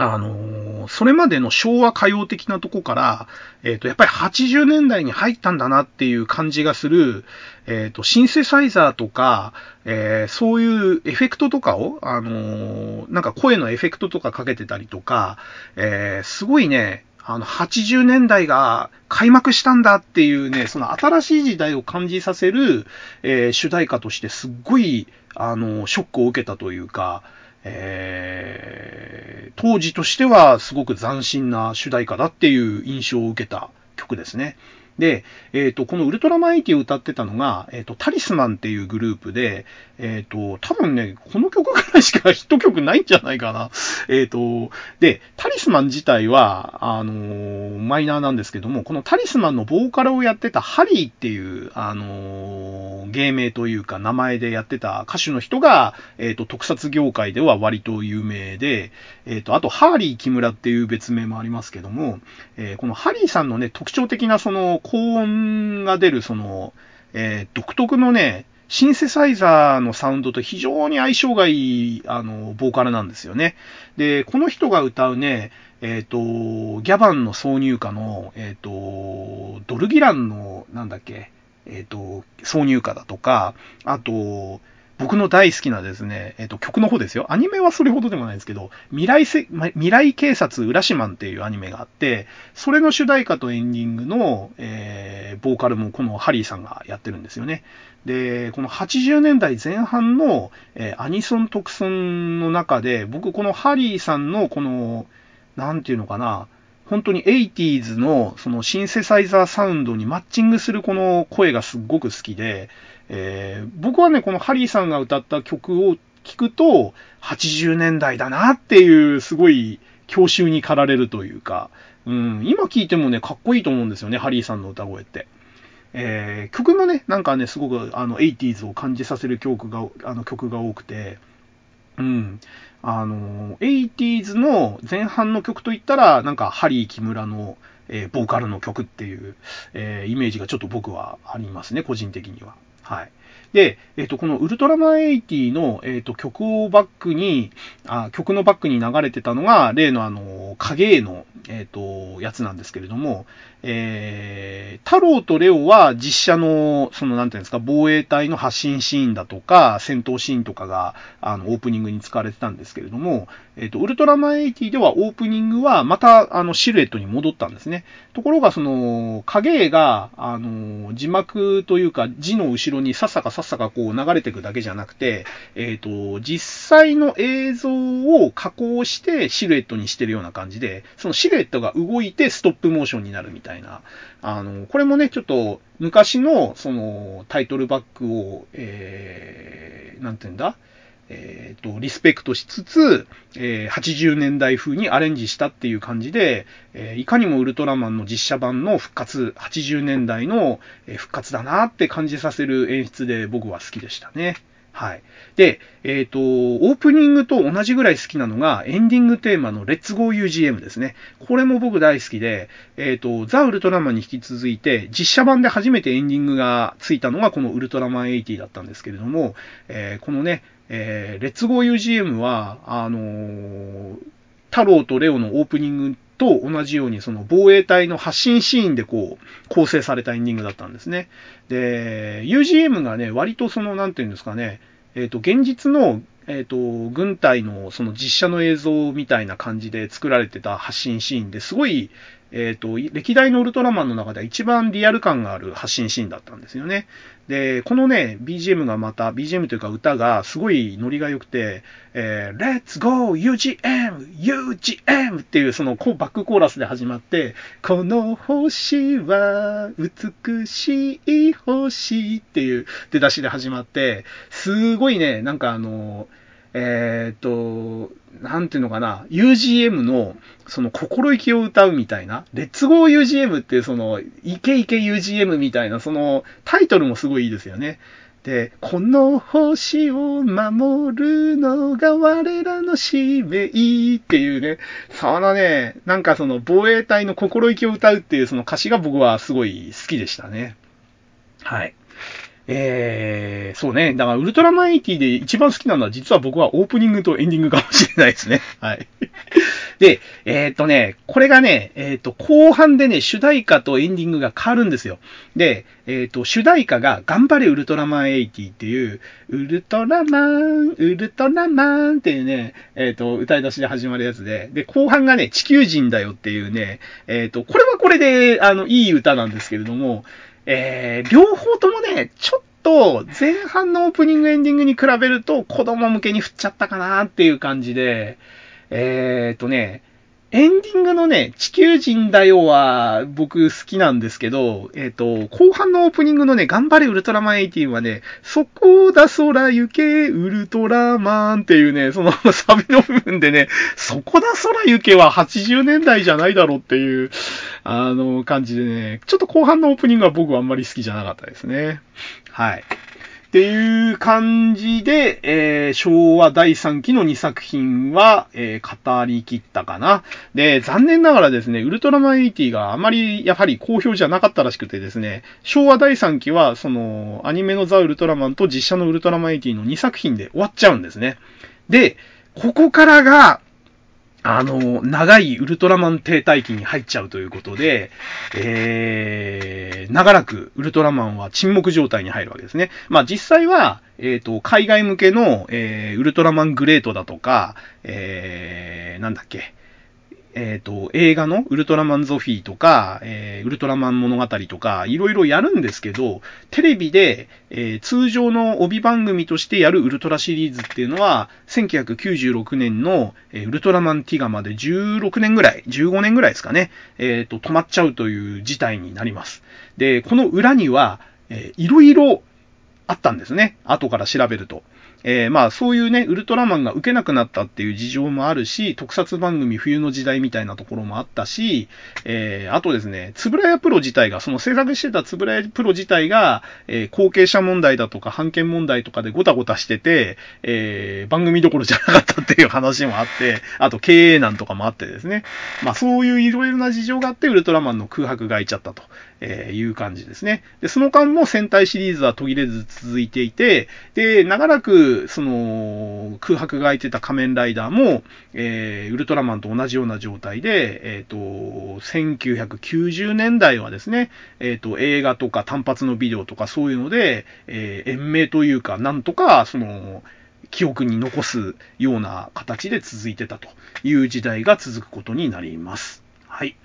あのー、それまでの昭和歌謡的なとこから、えっ、ー、と、やっぱり80年代に入ったんだなっていう感じがする、えっ、ー、と、シンセサイザーとか、えー、そういうエフェクトとかを、あのなんか声のエフェクトとかかけてたりとか、えすごいね、あの、80年代が開幕したんだっていうね、その新しい時代を感じさせる、えー、主題歌としてすっごい、あの、ショックを受けたというか、えー、当時としてはすごく斬新な主題歌だっていう印象を受けた曲ですね。で、えっ、ー、と、このウルトラマイティを歌ってたのが、えっ、ー、と、タリスマンっていうグループで、えっ、ー、と、多分ね、この曲ぐらいしかヒット曲ないんじゃないかな。えっ、と、で、タリスマン自体は、あのマイナーなんですけども、このタリスマンのボーカルをやってたハリーっていう、あの芸名というか名前でやってた歌手の人が、えっ、と、特撮業界では割と有名で、えっ、と、あと、ハーリー木村っていう別名もありますけども、えこのハリーさんのね、特徴的なその、高音が出る、その、えー、独特のね、シンセサイザーのサウンドと非常に相性がいい、あの、ボーカルなんですよね。で、この人が歌うね、えっ、ー、と、ギャバンの挿入歌の、えっ、ー、と、ドルギランの、なんだっけ、えっ、と、挿入歌だとか、あと、僕の大好きなですね、えっ、と、曲の方ですよ。アニメはそれほどでもないんですけど、未来せ、未来警察浦島っていうアニメがあって、それの主題歌とエンディングの、えー、ボーカルもこのハリーさんがやってるんですよね。で、この80年代前半の、えー、アニソン特ソンの中で、僕このハリーさんのこの、なんていうのかな、本当に 80s のそのシンセサイザーサウンドにマッチングするこの声がすっごく好きで、えー、僕はね、このハリーさんが歌った曲を聴くと、80年代だなっていう、すごい郷愁に駆られるというか、うん、今聴いてもね、かっこいいと思うんですよね、ハリーさんの歌声って。えー、曲もね、なんかね、すごくあの 80s を感じさせる曲があの曲が多くて、うん。あの、80s の前半の曲といったら、なんか、ハリー木村の、えー、ボーカルの曲っていう、えー、イメージがちょっと僕はありますね、個人的には。はい。で、えっ、と、このウルトラマン80の、えっ、と、曲をバックにあ、曲のバックに流れてたのが、例のあの、影絵の、えっ、と、やつなんですけれども、えー、太郎とレオは実写の、その、なんていうんですか、防衛隊の発進シーンだとか、戦闘シーンとかが、あの、オープニングに使われてたんですけれども、えっ、と、ウルトラマン80ではオープニングはまた、あの、シルエットに戻ったんですね。ところが、その、影絵が、あの、字幕というか、字の後ろにさっさかさっさかこう流れていくだけじゃなくて、えっ、ー、と、実際の映像を加工してシルエットにしてるような感じで、そのシルエットが動いてストップモーションになるみたいな、あの、これもね、ちょっと昔のそのタイトルバックを、えー、なんて言うんだ？えっ、ー、と、リスペクトしつつ、えー、80年代風にアレンジしたっていう感じで、えー、いかにもウルトラマンの実写版の復活、80年代の復活だなって感じさせる演出で僕は好きでしたね。はい。で、えっ、ー、と、オープニングと同じぐらい好きなのが、エンディングテーマのレッツゴー UGM ですね。これも僕大好きで、えっ、ー、と、ザ・ウルトラマンに引き続いて、実写版で初めてエンディングがついたのがこのウルトラマン80だったんですけれども、えー、このね、えー、レッツゴー UGM は、あのー、太郎とレオのオープニングと同じように、その防衛隊の発信シーンでこう、構成されたエンディングだったんですね。で、UGM がね、割とその、なんていうんですかね、えっ、ー、と、現実の、えっ、ー、と、軍隊のその実写の映像みたいな感じで作られてた発信シーンですごい、えっ、ー、と、歴代のウルトラマンの中では一番リアル感がある発信シーンだったんですよね。で、このね、BGM がまた、BGM というか歌がすごいノリが良くて、えー、Let's go UGM! UGM! っていうそのバックコーラスで始まって、この星は美しい星っていう出だしで始まって、すごいね、なんかあの、えっ、と、なんていうのかな、UGM の、その心意気を歌うみたいな、レッツゴー UGM っていうその、イケイケ UGM みたいな、その、タイトルもすごいいいですよね。で、この星を守るのが我らの使命っていうね、そのね、なんかその防衛隊の心意気を歌うっていうその歌詞が僕はすごい好きでしたね。はい。えー、そうね。だから、ウルトラマン80で一番好きなのは、実は僕はオープニングとエンディングかもしれないですね。はい。で、えー、っとね、これがね、えー、っと、後半でね、主題歌とエンディングが変わるんですよ。で、えっと、主題歌が、頑張れウルトラマン80っていう、ウルトラマン、ウルトラマンっていうね、えっと、歌い出しで始まるやつで、で、後半がね、地球人だよっていうね、えっと、これはこれで、あの、いい歌なんですけれども、えー、両方ともね、ちょっと前半のオープニングエンディングに比べると子供向けに振っちゃったかなっていう感じで、えー、っとね、エンディングのね、地球人だよは僕好きなんですけど、えっ、ー、と、後半のオープニングのね、頑張れウルトラマン18はね、そこだ空行けウルトラマンっていうね、その サビの部分でね、そこだ空行けは80年代じゃないだろうっていう、あの、感じでね、ちょっと後半のオープニングは僕はあんまり好きじゃなかったですね。はい。っていう感じで、えー、昭和第3期の2作品は、えー、語り切ったかな。で、残念ながらですね、ウルトラマン80があまりやはり好評じゃなかったらしくてですね、昭和第3期は、その、アニメのザ・ウルトラマンと実写のウルトラマン80の2作品で終わっちゃうんですね。で、ここからが、あの、長いウルトラマン停滞期に入っちゃうということで、えー、長らくウルトラマンは沈黙状態に入るわけですね。まあ実際は、えっ、ー、と、海外向けの、えー、ウルトラマングレートだとか、えー、なんだっけ、えっ、ー、と、映画のウルトラマンゾフィーとか、えー、ウルトラマン物語とか、いろいろやるんですけど、テレビで、えー、通常の帯番組としてやるウルトラシリーズっていうのは、1996年の、えウルトラマンティガまで16年ぐらい、15年ぐらいですかね、えっ、と、止まっちゃうという事態になります。で、この裏には、えー、いろいろあったんですね。後から調べると。えー、まあそういうね、ウルトラマンが受けなくなったっていう事情もあるし、特撮番組冬の時代みたいなところもあったし、えー、あとですね、つぶらやプロ自体が、その制作してたつぶらやプロ自体が、えー、後継者問題だとか、判権問題とかでごたごたしてて、えー、番組どころじゃなかったっていう話もあって、あと経営難とかもあってですね、まあそういういろいろな事情があって、ウルトラマンの空白が空いちゃったと。えー、いう感じですね。で、その間も戦隊シリーズは途切れず続いていて、で、長らく、その、空白が空いてた仮面ライダーも、えー、ウルトラマンと同じような状態で、えっ、ー、と、1990年代はですね、えっ、と、映画とか単発のビデオとかそういうので、え、延命というか、なんとか、その、記憶に残すような形で続いてたという時代が続くことになります。はい。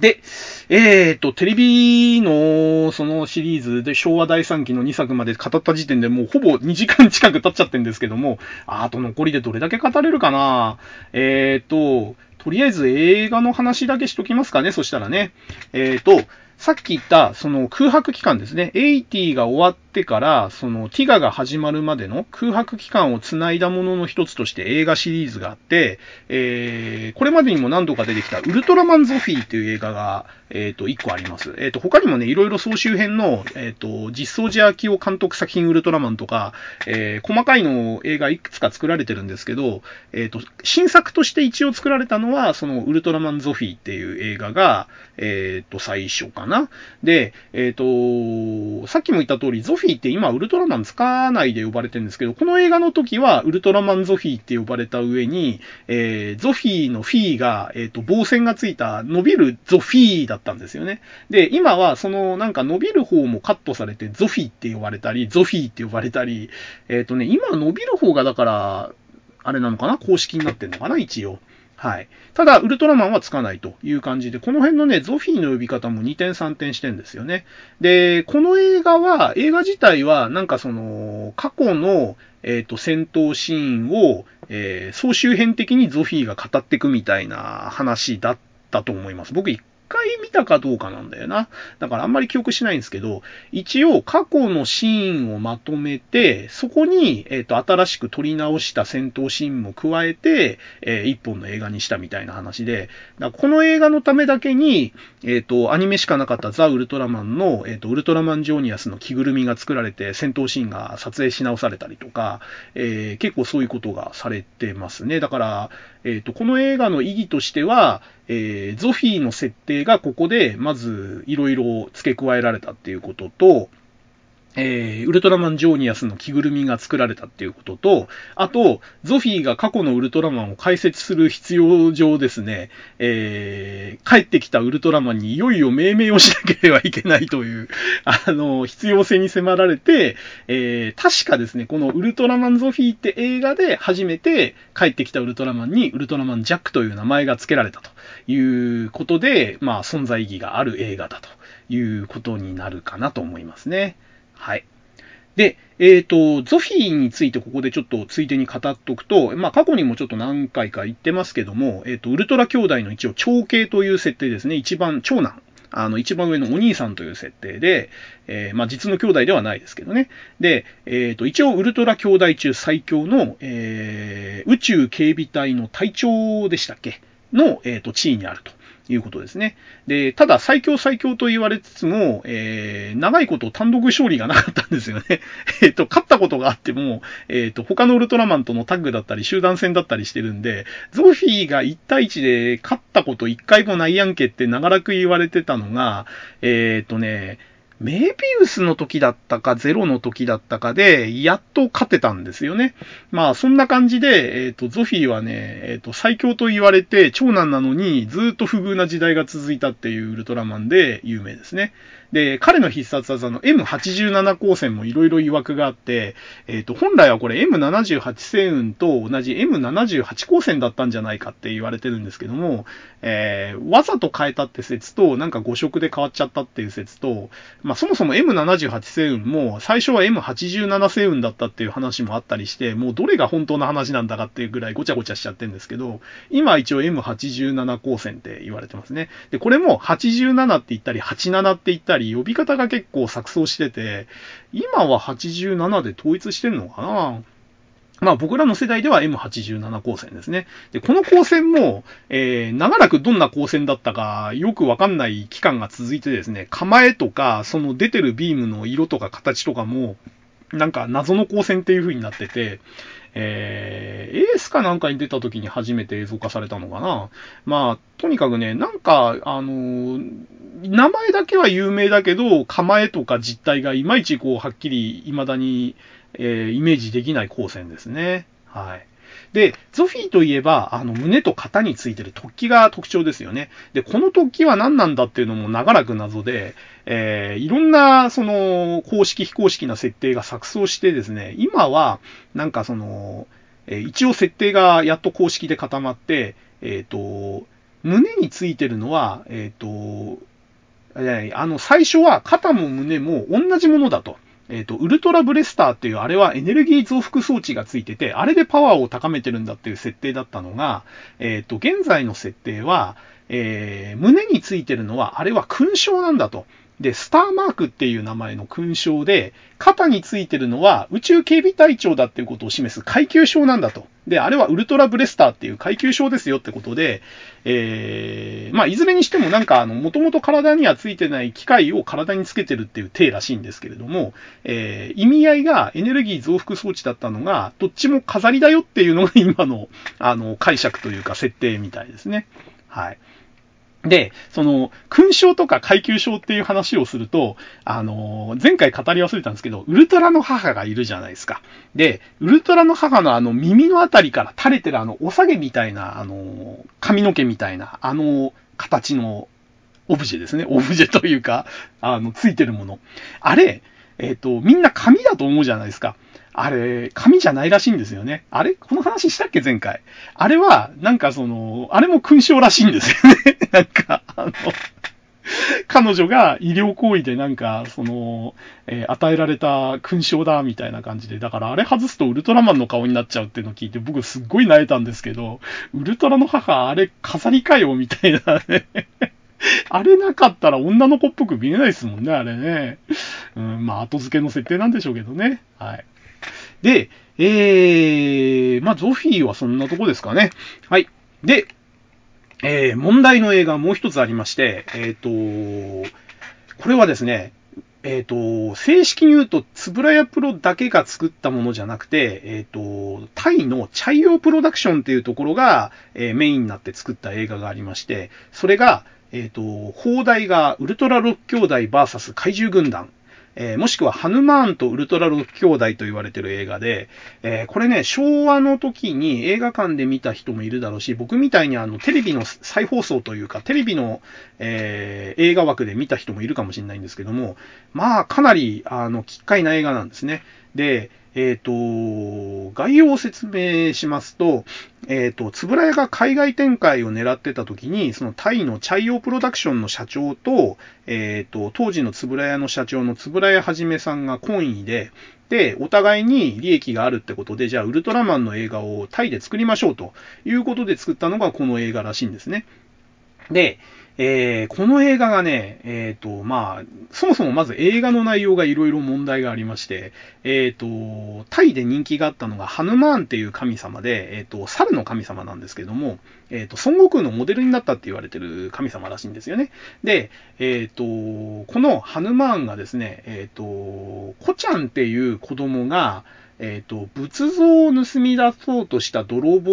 で、えっ、と、テレビのそのシリーズで昭和第3期の2作まで語った時点でもうほぼ2時間近く経っちゃってるんですけども、あと残りでどれだけ語れるかな？えっ、と、とりあえず映画の話だけしときますかね、そしたらね。えっ、と、さっき言った、その空白期間ですね。80が終わってから、そのティガが始まるまでの空白期間を繋いだものの一つとして映画シリーズがあって、えー、これまでにも何度か出てきたウルトラマンゾフィーっていう映画が、えっ、ー、と、1個あります。えっ、ー、と、他にもね、いろいろ総集編の、えっ、ー、と、実装寺明夫監督作品ウルトラマンとか、えー細かいの映画いくつか作られてるんですけど、えっ、と、新作として一応作られたのは、そのウルトラマンゾフィーっていう映画が、えっ、と、最初かな。なで、えっ、と、さっきも言った通り、ゾフィーって今ウルトラマン使わないで呼ばれてるんですけど、この映画の時はウルトラマンゾフィーって呼ばれた上に、えーゾフィーのフィーが、えっ、と、棒線がついた伸びるゾフィーだったんですよね。で、今はそのなんか伸びる方もカットされてゾフィーって呼ばれたり、ゾフィーって呼ばれたり、えっ、とね、今伸びる方がだから、あれなのかな？公式になってんのかな？一応。はい。ただ、ウルトラマンはつかないという感じで、この辺のね、ゾフィーの呼び方も2点3点してんですよね。で、この映画は、映画自体は、なんかその、過去の、えっ、ー、と、戦闘シーンを、えー、総集編的にゾフィーが語っていくみたいな話だったと思います。僕回見たかどうかなんだよな。だからあんまり記憶しないんですけど、一応過去のシーンをまとめて、そこに、えっ、と、新しく撮り直した戦闘シーンも加えて、えー、一本の映画にしたみたいな話で、だこの映画のためだけに、えっ、と、アニメしかなかったザ・ウルトラマンの、えっ、と、ウルトラマンジョーニアスの着ぐるみが作られて、戦闘シーンが撮影し直されたりとか、え結構そういうことがされてますね。だから、えっ、と、この映画の意義としては、えー、ゾフィーの設定がここで、まず、いろいろ付け加えられたっていうことと、えー、ウルトラマンジョーニアスの着ぐるみが作られたっていうことと、あと、ゾフィーが過去のウルトラマンを解説する必要上ですね、えー、帰ってきたウルトラマンにいよいよ命名をしなければいけないという、あの、必要性に迫られて、えー、確かですね、このウルトラマンゾフィーって映画で初めて帰ってきたウルトラマンにウルトラマンジャックという名前が付けられたということで、まあ、存在意義がある映画だということになるかなと思いますね。はい。で、えっ、ー、と、ゾフィーについてここでちょっとついでに語っとくと、まあ過去にもちょっと何回か言ってますけども、えっ、ー、と、ウルトラ兄弟の一応長兄という設定ですね。一番、長男。あの、一番上のお兄さんという設定で、えー、まあ実の兄弟ではないですけどね。で、えっ、と、一応ウルトラ兄弟中最強の、えー、宇宙警備隊の隊長でしたっけ？の、えっ、と、地位にあると。いうことですね。で、ただ最強最強と言われつつも、えー、長いこと単独勝利がなかったんですよね。えっと、勝ったことがあっても、えっ、ー、と、他のウルトラマンとのタッグだったり、集団戦だったりしてるんで、ゾフィーが1対1で勝ったこと1回もないやんけって長らく言われてたのが、えっ、ー、とね、メービウスの時だったか、ゼロの時だったかで、やっと勝てたんですよね。まあ、そんな感じで、えっ、ー、と、ゾフィーはね、えっ、ー、と、最強と言われて、長男なのに、ずっと不遇な時代が続いたっていうウルトラマンで有名ですね。で、彼の必殺技の M87 光線もいろいろ曰くがあって、えっ、ー、と、本来はこれ M78 星雲と同じ M78 光線だったんじゃないかって言われてるんですけども、えー、わざと変えたって説と、なんか誤色で変わっちゃったっていう説と、まあ、そもそも M78 星雲も、最初は M87 星雲だったっていう話もあったりして、もうどれが本当の話なんだかっていうぐらいごちゃごちゃしちゃってるんですけど、今一応 M87 光線って言われてますね。で、これも87って言ったり、87って言ったり、り、呼び方が結構錯綜してて、今は87で統一してんのかな？まあ僕らの世代では M87 光線ですね。で、この光線も、えー、長らくどんな光線だったかよくわかんない期間が続いてですね、構えとか、その出てるビームの色とか形とかも、なんか謎の光線っていう風になってて、えー、エースかなんかに出た時に初めて映像化されたのかな。まあ、とにかくね、なんか、あのー、名前だけは有名だけど、構えとか実態がいまいちこう、はっきり未だに、えー、イメージできない光線ですね。はい。で、ゾフィーといえば、あの、胸と肩についてる突起が特徴ですよね。で、この突起は何なんだっていうのも長らく謎で、えー、いろんな、その、公式非公式な設定が錯綜してですね、今は、なんかその、え、一応設定がやっと公式で固まって、えっ、ー、と、胸についてるのは、えっ、と、あの、最初は肩も胸も同じものだと。えっ、ー、と、ウルトラブレスターっていうあれはエネルギー増幅装置がついてて、あれでパワーを高めてるんだっていう設定だったのが、えっ、ー、と、現在の設定は、えー、胸についてるのは、あれは勲章なんだと。で、スターマークっていう名前の勲章で、肩についてるのは宇宙警備隊長だっていうことを示す階級章なんだと。で、あれはウルトラブレスターっていう階級章ですよってことで、えー、まあ、いずれにしてもなんか、あの、もともと体にはついてない機械を体につけてるっていう体らしいんですけれども、えー、意味合いがエネルギー増幅装置だったのが、どっちも飾りだよっていうのが今の、あの、解釈というか設定みたいですね。はい。で、その、勲章とか階級章っていう話をすると、あの前回語り忘れたんですけど、ウルトラの母がいるじゃないですか。で、ウルトラの母のあの耳のあたりから垂れてるあのお下げみたいな、あの髪の毛みたいな、あの形のオブジェですね。オブジェというか、あの、ついてるもの。あれ、えっ、と、みんな紙だと思うじゃないですか。あれ、紙じゃないらしいんですよね。あれこの話したっけ前回。あれは、なんかその、あれも勲章らしいんですよね。なんか、あの、彼女が医療行為でなんか、その、えー、与えられた勲章だ、みたいな感じで。だからあれ外すとウルトラマンの顔になっちゃうっていうのを聞いて、僕すっごい泣いたんですけど、ウルトラの母、あれ飾りかよ、みたいなね。あれなかったら女の子っぽく見えないですもんね、あれね。うん、まあ、後付けの設定なんでしょうけどね。はい。で、えー、まあ、ゾフィーはそんなとこですかね。はい。で、えー、問題の映画もう一つありまして、えっ、ー、と、これはですね、えっ、ー、と、正式に言うと、つぶらやプロだけが作ったものじゃなくて、えっ、ー、と、タイのチャイオプロダクションっていうところが、えー、メインになって作った映画がありまして、それが、えっ、と、放題がウルトラ6兄弟 VS 怪獣軍団えー、もしくはハヌマーンとウルトラ6兄弟と言われてる映画で、えー、これね、昭和の時に映画館で見た人もいるだろうし、僕みたいにあの、テレビの再放送というか、テレビの、えー、映画枠で見た人もいるかもしれないんですけども、まあ、かなり、あの、奇怪な映画なんですね。で、えっ、ー、と、概要を説明しますと、えっ、ー、と、つぶらやが海外展開を狙ってた時に、そのタイのチャイオプロダクションの社長と、えっ、ー、と、当時のつぶらやの社長のつぶらやはじめさんが懇意で、で、お互いに利益があるってことで、じゃあ、ウルトラマンの映画をタイで作りましょうということで作ったのがこの映画らしいんですね。で、えー、この映画がね、えっ、ー、と、まあ、そもそもまず映画の内容がいろいろ問題がありまして、えっ、ー、と、タイで人気があったのがハヌマーンっていう神様で、えっ、と、猿の神様なんですけども、えっ、と、孫悟空のモデルになったって言われてる神様らしいんですよね。で、えっ、と、このハヌマーンがですね、えっ、と、コちゃんっていう子供が、えっ、ー、と、仏像を盗み出そうとした泥棒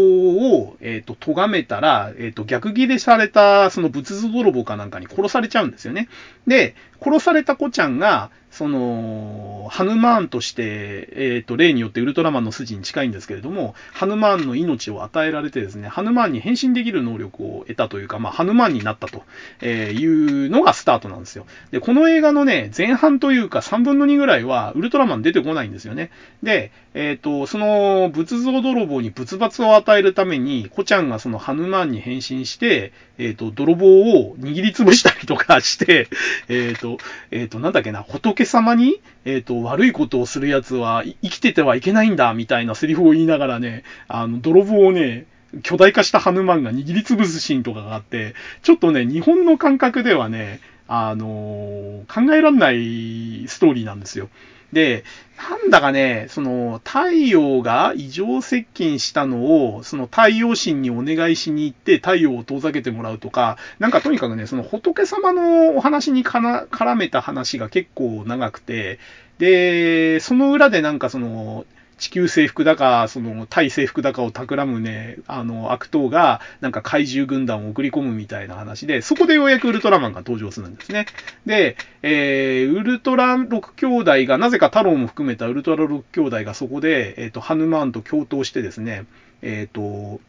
を、えっ、ー、と、咎めたら、えっ、ー、と、逆ギレされた、その仏像泥棒かなんかに殺されちゃうんですよね。で、殺された子ちゃんが、その、ハヌマーンとして、えっ、ー、と、例によってウルトラマンの筋に近いんですけれども、ハヌマーンの命を与えられてですね、ハヌマーンに変身できる能力を得たというか、まあ、ハヌマーンになったというのがスタートなんですよ。で、この映画のね、前半というか3分の2ぐらいは、ウルトラマン出てこないんですよね。で、えっ、ー、と、その仏像泥棒に仏罰を与えるために、コちゃんがそのハヌマーンに変身して、えっ、ー、と、泥棒を握りつぶしたりとかして、えっ、と、えっ、と、なんだっけな、仏様に、えっ、ー、と、悪いことをする奴は生きててはいけないんだ、みたいなセリフを言いながらね、あの、泥棒をね、巨大化したハヌマンが握りつぶすシーンとかがあって、ちょっとね、日本の感覚ではね、あのー、考えらんないストーリーなんですよ。で、なんだかね、その、太陽が異常接近したのを、その太陽神にお願いしに行って太陽を遠ざけてもらうとか、なんかとにかくね、その仏様のお話に 絡めた話が結構長くて、で、その裏でなんかその、地球征服だか、その、対征服だかを企むね、あの、悪党が、なんか怪獣軍団を送り込むみたいな話で、そこでようやくウルトラマンが登場するんですね。で、えー、ウルトラ6兄弟が、なぜか太郎も含めたウルトラ6兄弟がそこで、えっ、ー、と、ハヌマーンと共闘してですね、えっ、ー、と、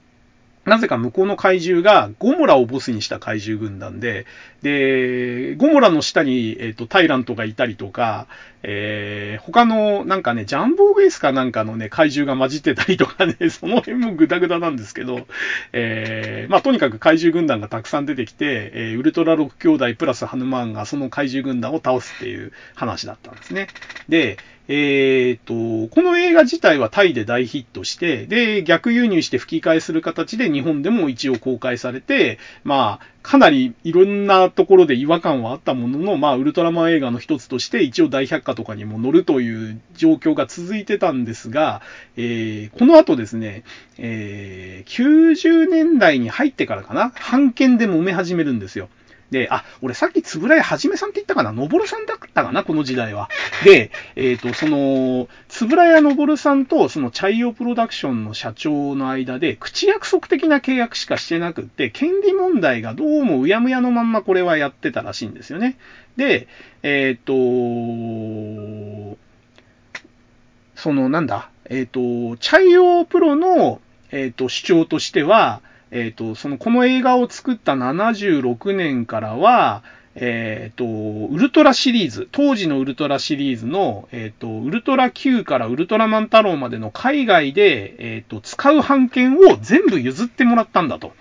なぜか向こうの怪獣がゴモラをボスにした怪獣軍団で、で、ゴモラの下に、えっ、ー、と、タイラントがいたりとか、えー、他の、なんかね、ジャンボーベースかなんかのね、怪獣が混じってたりとかね、その辺もグダグダなんですけど、えー、まあ、とにかく怪獣軍団がたくさん出てきて、えー、ウルトラ6兄弟プラスハヌマーンがその怪獣軍団を倒すっていう話だったんですね。で、えっ、ー、と、この映画自体はタイで大ヒットして、で、逆輸入して吹き替えする形で日本でも一応公開されて、まあ、かなりいろんなところで違和感はあったものの、まあ、ウルトラマン映画の一つとして一応大百科とかにも載るという状況が続いてたんですが、えー、この後ですね、えー、90年代に入ってからかな、版権で揉め始めるんですよ。で、あ、俺さっきつぶらやはじめさんって言ったかなのぼるさんだったかなこの時代は。で、えっ、ー、と、その、つぶらやのぼるさんと、そのチャイオプロダクションの社長の間で、口約束的な契約しかしてなくって、権利問題がどうもうやむやのまんまこれはやってたらしいんですよね。で、えっ、ー、と、その、なんだ、えっ、ー、と、チャイオプロの、えっ、と、主張としては、えっ、と、その、この映画を作った76年からは、えっ、と、ウルトラシリーズ、当時のウルトラシリーズの、えっ、と、ウルトラ Q からウルトラマン太郎までの海外で、えっ、と、使う版権を全部譲ってもらったんだと、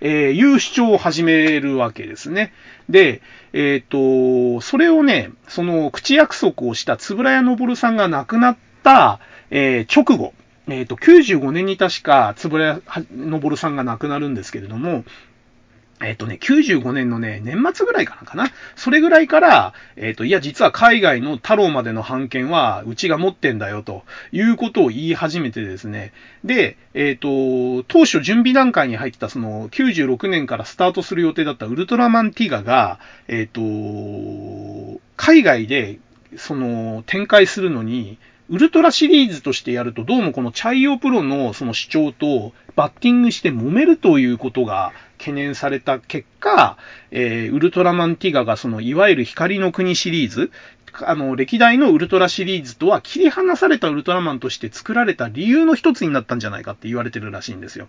えいう主張を始めるわけですね。で、えっ、と、それをね、その、口約束をした円谷昇さんが亡くなった、え直後、えっ、ー、と、95年に確か、つぶらのぼるさんが亡くなるんですけれども、えっ、ー、とね、95年のね、年末ぐらいかなかな。それぐらいから、えっ、ー、と、いや、実は海外の太郎までの版権は、うちが持ってんだよ、ということを言い始めてですね。で、えっ、ー、と、当初準備段階に入った、その、96年からスタートする予定だったウルトラマンティガが、えっ、と、海外で、その、展開するのに、ウルトラシリーズとしてやると、どうもこのチャイオプロのその主張とバッティングして揉めるということが懸念された結果、えー、ウルトラマンティガがそのいわゆる光の国シリーズ、あの、歴代のウルトラシリーズとは切り離されたウルトラマンとして作られた理由の一つになったんじゃないかって言われてるらしいんですよ。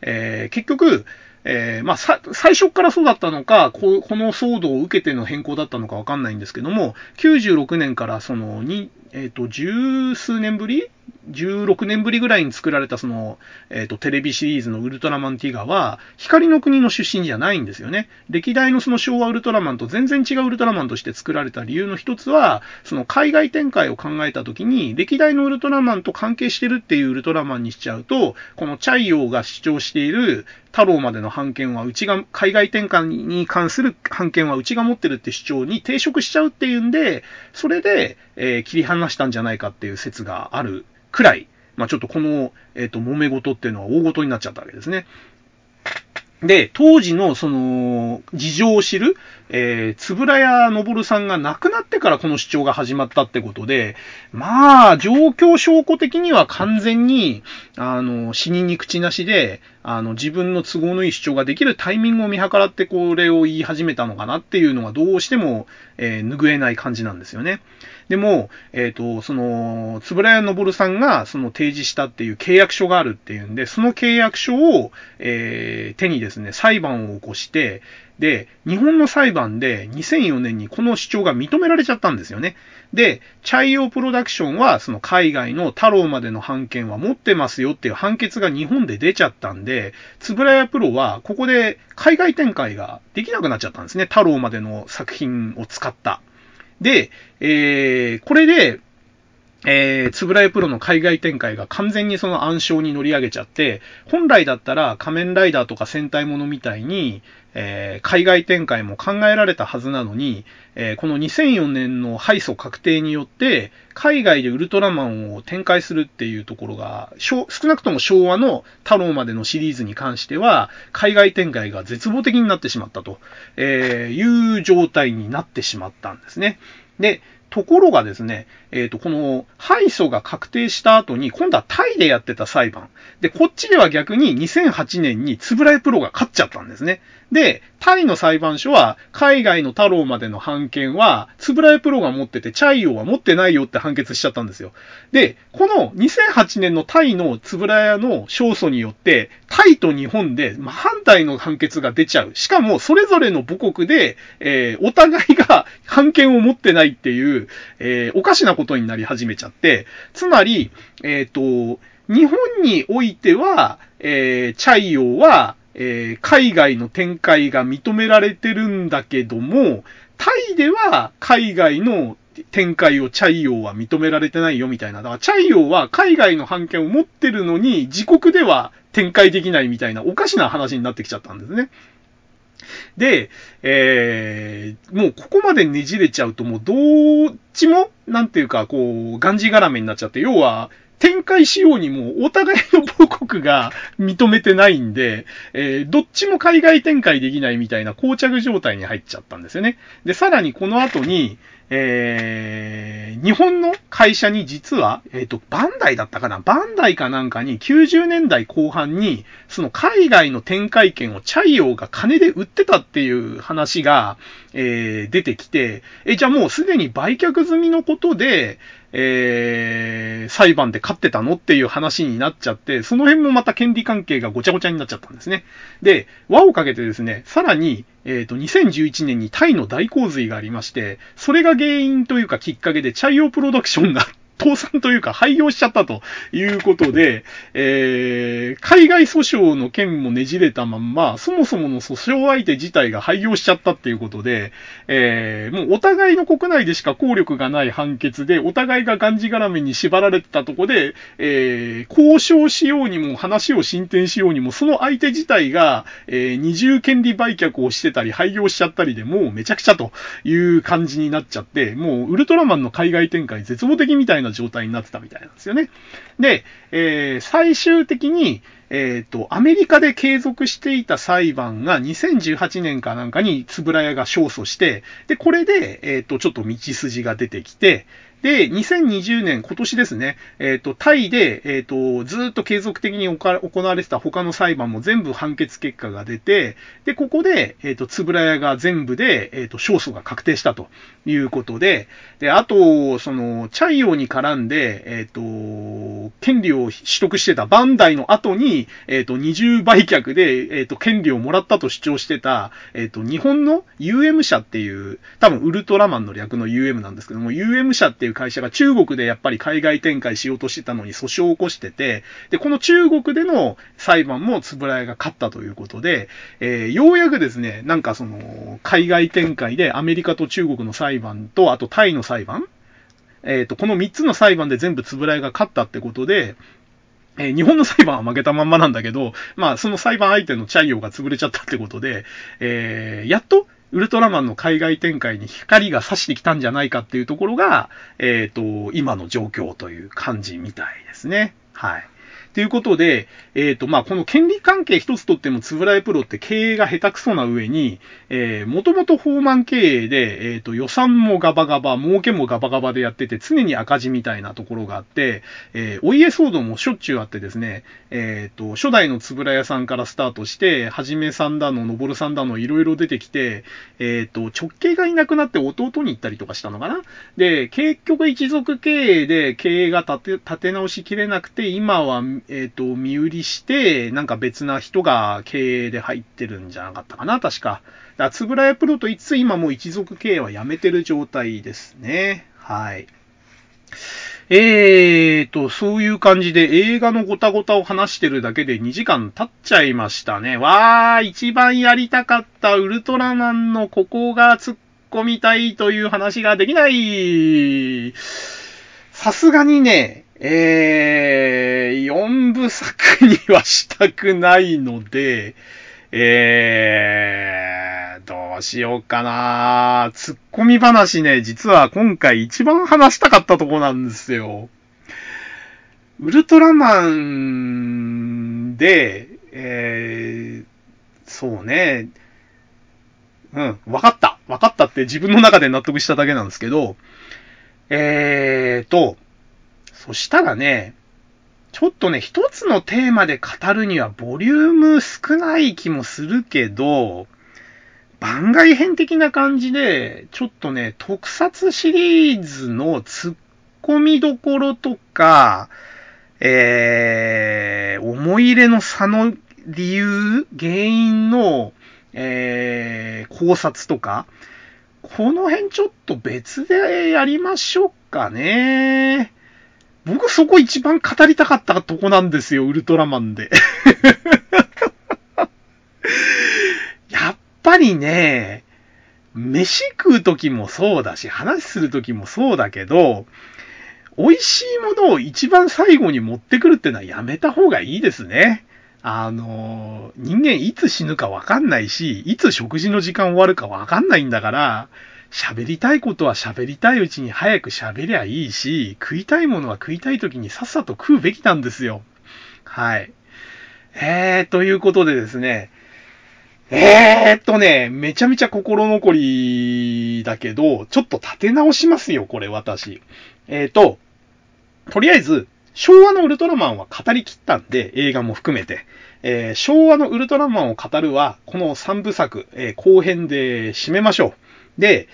えー、結局、えー、まあ、最初からそうだったのか、この騒動を受けての変更だったのかわかんないんですけども、96年からその、に、えっ、ー、と、十数年ぶり16年ぶりぐらいに作られたその、えっ、ー、と、テレビシリーズのウルトラマンティガは、光の国の出身じゃないんですよね。歴代のその昭和ウルトラマンと全然違うウルトラマンとして作られた理由の一つは、その海外展開を考えたときに、歴代のウルトラマンと関係してるっていうウルトラマンにしちゃうと、このチャイオーが主張している太郎までの版権はうちが、海外展開に関する版権はうちが持ってるって主張に抵触しちゃうっていうんで、それで、えー、切り離したんじゃないかっていう説があるくらい、まあ、ちょっとこの、えっ、と、揉め事っていうのは大事になっちゃったわけですね。で、当時のその、事情を知る、えー、つぶらやのぼるさんが亡くなってからこの主張が始まったってことで、まあ、状況証拠的には完全に、あの、死人に口なしで、あの、自分の都合のいい主張ができるタイミングを見計らってこれを言い始めたのかなっていうのがどうしても、えー、拭えない感じなんですよね。でも、えっ、ー、と、その、つぶらやのぼるさんがその提示したっていう契約書があるっていうんで、その契約書を、えー、手にですね、裁判を起こして、で、日本の裁判で2004年にこの主張が認められちゃったんですよね。で、チャイオープロダクションはその海外の太郎までの判権は持ってますよっていう判決が日本で出ちゃったんで、つぶらやプロはここで海外展開ができなくなっちゃったんですね。太郎までの作品を使った。で、えー、これで、えー、つぶらやプロの海外展開が完全にその暗礁に乗り上げちゃって、本来だったら仮面ライダーとか戦隊ものみたいに、えー、海外展開も考えられたはずなのに、えー、この2004年の敗訴確定によって、海外でウルトラマンを展開するっていうところが、少なくとも昭和の太郎までのシリーズに関しては、海外展開が絶望的になってしまったと、え、いう状態になってしまったんですね。で、ところがですね、えっ、ー、と、この敗訴が確定した後に、今度はタイでやってた裁判。で、こっちでは逆に2008年につぶらえプロが勝っちゃったんですね。で、タイの裁判所は、海外の太郎までの判権は、つぶらえプロが持ってて、チャイオは持ってないよって判決しちゃったんですよ。で、この2008年のタイのつぶらやの勝訴によって、タイと日本で真反対の判決が出ちゃう。しかも、それぞれの母国で、えー、お互いが判権を持ってないっていう、えー、おかしなことになり始めちゃって、つまり、えっ、ー、と、日本においては、えー、チャイオは、えー、海外の展開が認められてるんだけども、タイでは海外の展開をチャイオーは認められてないよみたいな。だからチャイオーは海外の版権を持ってるのに自国では展開できないみたいなおかしな話になってきちゃったんですね。で、えー、もうここまでねじれちゃうともうどっちも、なんていうか、こう、がんじがらめになっちゃって、要は、展開しようにもお互いの母国が認めてないんで、えー、どっちも海外展開できないみたいな膠着状態に入っちゃったんですよね。で、さらにこの後に、えー、日本の会社に実は、えっ、ー、と、バンダイだったかな？バンダイかなんかに90年代後半に、その海外の展開権をチャイオーが金で売ってたっていう話が、えー、出てきて、え、じゃあもうすでに売却済みのことで、えー、裁判で勝ってたのっていう話になっちゃって、その辺もまた権利関係がごちゃごちゃになっちゃったんですね。で、輪をかけてですね、さらに、えっ、ー、と、2011年にタイの大洪水がありまして、それが原因というかきっかけで、チャイオプロダクションが倒産というか廃業しちゃったということで、えー、海外訴訟の件もねじれたまんま、そもそもの訴訟相手自体が廃業しちゃったっていうことで、えー、もうお互いの国内でしか効力がない判決で、お互いががんじがらめに縛られてたとこで、えー、交渉しようにも話を進展しようにも、その相手自体が、えー、二重権利売却をしてたり、廃業しちゃったりでもうめちゃくちゃという感じになっちゃって、もうウルトラマンの海外展開絶望的みたいなな状態になってたみたいなんですよね。で、えー、最終的に、えっ、ー、と、アメリカで継続していた裁判が2018年かなんかにつぶらやが勝訴して、で、これで、えっ、ー、と、ちょっと道筋が出てきて、で、2020年、今年ですね、えっ、と、タイで、えっ、と、ずっと継続的に行われてた他の裁判も全部判決結果が出て、で、ここで、えっ、と、つぶらやが全部で、えっ、と、勝訴が確定したということで、で、あと、その、チャイオに絡んで、えっ、と、権利を取得してたバンダイの後に、えっ、と、二重売却で、えっ、と、権利をもらったと主張してた、えっ、と、日本の UM 社っていう、多分ウルトラマンの略の UM なんですけども、UM 社っていうう会社が中国でやっぱり海外展開しようとしてたのに訴訟を起こしてて、で、この中国での裁判もつぶらやが勝ったということで、えー、ようやくですね、なんかその、海外展開でアメリカと中国の裁判と、あとタイの裁判えっ、ー、と、この3つの裁判で全部つぶらやが勝ったってことで、え、日本の裁判は負けたまんまなんだけど、まあ、その裁判相手のチャイオが潰れちゃったってことで、えー、やっとウルトラマンの海外展開に光が差してきたんじゃないかっていうところが、えっ、ー、と、今の状況という感じみたいですね。はい。ということで、えっ、ー、と、まあ、この権利関係一つとっても、つぶらいプロって経営が下手くそな上に、えー、もともと放満経営で、えっ、ー、と、予算もガバガバ、儲けもガバガバでやってて、常に赤字みたいなところがあって、えー、お家騒動もしょっちゅうあってですね、えっ、と、初代のつぶら屋さんからスタートして、はじめさんだの、のぼるさんだの、いろいろ出てきて、えっ、と、直系がいなくなって弟に行ったりとかしたのかな。で、結局一族経営で経営が立て、立て直しきれなくて、今は、えっ、ー、と、身売りして、なんか別な人が経営で入ってるんじゃなかったかな、確か。だつぶらやプロといつ今もう一族経営はやめてる状態ですね。はい。えーと、そういう感じで映画のごたごたを話してるだけで2時間経っちゃいましたね。わー、一番やりたかったウルトラマンのここが突っ込みたいという話ができない。さすがにね、えー、4部作にはしたくないので、えー、どうしようかなツッコミ話ね、実は今回一番話したかったとこなんですよ。ウルトラマンで、えー、そうね、うん、わかった。わかったって自分の中で納得しただけなんですけど、えーと、そしたらね、ちょっとね、一つのテーマで語るにはボリューム少ない気もするけど、番外編的な感じで、ちょっとね、特撮シリーズの突っ込みどころとか、えー、思い入れの差の理由、原因の、えー、考察とか、この辺ちょっと別でやりましょうかね。僕そこ一番語りたかったとこなんですよ、ウルトラマンで。やっぱりね、飯食う時もそうだし、話する時もそうだけど、美味しいものを一番最後に持ってくるってのはやめた方がいいですね。あの、人間いつ死ぬかわかんないし、いつ食事の時間終わるかわかんないんだから、喋りたいことは喋りたいうちに早く喋りゃいいし、食いたいものは食いたい時にさっさと食うべきなんですよ。はい。えー、ということでですね、えーっとね、めちゃめちゃ心残りだけど、ちょっと立て直しますよ、これ私。えーっと、とりあえず、昭和のウルトラマンは語りきったんで、映画も含めて。えー、昭和のウルトラマンを語るは、この3部作、えー、後編で締めましょう。で、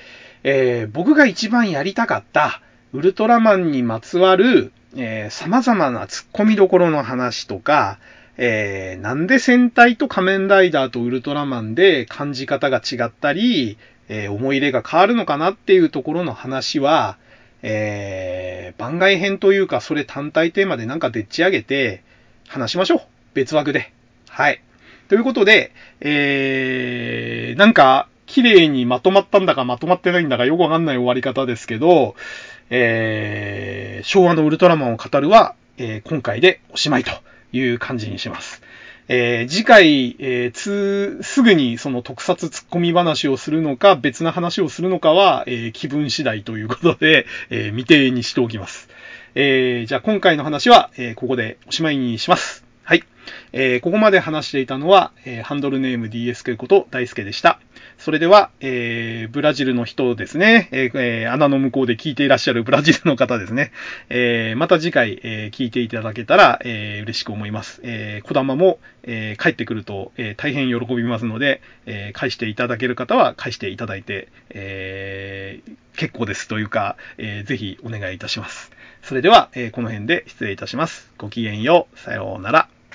えー、僕が一番やりたかった、ウルトラマンにまつわる、えー、様々な突っ込みどころの話とか、えー、なんで戦隊と仮面ライダーとウルトラマンで感じ方が違ったり、えー、思い入れが変わるのかなっていうところの話は、えー、番外編というか、それ単体テーマでなんかでっち上げて、話しましょう。別枠で。はい。ということで、えー、なんか、綺麗にまとまったんだかまとまってないんだかよくわかんない終わり方ですけど、えー、昭和のウルトラマンを語るは、えー、今回でおしまいという感じにします。えー、次回、えー、つ、すぐにその特撮突っ込み話をするのか、別な話をするのかは、えー、気分次第ということで、え未定にしておきます。えじゃあ今回の話は、えここでおしまいにします。はい。えーここまで話していたのは、えハンドルネーム DSK こと大輔でした。それでは、えー、ブラジルの人ですね、えー、穴の向こうで聞いていらっしゃるブラジルの方ですね、えー、また次回、えー、聞いていただけたら、えー、嬉しく思います。えー、小玉も、えー、帰ってくると、えー、大変喜びますので、えー、返していただける方は返していただいて、えー、結構ですというか、えー、ぜひお願いいたします。それでは、えー、この辺で失礼いたします。ごきげんよう。さようなら。